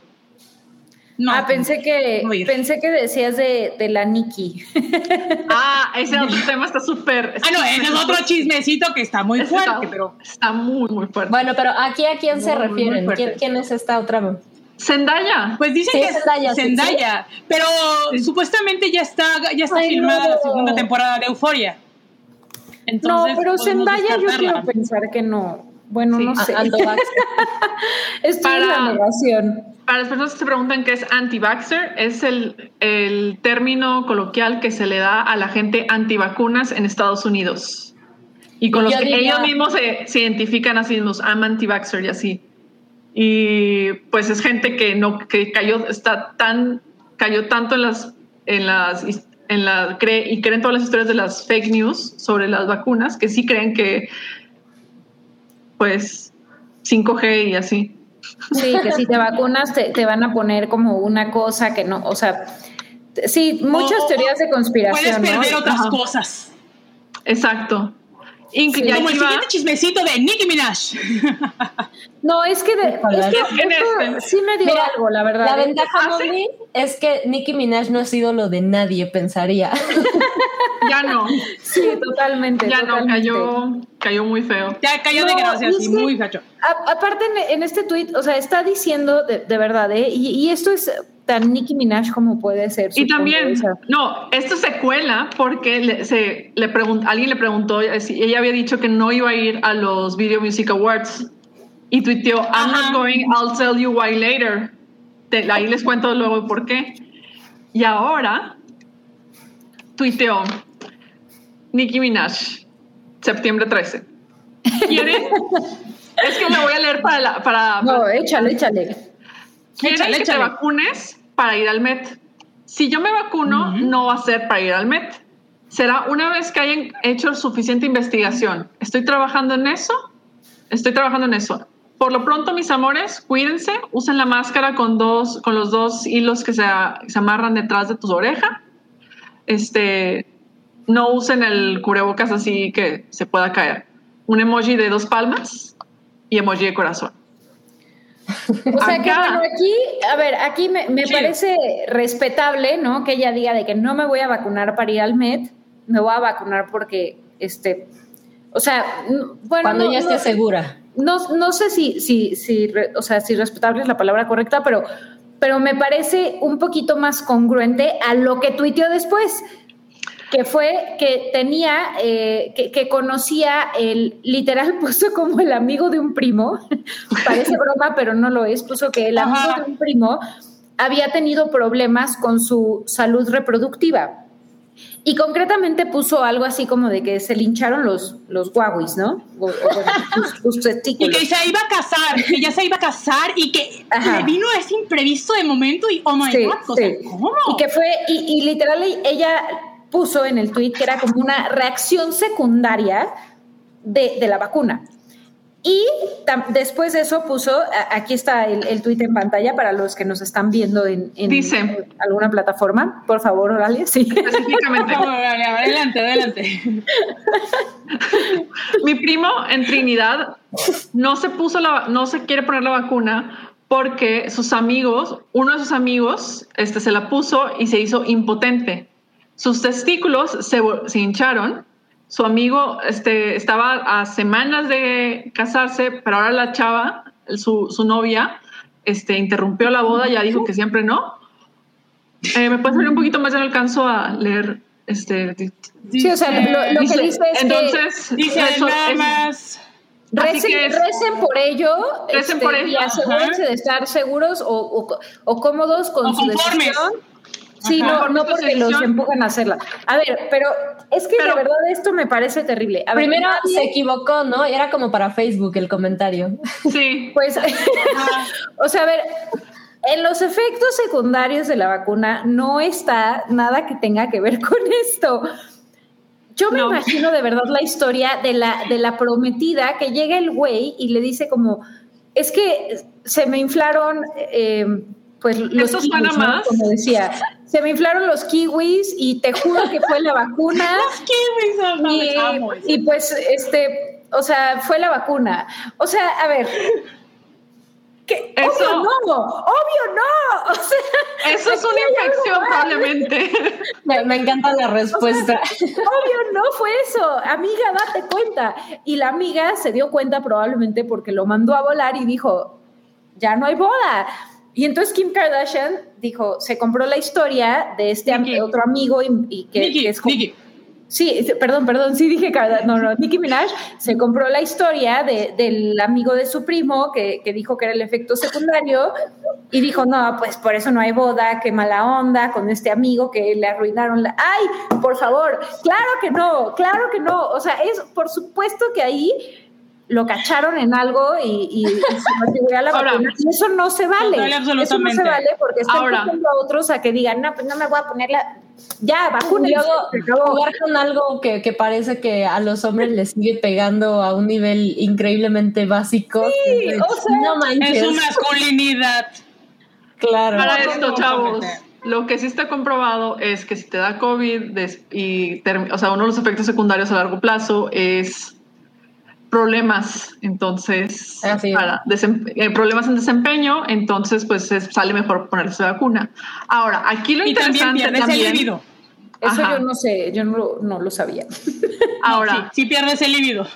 ah, pensé que, pensé que decías de, de la Nikki. <laughs> ah, ese otro tema está súper. Ah, no, ese es otro chismecito que está muy fuerte, pero. Está muy, muy fuerte. Bueno, pero aquí a quién se refieren? ¿Quién, es esta otra? Zendaya. Pues dicen que es Zendaya, pero supuestamente ya está, ya está filmada la segunda temporada de Euforia. no, pero Zendaya yo quiero pensar que no. Bueno, no sé. <laughs> Para, en la negación. Para las personas que se preguntan qué es anti-vaxxer, es el, el, término coloquial que se le da a la gente antivacunas en Estados Unidos. Y con los que ellos mismos se, se, identifican así mismos, I'm anti-vaxxer y así. Y pues es gente que no, que cayó, está tan, cayó tanto en las, en las, en la, cree, y creen todas las historias de las fake news sobre las vacunas, que sí creen que pues 5G y así. Sí, que si te vacunas te, te, van a poner como una cosa que no, o sea, sí, muchas teorías de conspiración. Puedes perder otras cosas. Exacto. Como el siguiente chismecito de Nicki Minaj. <laughs> No, es que, de, es que sí me dio algo, la verdad. La ¿eh? ventaja, ¿Ah, es que Nicki Minaj no ha sido lo de nadie, pensaría. <laughs> ya no. Sí, totalmente. Ya no, cayó, cayó muy feo. Ya cayó de gracia, sí, muy gacho. aparte, en, este tweet, o sea, está diciendo de, de verdad, ¿eh? Y, y esto es tan Nicki Minaj como puede ser. Y también, no, esto se cuela porque le, se, le alguien le preguntó si ella había dicho que no iba a ir a los Video Music Awards y tuiteó, I'm not going, I'll tell you why later. ahí les cuento luego por qué. Y ahora tuiteó Nicki Minaj, septiembre 13. ¿Quieren? <laughs> es que me voy a leer para la... Para, no, échale, échale. ¿Quieren que te vacunes para ir al MET? Si yo me vacuno, no va a ser para ir al MET. Será una vez que hayan hecho suficiente investigación. Estoy trabajando en eso. Estoy trabajando en eso. Por lo pronto, mis amores, cuídense, usen la máscara con, dos, con los dos hilos que se, se amarran detrás de tu oreja. Este, no usen el cubrebocas así que se pueda caer. Un emoji de dos palmas y emoji de corazón. O sea que bueno, aquí, a ver, aquí me, parece respetable, ¿no? Que ella diga de que no me voy a vacunar para ir al MED, me voy a vacunar porque, este, o sea, bueno. Cuando ya esté segura. No, no sé si, si, si, o sea, si respetable es la palabra correcta, pero, pero me parece un poquito más congruente a lo que tuiteó después que fue que tenía, eh, que, conocía el, literal <laughs> puso como el amigo de un primo, <laughs> parece broma, pero no lo es, puso que el amigo de un primo había tenido problemas con su salud reproductiva. Y concretamente puso algo así como de que se lincharon los, los guaguis, ¿no? <laughs> y que se iba a casar, que ya se iba a casar y que le vino ese imprevisto de momento y oh my God, ¿cómo? Y que fue, y, y literal ella puso en el tweet que era como una reacción secundaria de, la vacuna. Y después de eso puso, aquí está el, el tuit en pantalla para los que nos están viendo en, alguna plataforma. Por favor, Oralia, sí. Específicamente. <laughs> adelante, adelante. Mi primo en Trinidad no se puso la, no se quiere poner la vacuna porque sus amigos, uno de sus amigos, este, se la puso y se hizo impotente. Sus testículos se, hincharon. Su amigo este, estaba a semanas de casarse, pero ahora la chava, su, su novia, este, interrumpió la boda, ya dijo que siempre no. Eh, ¿Me puedes salir un poquito más? Ya no alcanzo a leer. Este, sí, o sea, lo, que dice es entonces, que... Dice eso, nada más... Recen, por ello, recen por este, ello. y asegúrense de estar seguros o, o, cómodos con su decisión Sí, no, no porque los empujan a hacerla. A ver, pero es que de verdad esto me parece terrible. Primero se equivocó, ¿no? Era como para Facebook el comentario. Sí. <laughs> Pues, <laughs> o sea, a ver, en los efectos secundarios de la vacuna no está nada que tenga que ver <laughs> con esto. Yo me imagino de verdad la historia de la, de la prometida que llega el güey y le dice como, es que se me inflaron... Eh, pues los kilos, como decía, se me inflaron los kiwis y te juro que fue la vacuna. <laughs> los kiwis, y, y pues, este, o sea, fue la vacuna. O sea, a ver, Obvio no, obvio no. eso es una infección probablemente. <laughs> Me, encanta la respuesta. obvio no fue eso. Amiga, date cuenta. Y la amiga se dio cuenta probablemente porque lo mandó a volar y dijo, ya no hay boda. Y entonces Kim Kardashian dijo, se compró la historia de este otro amigo y, que, es Sí, perdón, perdón, sí dije que no, no, Nicki Minaj se compró la historia de, del amigo de su primo que, que, dijo que era el efecto secundario y dijo, no, pues por eso no hay boda, qué mala onda con este amigo que le arruinaron la... ¡Ay, por favor! Claro que no, claro que no. O sea, es por supuesto que ahí lo cacharon en algo y, y, se a la <laughs> vacuna. Y eso no se vale. Eso no se vale porque están Ahora, a otros a que digan, no, pues no me voy a poner la ya, vacuna. Luego, jugar con algo que, que, parece que a los hombres les sigue pegando a un nivel increíblemente básico. Sí, o sea, Es su masculinidad. Claro. Para esto, chavos, lo que sí está comprobado es que si te da COVID y, o sea, uno de los efectos secundarios a largo plazo es problemas, entonces, para eh, problemas en desempeño, entonces, pues sale mejor ponerse vacuna. Ahora, aquí lo interesante también pierdes el libido. Eso yo no sé, yo no, no lo sabía. <laughs> Ahora, sí, pierdes el libido.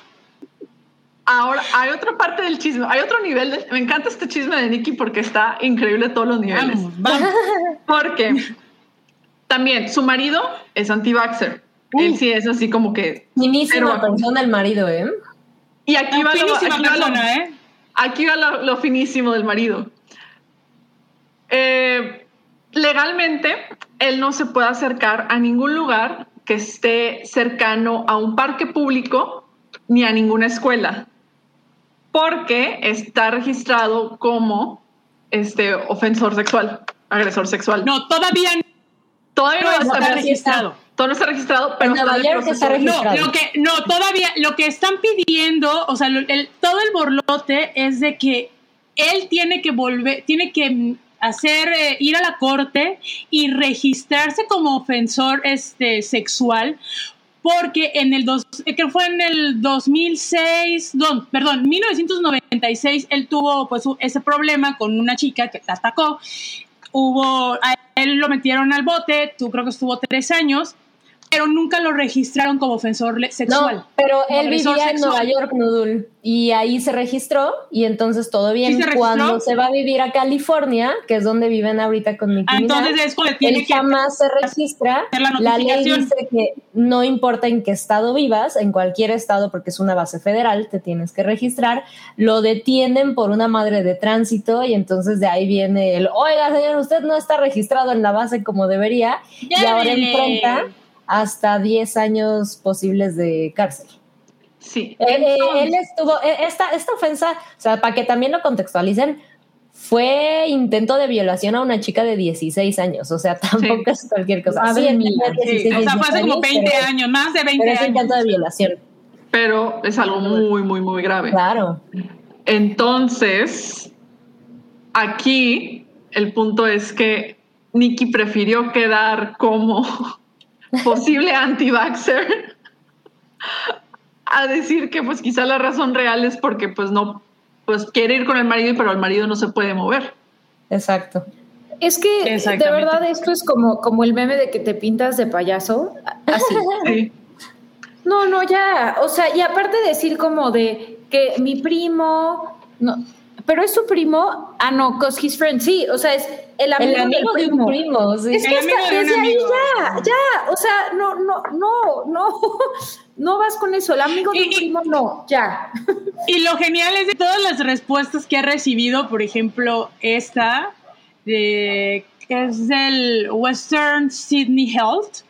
Ahora, hay otra parte del chisme, hay otro nivel, de, me encanta este chisme de Nicky porque está increíble todos los niveles. Vamos, <laughs> Porque también su marido es anti-vaxxer. Él sí es así como que... Finísima persona el marido, ¿eh? Y aquí va, lo, ¿eh? aquí va lo, finísimo del marido. Eh, legalmente, él no se puede acercar a ningún lugar que esté cercano a un parque público ni a ninguna escuela, porque está registrado como este ofensor sexual, agresor sexual. No, todavía Todavía no, está registrado todo no está registrado, pero Nueva York está registrado. No, lo que, no, todavía, lo que están pidiendo, o sea, el, todo el borlote es de que él tiene que volver, tiene que hacer, eh, ir a la corte y registrarse como ofensor este, sexual, porque en el dos, que fue en el 2006, no, perdón, 1996, él tuvo pues ese problema con una chica que te atacó. Hubo, a él lo metieron al bote, tú creo que estuvo tres años, pero nunca lo registraron como ofensor sexual. No, pero él vivía en Nueva York, Nudul, y ahí se registró y entonces todo bien. cuando se va a vivir a California, que es donde viven ahorita con mi ah, entonces es cuando tiene él jamás se registra. La, ley dice que no importa en qué estado vivas, en cualquier estado, porque es una base federal, te tienes que registrar. Lo detienen por una madre de tránsito y entonces de ahí viene el, oiga señor, usted no está registrado en la base como debería y ahora enfrenta hasta 10 años posibles de cárcel. Sí. Él, estuvo, e, esta, esta ofensa, o sea, para que también lo contextualicen, fue intento de violación a una chica de 16 años, o sea, <laughs> tampoco es cualquier cosa. Ah, sí, o sea, fue hace como 20 años, más de 20 pero es intento de violación. Pero es algo muy, muy, muy grave. Claro. Entonces, aquí el punto es que Nikki prefirió quedar como posible anti-vaxxer a decir que pues quizá la razón real es porque pues no, pues quiere ir con el marido, pero el marido no se puede mover. Exacto. Es que de verdad esto es como, como el meme de que te pintas de payaso, así. <laughs> No, no, ya, o sea, y aparte decir como de que mi primo, no, pero es su primo, ah, no, cause his friend, sí, o sea, es el amigo, amigo de un primo. sí. Es que hasta desde ahí ya, ya, o sea, no, no, no, no, <laughs> no vas con eso, el amigo de un primo no, ya. <laughs> Y lo genial es de todas las respuestas que ha recibido, por ejemplo, esta, de, que es del Western Sydney Health,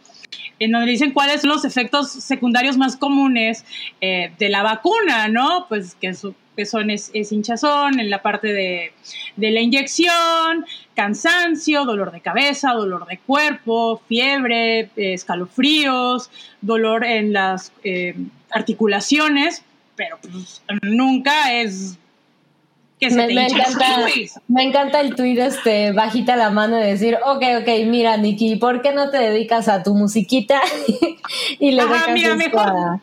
en donde dicen cuáles son los efectos secundarios más comunes eh, de la vacuna, ¿no? Pues que su son es, hinchazón, en la parte de, la inyección, cansancio, dolor de cabeza, dolor de cuerpo, fiebre, escalofríos, dolor en las eh, articulaciones, pero pues, nunca es Que se me, te me encanta, me encanta el tuit este bajita la mano de decir, ok, ok, mira, Nikki, ¿por qué no te dedicas a tu musiquita? <laughs> y le dejas mira, mejor.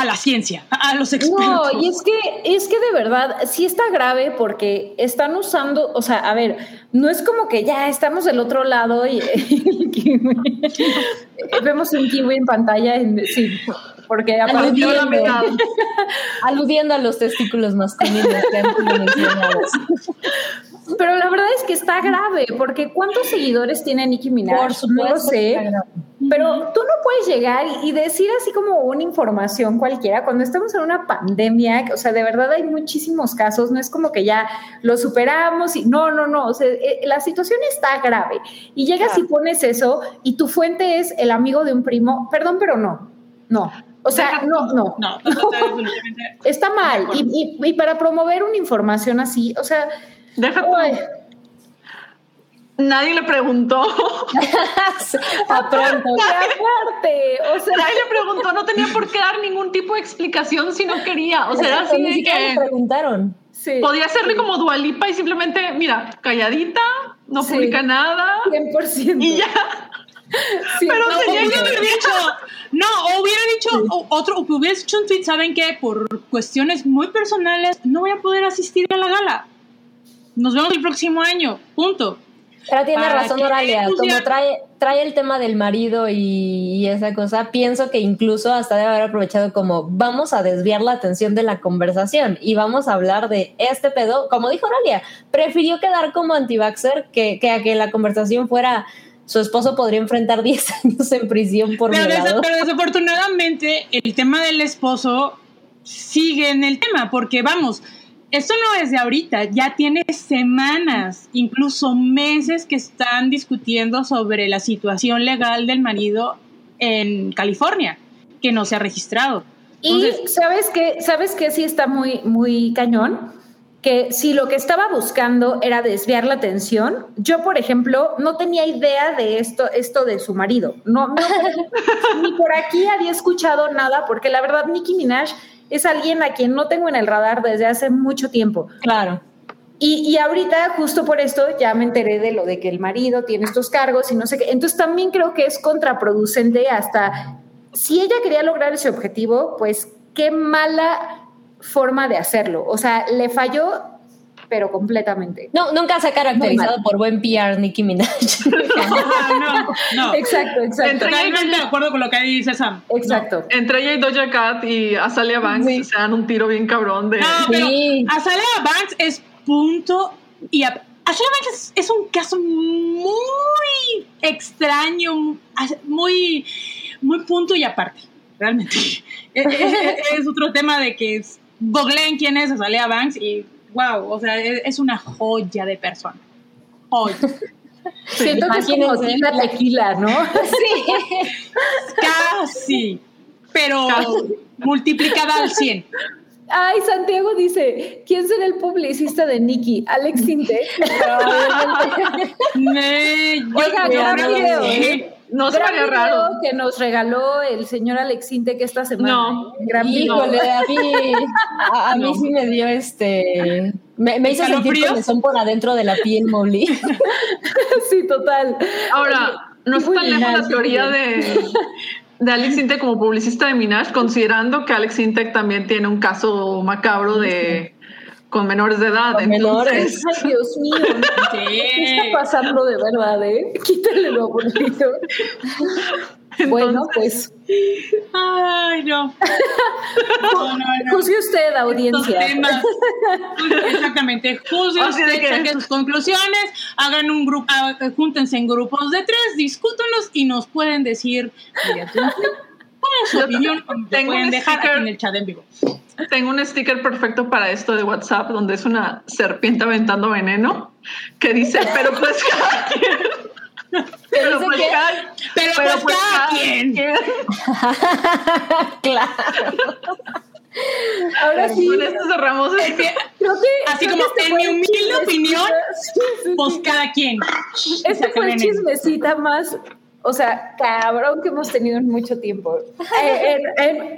A- la ciencia, a los expertos. No, y es que, es que de verdad sí está grave porque están usando, o sea, a ver, no es como que ya estamos del otro lado y, <laughs> kiwi- <laughs> vemos un kiwi en pantalla, en- sí, porque la <laughs> Aludiendo. aludiendo a los testículos masculinos que han mencionados. Pero la verdad es que está grave, porque ¿cuántos seguidores tiene Nicki Minaj? Por supuesto no lo que sé. está grave. Pero tú no puedes llegar y decir así como una información cualquiera cuando estamos en una pandemia, o sea, de verdad hay muchísimos casos, no es como que ya lo superamos y no, no, no, o sea, eh, la situación está grave. Y llegas y pones eso y tu fuente es el amigo de un primo, perdón, pero no, no. O sea, <laughs> no, no. No, absolutamente. Está mal. Y, y- y para promover una información así, o sea, Deja. Nadie le preguntó. <laughs> a pronto. o sea, Nadie le preguntó, no tenía por qué dar ningún tipo de explicación si no quería. O sea, era así de siquiera le que preguntaron. sí, podía hacerle como dualipa y simplemente, mira, calladita, no Sí. publica nada 100%. y ya. Pero no, O tenía hubiera que- dicho, no, o hubiera dicho o- otro, o hubiera hecho un tweet, ¿saben qué? Por cuestiones muy personales, no voy a poder asistir a la gala. Nos vemos el próximo año, punto. Pero tiene ¿Para razón Oralia, como trae, trae el tema del marido y, y esa cosa, pienso que incluso hasta debe haber aprovechado como vamos a desviar la atención de la conversación y vamos a hablar de este pedo, como dijo Oralia, prefirió quedar como antivaxer que, que a que la conversación fuera su esposo podría enfrentar <laughs> 10 años en prisión por Pero, des- violado. pero desafortunadamente el tema del esposo sigue en el tema, porque vamos, esto no es de ahorita, ya tiene semanas, incluso meses que están discutiendo sobre la situación legal del marido en California, que no se ha registrado. Y Entonces, sabes que, sabes que sí está muy, muy cañón, que si lo que estaba buscando era desviar la atención, yo por ejemplo no tenía idea de esto, esto de su marido. No, no <laughs> ni por aquí había escuchado nada, porque la verdad Nicki Minaj es alguien a quien no tengo en el radar desde hace mucho tiempo. Claro. Y, y ahorita, justo por esto, ya me enteré de lo de que el marido tiene estos cargos y no sé qué. Entonces también creo que es contraproducente hasta si ella quería lograr ese objetivo, pues qué mala forma de hacerlo. O sea, le falló, pero completamente. No, nunca se ha caracterizado por buen PR Nicki Minaj. <laughs> no, no. Exacto, exacto. Entre- Totalmente de acuerdo con lo que dice Sam. Exacto. Entre ella y Doja Cat y Azalea Banks Sí. se dan un tiro bien cabrón de. No, pero Sí. Azalea Banks es punto y a- Azalea Banks es, es un caso muy extraño, muy, muy punto y aparte, realmente. <laughs> es, es- es otro tema de que es, googleen quién es Azalea Banks y wow, o sea, es, es una joya de persona. Joya. <laughs> Siento que es como Imagínense. la tequila, ¿no? <laughs> Casi, pero multiplicada al 100. Ay, Santiago dice, ¿quién será el publicista de Nicky? Alex <laughs> yo- Oiga, yo creo que sí. No se raro. que nos regaló el señor Alex Sinte que esta semana. No. ¿eh? Gran. Híjole, a mí, a, a mí sí me dio este. Me, me hizo sentir ¿Escalofríos? comezón por adentro de la piel, Molly. <laughs> sí, total. Ahora, no está tan lejos la teoría de, de Alex Intec como publicista de Minaj, considerando que Alex Intec también tiene un caso macabro de con menores de edad. Con menores. Entonces, Ay, Dios mío. Sí. ¿Qué está pasando de verdad, eh? Quítale lo aburrido. Bueno, pues, Ay, no. <laughs> No, no, no. juzgue usted, audiencia. temas. <laughs> Exactamente. Juzgue usted, que- saque sus conclusiones, hagan un grupo, ah, júntense en grupos de tres, discútanos y nos pueden decir es su opinión. tengo pueden un dejar sticker. aquí en el chat en vivo. tengo un sticker perfecto para esto de WhatsApp, donde es una serpiente aventando veneno, que dice, pero pues cada quien. <laughs> Pero pues que- cada, Pero, pues, cada quien. <laughs> claro. Ahora sí, Con esto cerramos Es este. que, creo que. Así creo como, que este en mi humilde opinión, Sí, sí, pues cada quien. Este Saca fue chismecita más O sea, cabrón que hemos tenido en mucho tiempo. Eh,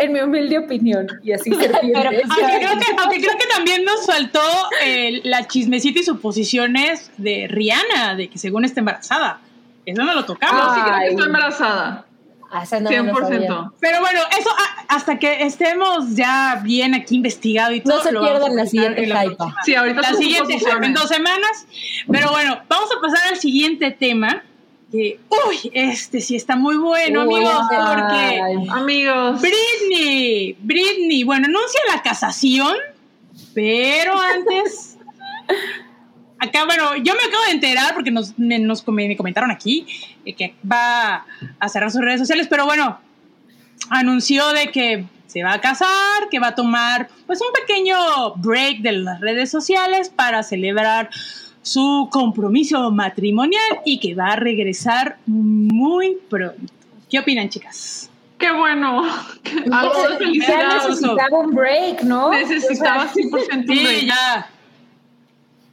en, mi humilde opinión. Y así se aunque, creo que, aunque creo que también nos faltó eh, la chismecita y suposiciones de Rihanna, de que según está embarazada. Eso no lo tocamos. No, sí creo que está embarazada. 100%. Pero bueno, eso hasta que estemos ya bien aquí investigado y todo. No se pierdan la siguiente hype. Sí, ahorita la siguiente en dos semanas. Pero bueno, vamos a pasar al siguiente tema. Que, uy, este sí está muy bueno, amigos, porque amigos. Britney, Britney, bueno, anuncia la casación, pero antes <laughs> acá, bueno, yo me acabo de enterar porque nos, nos me comentaron aquí eh, que va a cerrar sus redes sociales, pero bueno, anunció de que se va a casar, que va a tomar pues un pequeño break de las redes sociales para celebrar su compromiso matrimonial y que va a regresar muy pronto. ¿Qué opinan, chicas? Qué bueno. Algo de felicidad. necesitaba un break, ¿no? Necesitaba 100% sí, ya.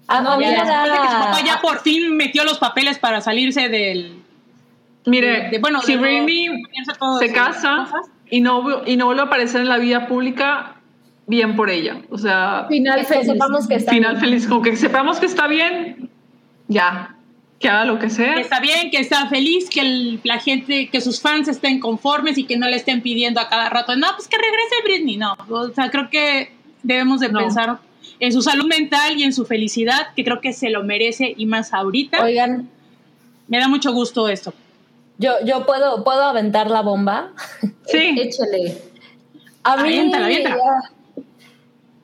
Ah, no, ya, su papá ya por fin metió los papeles para salirse del. Mire, bueno, si Britney se casa y no, y no vuelve a aparecer en la vida pública, bien por ella. O sea, final feliz. Sepamos que está final feliz, como que sepamos que está bien, ya. Que haga lo que sea. Que está bien, que está feliz, que la gente, que sus fans estén conformes y que no le estén pidiendo a cada rato, no, pues que regrese Britney. No, o sea, creo que debemos de pensar en su salud mental y en su felicidad, que creo que se lo merece y más ahorita. Oigan, me da mucho gusto esto. Yo, yo puedo, puedo aventar la bomba. Sí. <laughs> Échale. A mí,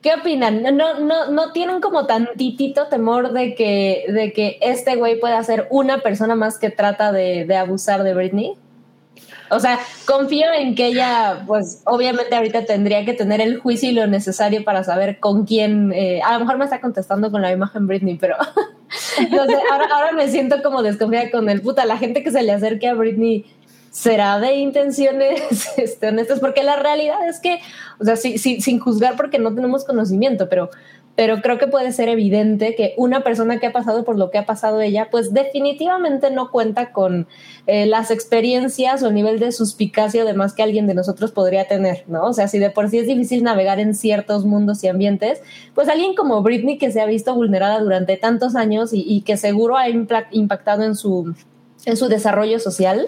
¿Qué opinan? ¿No, no, ¿No tienen como tantitito temor de que, de que este güey pueda ser una persona más que trata de, abusar de Britney? O sea, confío en que ella, pues obviamente ahorita tendría que tener el juicio y lo necesario para saber con quién, eh, a lo mejor me está contestando con la imagen Britney, pero <laughs> no sé, ahora, ahora me siento como desconfiada con el puta, la gente que se le acerque a Britney será de intenciones <laughs> este, honestas, porque la realidad es que, o sea, sí, sin juzgar porque no tenemos conocimiento, pero pero creo que puede ser evidente que una persona que ha pasado por lo que ha pasado ella, pues definitivamente no cuenta con eh, las experiencias o el nivel de suspicacia o demás que alguien de nosotros podría tener, ¿no? O sea, si de por sí es difícil navegar en ciertos mundos y ambientes, pues alguien como Britney que se ha visto vulnerada durante tantos años y, que seguro ha impactado en su, en su desarrollo social,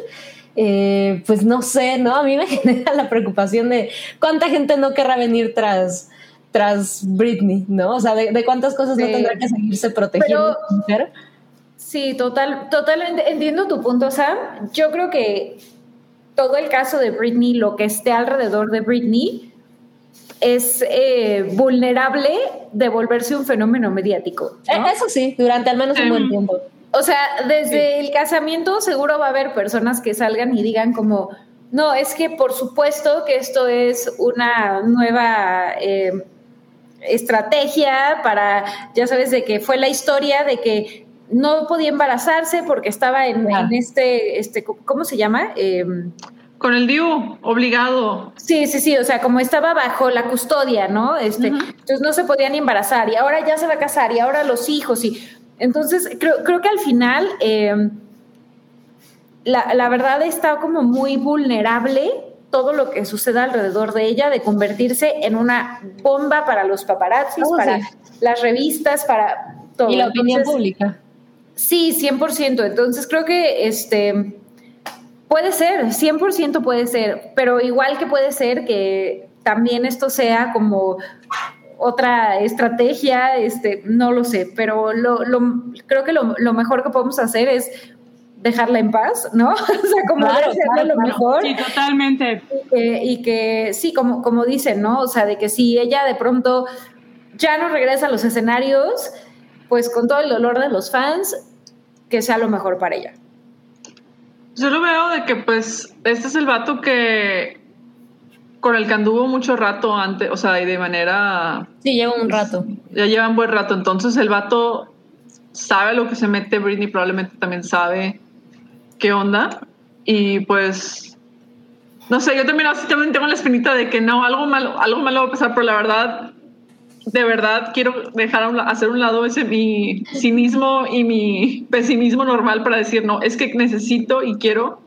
eh, pues no sé, ¿no? A mí me <laughs> genera la preocupación de cuánta gente no querrá venir tras tras Britney, ¿no? O sea, de, cuántas cosas no tendrá que seguirse protegiendo. Sí, total, total, entiendo tu punto, Sam. Yo creo que todo el caso de Britney, lo que esté alrededor de Britney, es eh, vulnerable de volverse un fenómeno mediático. E, eso sí, durante al menos un buen tiempo. O sea, desde el casamiento seguro va a haber personas que salgan y digan como, no, es que por supuesto que esto es una nueva... Eh, estrategia para, ya sabes, de que fue la historia de que no podía embarazarse porque estaba en, este, este, ¿cómo se llama? Em, con el DIU, obligado. Sí, sí, sí, o sea, como estaba bajo la custodia, ¿no? Este, Entonces no se podían embarazar y ahora ya se va a casar y ahora los hijos y entonces creo, creo que al final em, la, la verdad está como muy vulnerable todo lo que suceda alrededor de ella, de convertirse en una bomba para los paparazzis, para las revistas, para todo. Y la opinión pública. Sí, 100%. Entonces creo que este puede ser, 100% puede ser, pero igual que puede ser que también esto sea como otra estrategia, este, no lo sé, pero lo, creo que lo, lo, mejor que podemos hacer es dejarla en paz, ¿no? <laughs> o sea, como hacerlo lo mejor. Sí, totalmente. Y que, sí, como, como dicen, ¿no? O sea, de que si ella de pronto ya no regresa a los escenarios, pues con todo el dolor de los fans, que sea lo mejor para ella. Yo lo veo de que pues este es el vato que con el que anduvo mucho rato antes, o sea, y de manera... Sí, lleva un rato. Ya lleva un buen rato, entonces el vato sabe lo que se mete, Britney probablemente también sabe qué onda. Y pues, no sé, yo también, también tengo la espinita de que no, algo malo, algo malo va a pasar, pero la verdad, de verdad quiero dejar a un, hacer un lado ese mi cinismo y mi pesimismo normal para decir, no, es que necesito y quiero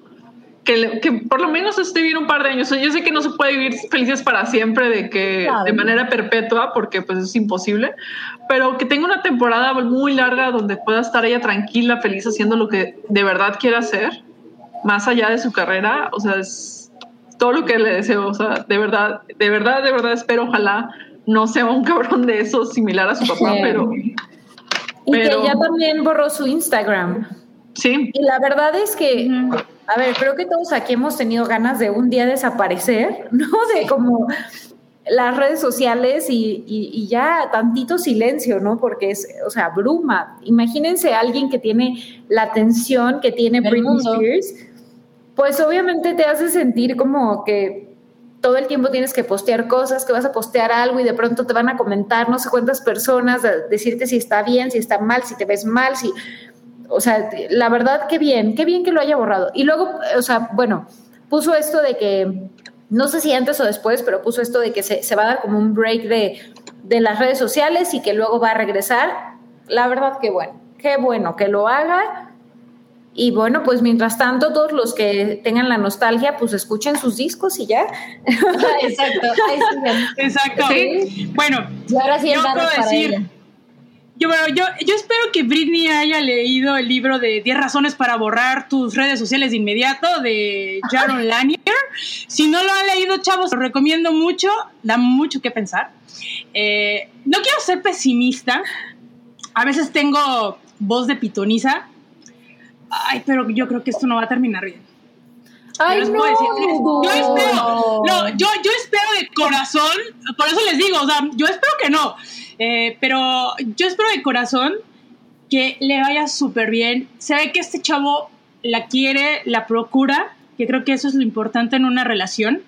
que, por lo menos esté bien un par de años. Yo sé que no se puede vivir felices para siempre, de que de manera perpetua, porque pues es imposible, pero que tenga una temporada muy larga donde pueda estar ella tranquila, feliz, haciendo lo que de verdad quiere hacer, más allá de su carrera. O sea, es todo lo que le deseo. O sea, de verdad, de verdad, de verdad espero, ojalá no sea un <laughs> cabrón de eso similar a su papá, pero... Y que ella también borró su Instagram. Sí. Y la verdad es que, a ver, creo que todos aquí hemos tenido ganas de un día desaparecer, <laughs> ¿no? De como las redes sociales y, ya tantito silencio, ¿no? Porque es, o sea, bruma. Imagínense a alguien que tiene la atención que tiene Britney Spears, pues obviamente te hace sentir como que todo el tiempo tienes que postear cosas, que vas a postear algo y de pronto te van a comentar no sé cuántas personas, decirte si está bien, si está mal, si te ves mal, si o sea, la verdad, qué bien, qué bien que lo haya borrado. Y luego, o sea, bueno, puso esto de que, no sé si antes o después, pero puso esto de que se, va a dar como un break de, de las redes sociales y que luego va a regresar. La verdad, qué bueno, qué bueno que lo haga. Y bueno, pues mientras tanto, todos los que tengan la nostalgia, pues escuchen sus discos y ya. <laughs> Exacto. Exacto. Bueno, y ahora sí el para decir, Yo, yo, yo espero que Britney haya leído el libro de 10 razones para borrar tus redes sociales de inmediato de Jaron Lanier. Si no lo ha leído, chavos, lo recomiendo mucho, da mucho que pensar. Eh, no quiero ser pesimista, a veces tengo voz de pitoniza, ay, pero yo creo que esto no va a terminar bien. Ay, no, yo espero, no, yo, yo espero de corazón, por eso les digo, o sea, yo espero que no, eh, pero yo espero de corazón que le vaya súper bien. Se ve que este chavo la quiere, la procura, que creo que eso es lo importante en una relación.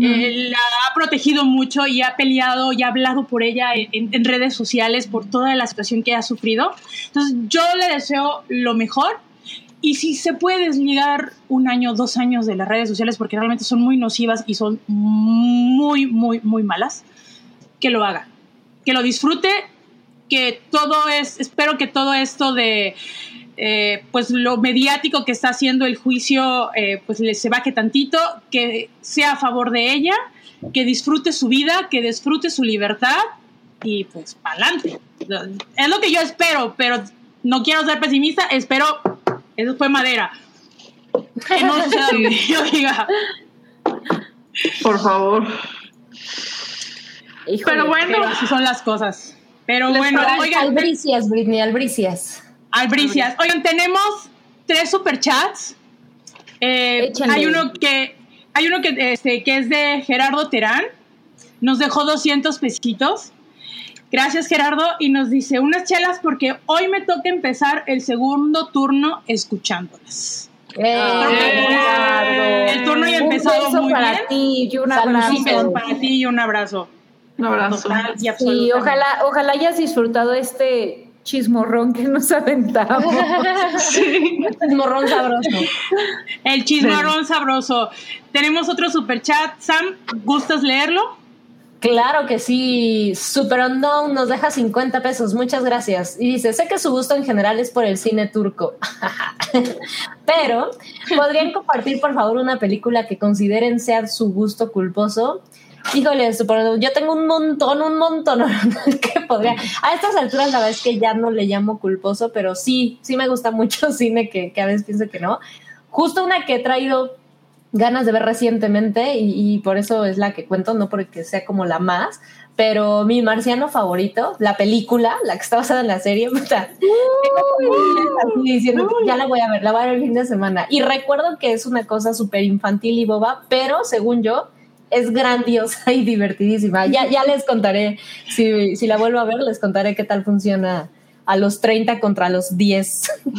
Eh, la ha protegido mucho y ha peleado y ha hablado por ella en, redes sociales por toda la situación que ha sufrido. Entonces yo le deseo lo mejor y si se puede desligar un año, dos años de las redes sociales porque realmente son muy nocivas y son muy, muy, muy malas, que lo haga que lo disfrute, que todo es, espero que todo esto de, eh, pues lo mediático que está haciendo el juicio, eh, pues le se baje tantito, que sea a favor de ella, que disfrute su vida, que disfrute su libertad y pues para adelante. Es lo que yo espero, pero no quiero ser pesimista, espero, eso fue madera. Que no sea yo diga. Por favor pero bueno, así son las cosas. Pero bueno, oigan. Albricias, Britney, albricias. Albricias. Oigan, tenemos tres superchats. Eh, hay uno que hay uno que, este, que es de Gerardo Terán. Nos dejó 200 pesitos. Gracias, Gerardo. Y nos dice unas chelas porque hoy me toca empezar el segundo turno escuchándolas. Eh, el turno ya ha empezado muy para Ti y un abrazo. Para ti y un abrazo. Un abrazo. y ojalá, ojalá hayas disfrutado este chismorrón que nos <laughs> aventamos. sí. Chismorrón sabroso. El chismorrón sabroso. Tenemos otro super chat. Sam, ¿gustas leerlo? Claro que sí. Super Unknown nos deja 50 pesos. Muchas gracias. Y dice, sé que su gusto en general es por el cine turco. <laughs> Pero, ¿podrían compartir por favor una película que consideren sea su gusto culposo? Híjole, yo tengo un montón, un montón <laughs> que podría. A estas alturas, la verdad es que ya no le llamo culposo, pero sí, sí me gusta mucho cine que, a veces pienso que no. Justo una que he traído ganas de ver recientemente y, por eso es la que cuento, no porque sea como la más, pero mi marciano favorito, la película, la que está basada en la serie, <laughs> puta, diciendo ya la voy a ver, la voy a ver el fin de semana. Y recuerdo que es una cosa súper infantil y boba, pero según yo, es grandiosa <laughs> y divertidísima. Ya, ya les contaré, si, si la vuelvo a ver, les contaré qué tal funciona a los 30 contra los 10. <laughs>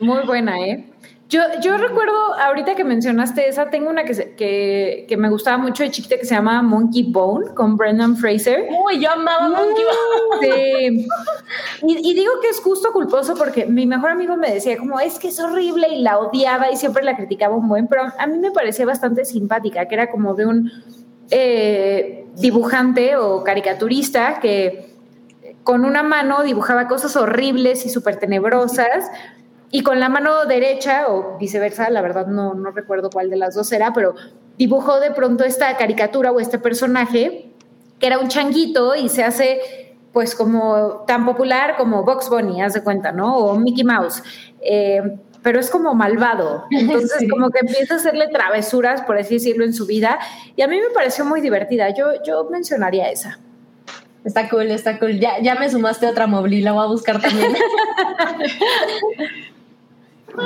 Muy buena, ¿eh? Yo, yo recuerdo, ahorita que mencionaste esa, tengo una que, que, que, me gustaba mucho de chiquita que se llama Monkey Bone con Brendan Fraser. Uy, yo amaba Monkey Bone. Y, y, digo que es justo culposo porque mi mejor amigo me decía como, es que es horrible y la odiaba y siempre la criticaba un buen, pero a mí me parecía bastante simpática, que era como de un eh, dibujante o caricaturista que con una mano dibujaba cosas horribles y súper tenebrosas y con la mano derecha o viceversa, la verdad no, no recuerdo cuál de las dos era, pero dibujó de pronto esta caricatura o este personaje que era un changuito y se hace pues como tan popular como Box Bunny, haz de cuenta, ¿no? O Mickey Mouse. Eh, pero es como malvado. <laughs> Entonces, como que empieza a hacerle travesuras, por así decirlo, en su vida. Y a mí me pareció muy divertida. Yo, yo mencionaría esa. Está cool, está cool. Ya, ya me sumaste otra Mobli, la voy a buscar también. <laughs>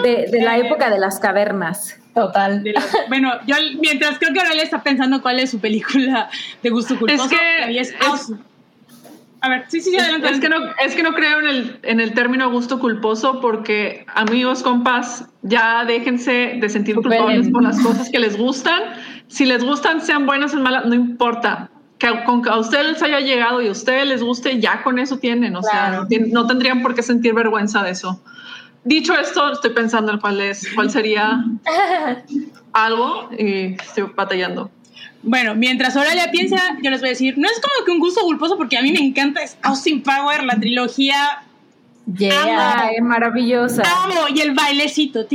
de, de, la época de las cavernas. Total. bueno, yo mientras creo que ahora le está pensando cuál es su película de gusto culposo. Es que es, a ver, sí, sí, sí, adelante. Es que no, es que no creo en el, en el término gusto culposo porque, amigos, compas, ya déjense de sentir culpables por las cosas que les gustan. Si les gustan, sean buenas o malas, no importa que con que a ustedes les haya llegado y a ustedes les guste, ya con eso tienen, o sea, no, tendrían por qué sentir vergüenza de eso. Dicho esto, estoy pensando en cuál es, cuál sería <laughs> algo y estoy batallando. Bueno, mientras Oralia piensa, yo les voy a decir, no es como que un gusto culposo porque a mí me encanta Austin Power, la trilogía. Yeah, es maravillosa. Amo, y el bailecito.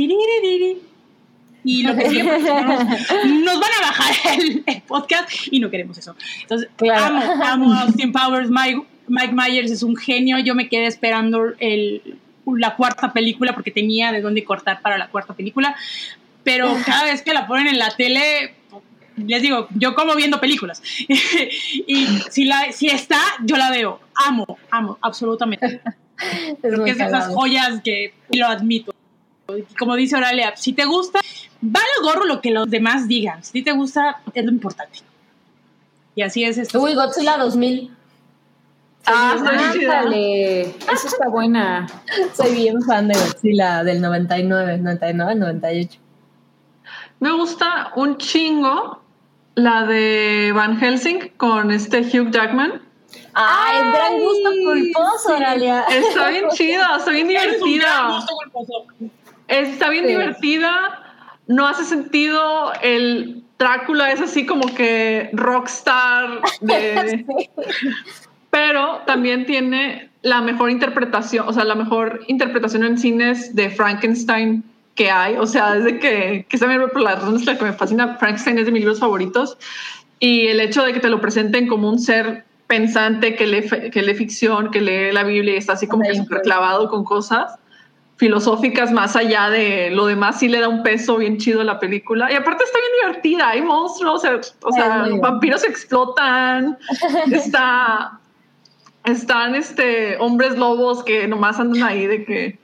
Y lo que siempre nos, van a bajar el, podcast y no queremos eso. Entonces, amo, amo Austin Powers. Mike, Mike Myers es un genio. Yo me quedé esperando el, la cuarta película porque tenía de dónde cortar para la cuarta película. Pero <laughs> cada vez que la ponen en la tele, les digo, yo como viendo películas. <laughs> y si, la, si está, yo la veo. Amo, amo, absolutamente. <laughs> Creo que es de esas joyas que lo admito. Como dice Oralia, si te gusta, vale gorro lo que los demás digan. Si te gusta, es lo importante. Y así es esto. Uy, Godzilla 2000. Ah, dale. Eso está buena. <laughs> Soy bien fan de Godzilla del 99, 99, 98. Me gusta un chingo la de Van Helsing con este Hugh Jackman. Ay, es gran gusto culposo, Oralia. Está bien <laughs> chida, está bien divertida. Está bien divertida. No hace sentido el Drácula es así como que rockstar de... <laughs> Pero también tiene la mejor interpretación, o sea, la mejor interpretación en cines de Frankenstein que hay, o sea, desde que, que también por las razones que me fascina, Frankenstein es de mis libros favoritos, y el hecho de que te lo presenten como un ser pensante que lee, que lee ficción, que lee la Biblia y está así como que súper clavado con cosas filosóficas más allá de lo demás, sí le da un peso bien chido a la película. Y aparte está bien divertida, hay monstruos, o sea, vampiros explotan, <laughs> está, están este, hombres lobos que nomás andan ahí de que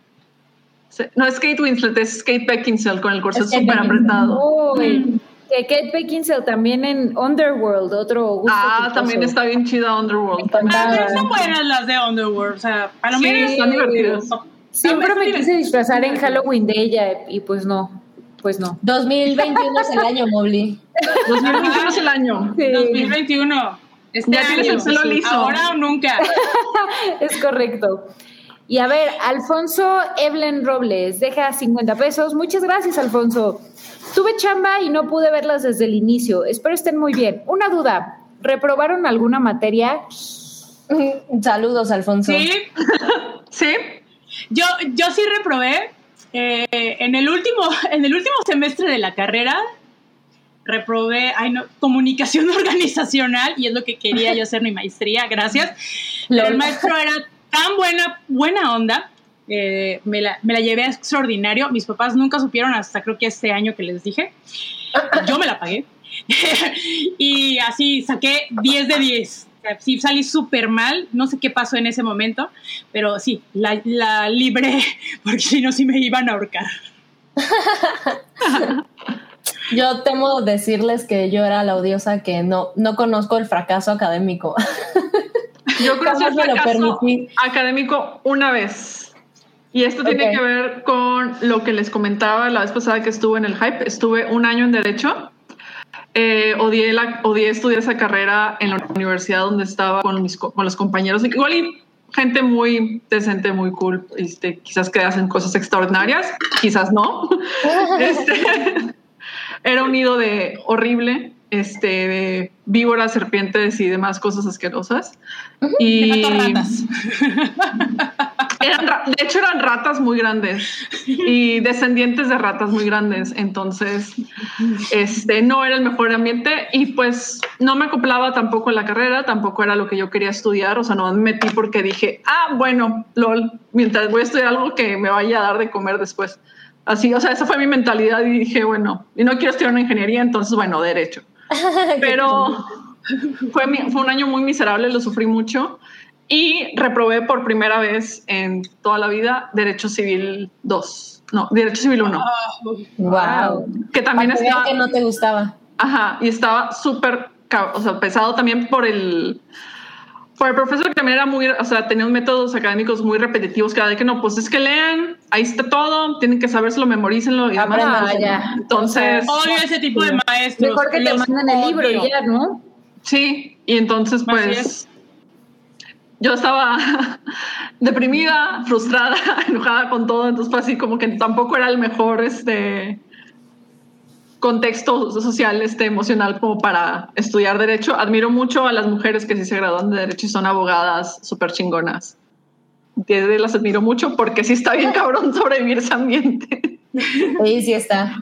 no es Kate Winslet, es Kate Beckinsale con el corset súper apretado. Que Kate Beckinsale también en Underworld, otro gusto Ah, también está bien chida Underworld. Ah, son buenas las de Underworld, o sea, a lo menos están divertidas. Siempre me quise disfrazar en Halloween de ella y pues no, pues no. 2021 es el año, Mobley. 2021 es el año. 2021. Este ya tienes el pelo liso. Ahora o nunca. <laughs> es correcto. Y a ver, Alfonso Evelyn Robles, deja 50 pesos. Muchas gracias, Alfonso. Tuve chamba y no pude verlas desde el inicio. Espero estén muy bien. Una duda, ¿reprobaron alguna materia? Saludos, Alfonso. Sí, <laughs> sí. Yo, yo sí reprobé. Eh, en, el último, en el último semestre de la carrera, reprobé ay no, comunicación <laughs> organizacional y es lo que quería yo hacer mi maestría, gracias. Pero el maestro era tan buena, buena onda. Eh, me, la, me la llevé extraordinario. Mis papás nunca supieron hasta creo que este año que les dije. Yo me la pagué. <laughs> y así saqué 10 de 10. Sí, salí súper mal, no sé qué pasó en ese momento, pero sí, la, la libré, <laughs> porque si no, sí me iban a ahorcar. Yo temo decirles que yo era la odiosa que no, no conozco el fracaso académico. <laughs> Yo creo que lo permití. académico una vez. Y esto tiene que ver con lo que les comentaba la vez pasada que estuve en el hype. Estuve un año en Derecho. Eh, odié, la, odié estudiar esa carrera en la universidad donde estaba con, mis, con los compañeros. Igual y gente muy decente, muy cool. Este, quizás que hacen cosas extraordinarias, quizás no. <laughs> este, era un nido de horrible este, de víboras, serpientes y demás cosas asquerosas. y ratas. <laughs> Eran de hecho eran ratas muy grandes y descendientes de ratas muy grandes, entonces este no era el mejor ambiente y pues no me acoplaba tampoco en la carrera, tampoco era lo que yo quería estudiar, o sea, no me metí porque dije, ah, bueno, lol, mientras voy a estudiar algo que me vaya a dar de comer después. Así, o sea, esa fue mi mentalidad y dije, bueno, y no quiero estudiar una ingeniería, entonces, bueno, derecho. <laughs> Pero fue, fue un año muy miserable, lo sufrí mucho y reprobé por primera vez en toda la vida Derecho Civil 2. No, Derecho Civil 1. Wow. Que también estaba. que no te gustaba. Ajá, y estaba súper, o sea, pesado también por el. Por el profesor que también era muy, o sea, tenía métodos académicos muy repetitivos cada vez que no, pues es que lean, ahí está todo, tienen que sabérselo, memorícenlo y demás. Ah, ya. Entonces. Odio ese tipo de maestros. Mejor que te mandan el libro y ya, ¿no? Sí, y entonces pues yo estaba <laughs> deprimida, frustrada, <laughs> enojada con todo, entonces fue así como que tampoco era el mejor este contexto social, este emocional como para estudiar derecho. Admiro mucho a las mujeres que sí se gradúan de derecho y son abogadas súper chingonas. Las admiro mucho porque sí está bien cabrón <laughs> sobrevivir ese ambiente. Sí, sí está.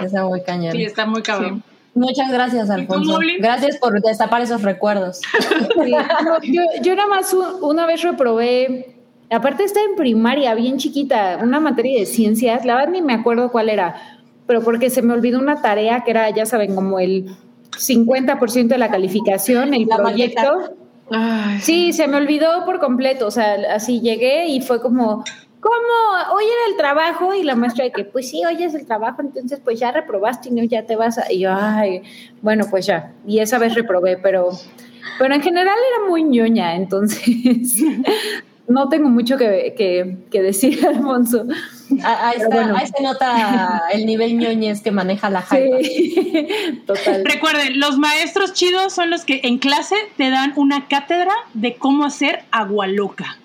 Está muy cañón. Sí, está muy cabrón. Muchas gracias, Alfonso. Gracias por destapar esos recuerdos. <laughs> yo, nada más una vez reprobé, aparte está en primaria, bien chiquita, una materia de ciencias, la verdad ni me acuerdo cuál era, pero porque se me olvidó una tarea que era, ya saben, como el 50% de la calificación, el proyecto. sí, se me olvidó por completo, o sea, así llegué y fue como, ¿cómo? Hoy era el trabajo y la maestra de que, pues sí, hoy es el trabajo, entonces pues ya reprobaste y no, ya te vas a... Y yo, ay, bueno, pues ya. Y esa vez reprobé, pero, pero en general era muy ñoña, entonces <laughs> no tengo mucho que, decir, <laughs> Alfonso. Ahí, se nota el nivel ñoñez que maneja la Jaime. Sí, <laughs> total. Recuerden, los maestros chidos son los que en clase te dan una cátedra de cómo hacer agua loca.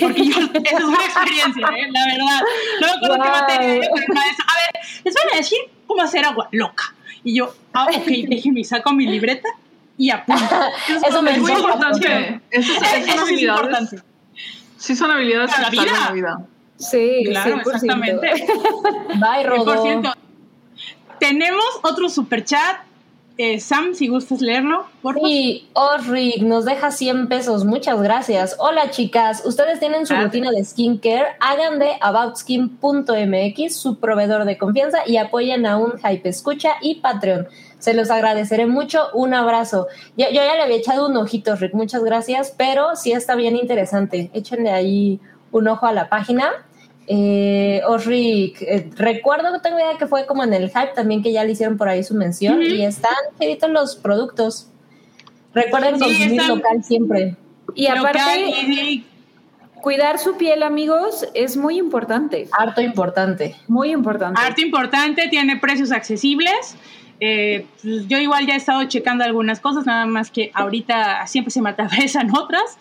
Porque yo, esa <laughs> es una experiencia, ¿eh? la verdad. No me acuerdo qué materia pero A ver, les van a decir cómo hacer agua loca. Y yo, ah, ok, <laughs> déjenme, saco mi libreta y apunto. Eso, me es muy importante. Eso, es, eso, es importante. Sí, son habilidades para la vida. Sí, claro, 100%. exactamente. <laughs> Bye, Rodo. Tenemos otro super chat eh, Sam, si gustas leerlo, por favor. Sí, Orric nos deja 100 pesos, muchas gracias. Hola chicas, ustedes tienen su rutina de skincare, hagan de aboutskin.mx su proveedor de confianza y apoyen a un Hype Escucha y Patreon. Se los agradeceré mucho, un abrazo. Yo, yo ya le había echado un ojito, Rick, muchas gracias, pero sí está bien interesante. Échenle ahí un ojo a la página. Eh, Osric, eh, recuerdo que tengo idea que fue como en el hype también que ya le hicieron por ahí su mención y están chiditos los productos. Recuerden consumir local siempre. Y aparte, cuidar su piel, amigos, es muy importante. Harto importante. Muy importante. Harto importante, tiene precios accesibles. Eh, pues, yo igual ya he estado checando algunas cosas, nada más que ahorita siempre se me atravesan <laughs> otras,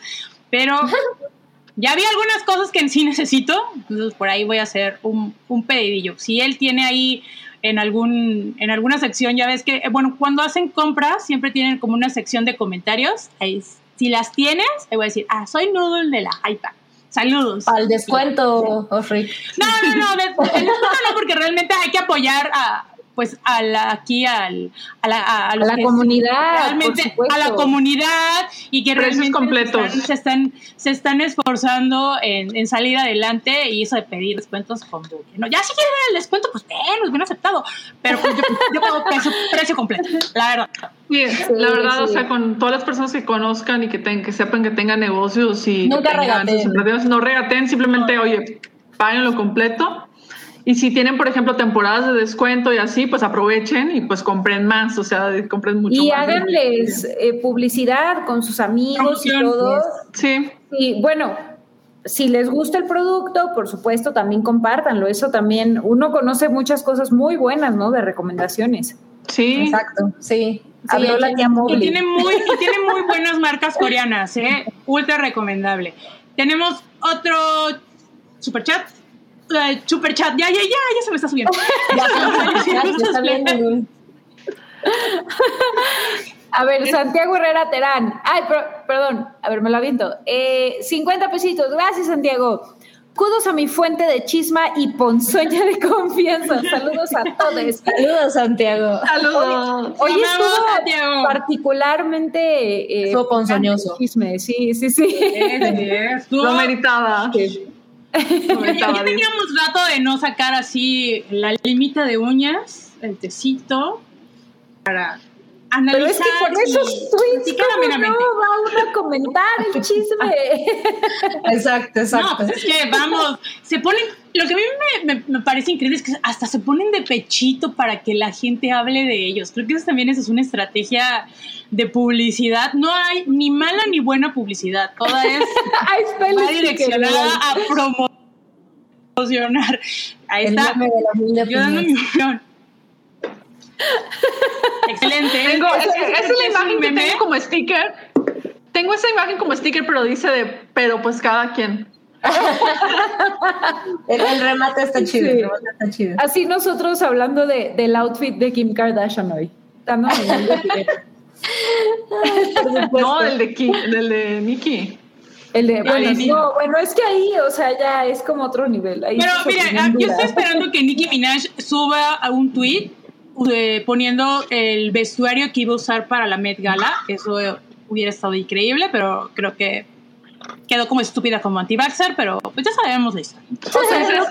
pero <laughs> Ya había algunas cosas que en <laughs> sí necesito, entonces por ahí voy a hacer un, un pedidillo. Si él tiene ahí en, algún, en alguna sección, ya ves que, eh, bueno, cuando hacen compras siempre tienen como una sección de comentarios. Ahí, si las tienes, te voy a decir, ah, soy Noodle de la Hypa. Saludos. Al descuento, Ofri. No, no, no, descuento no, porque realmente hay que apoyar a, pues a la, aquí al, a la, a, la comunidad realmente a la comunidad y que realmente completos. Se, están, se están esforzando en, en, salir adelante y eso de pedir descuentos con ¿no? ya si quieren el descuento pues los bien aceptado pero pues, yo, yo pago precio, completo la verdad sí, la verdad o sea con todas las personas que conozcan y que, que sepan que tengan negocios y Nunca regateen. no regaten simplemente oye paguen lo completo y si tienen, por ejemplo, temporadas de descuento y así, pues aprovechen y pues compren más, o sea, compren mucho y más. Y háganles eh, publicidad con sus amigos y todo. Sí. Y bueno, si les gusta el producto, por supuesto, también compártanlo. Eso también, uno conoce muchas cosas muy buenas, ¿no? De recomendaciones. Sí. Exacto, sí. Habló la tía y tiene, muy, y tiene muy buenas marcas coreanas, ¿eh? Ultra recomendable. Tenemos otro super chat super chat. Ya, ya, ya, ya se me está subiendo. <laughs> A ver, Santiago Herrera Terán. Ay, pero perdón, a ver, me lo aviento. Eh, 50 pesitos, gracias Santiago. Cudos a mi fuente de chisma y ponzoña de confianza. Saludos a todos. Saludos, Santiago. Saludos. Hoy, estuvo particularmente eh, ponzoñoso. Chisme, sí, sí, sí. <laughs> Lo meritaba. <laughs> ya teníamos rato de no sacar así la limita de uñas, el tecito, para pero es que por esos tweets, ¿cómo no va a comentar el <laughs> chisme? exacto, exacto. No, pues es que vamos, se ponen, lo que a mí me, me, parece increíble es que hasta se ponen de pechito para que la gente hable de ellos. Creo que eso también es una estrategia de publicidad. No hay ni mala ni buena publicidad, toda es <laughs> va direccionada a promocionar. Ahí está. Yo dando mi opinión. <laughs> Excelente. Tengo, es, es, la imagen que tengo como sticker. Tengo esa imagen como sticker, pero dice de, pero pues cada quien. <laughs> el, remate está chido, el remate está chido. Así nosotros hablando de, del outfit de Kim Kardashian hoy. no, del <laughs> de, Kim, del de Nicki. El de, bueno, no, bueno, es que ahí, o sea, ya es como otro nivel. Ahí Pero mira, yo estoy esperando que Nicki Minaj suba a un tweet poniendo el vestuario que iba a usar para la Met Gala. Eso hubiera estado increíble, pero creo que quedó como estúpida como anti pero pues ya sabemos la historia. <laughs> O sea, es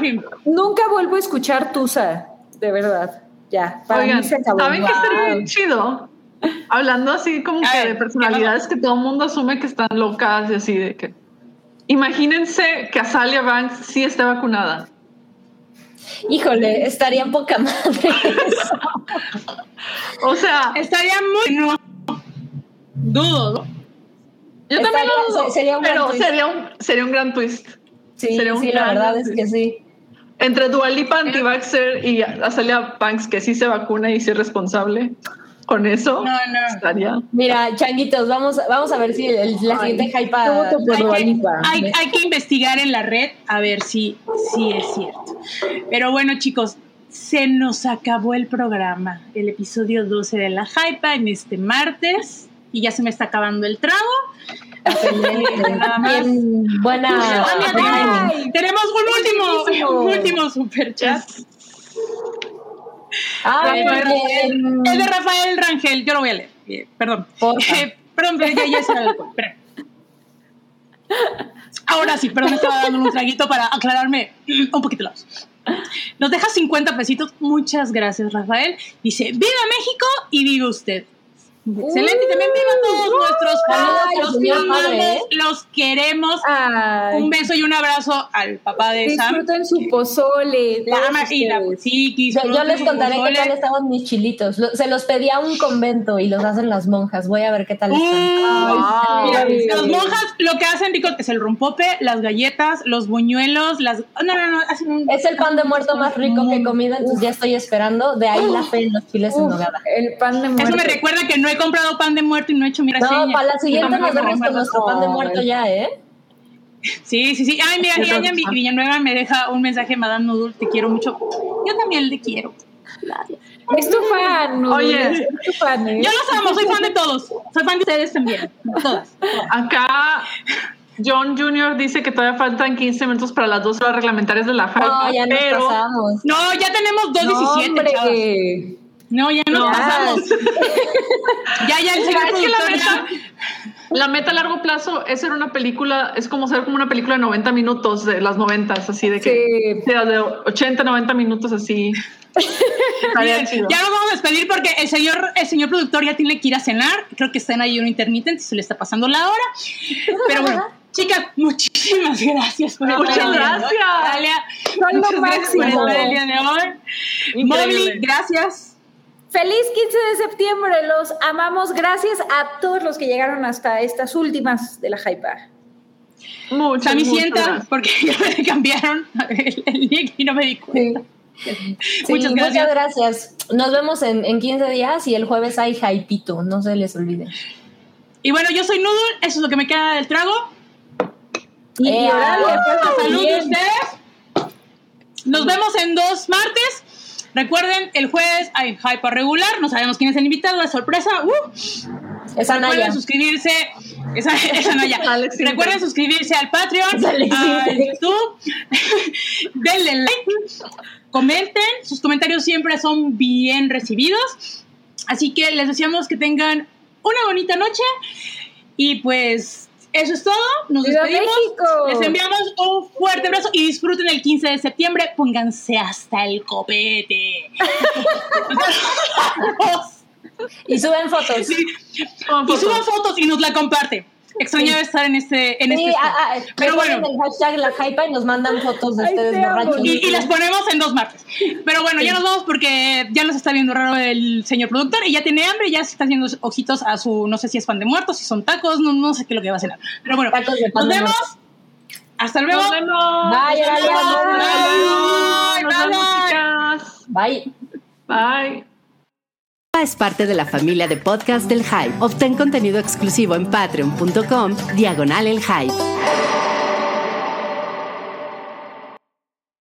que nunca vuelvo a escuchar Tusa, de verdad. Ya, para mí se acabó. ¿Saben qué estaría bien chido? Hablando así como que de personalidades que todo el mundo asume que están locas y así de que... Imagínense que Azalia Banks sí esté vacunada. Híjole, estaría poca madre. o sea, estaría muy. No. Dudo. Yo también lo dudo. Sería un pero sería un, sería un gran twist. Sí, sería un sí la verdad es que sí. Entre Dualipa, Antivaxer y Azalia Banks, que sí se vacuna y sí es responsable con eso no, no. estaría. Mira, changuitos, vamos, vamos a ver si la siguiente hype hay, hay, que investigar en la red a ver si, si es cierto. Pero bueno, chicos, se nos acabó el programa, el episodio 12 de la hype en este martes y ya se me está acabando el trago. <laughs> Bien, buena. tenemos un último, un último super chat. Ah, el de Rafael Rangel, yo lo voy a leer. Eh, perdón. Eh, perdón, pero ya, ya es algo. Ahora sí, perdón, me estaba dando un traguito para aclararme un poquito la Nos deja 50 pesitos. Muchas gracias, Rafael. Dice: ¡Viva México y viva usted! Excelente, también viva todos nuestros saludos, los los queremos. Un beso y un abrazo al papá de Sam. Disfruten su pozole. La ama y la sí, yo, yo, les contaré qué tal estaban mis chilitos. Se los pedí a un convento y los hacen las monjas. Voy a ver qué tal están. las monjas lo que hacen, Rico, es el rompope, las galletas, los buñuelos, las. No, no, no. Es el pan de muerto más rico que he comido, entonces ya estoy esperando. De ahí la fe en los chiles en nogada. El pan de muerto. Eso me recuerda que no he comprado pan de muerto y no he hecho mi reseña. No, para la siguiente nos vemos con nuestro pan de muerto ya, ¿eh? Sí, sí, sí. Ay, mira, Anya Villanueva me deja un mensaje, Madame Nudul, te quiero mucho. Yo también le quiero. Es tu fan, Oye, es tu fan, ¿eh? yo los amo, soy fan de todos. Soy fan de ustedes también. Todas. Acá John Jr. dice que todavía faltan 15 minutos para las dos horas reglamentarias de la hype. No, ya nos pero... pasamos. No, ya tenemos 2.17, no, no, ya no pasamos. <laughs> ya, ya, el señor que la meta, la meta a largo plazo es ser una película, es como ser como una película de 90 minutos, de las 90, así de que sí. sea de 80, 90 minutos así. <laughs> ya nos vamos a despedir porque el señor, el señor productor ya tiene que ir a cenar. Creo que está en ahí un intermitente, se le está pasando la hora. Pero bueno, <laughs> chicas, muchísimas gracias por Muchas gracias. Dalia, muchas gracias por estar el día de hoy. Molly, gracias. Feliz 15 de septiembre, los amamos. Gracias a todos los que llegaron hasta estas últimas de la Hyper. Muchas, muchas porque <laughs> ya me cambiaron el, nick y no me di cuenta. <laughs> muchas, gracias. muchas gracias. Nos vemos en, en 15 días y el jueves hay Hypito, no se les olvide. Y bueno, yo soy Noodle, eso es lo que me queda del trago. Y, eh, salud a ustedes. Nos vemos en dos martes. Recuerden, el jueves hay Hyper regular, no sabemos quién es el invitado, es sorpresa. Uh. Esa Recuerden suscribirse Esa, no ya. Recuerden suscribirse al Patreon, a YouTube. <laughs> Denle like. Comenten. Sus comentarios siempre son bien recibidos. Así que les deseamos que tengan una bonita noche. Y pues eso es todo. Nos despedimos. Les enviamos un fuerte abrazo y disfruten el 15 de septiembre. Pónganse hasta el copete. <laughs> y suben fotos. Y suban fotos y nos la comparten. Extrañaba estar en este. En sí, este ah, ah, pero bueno. el hashtag la hype y nos mandan fotos de ustedes borrachos. Y, las ponemos en dos martes. Pero bueno, ya nos vamos porque ya nos está viendo raro el señor productor y ya tiene hambre y ya se está haciendo ojitos a su. No sé si es pan de muertos, si son tacos, no, no sé qué es lo que va a cenar. Pero bueno, nos vemos. Hasta luego. Nos vemos. Bye, Bye. Bye. Bye. Bye es parte de la familia de podcast del Hype. Obtén contenido exclusivo en patreon.com, diagonal el Hype.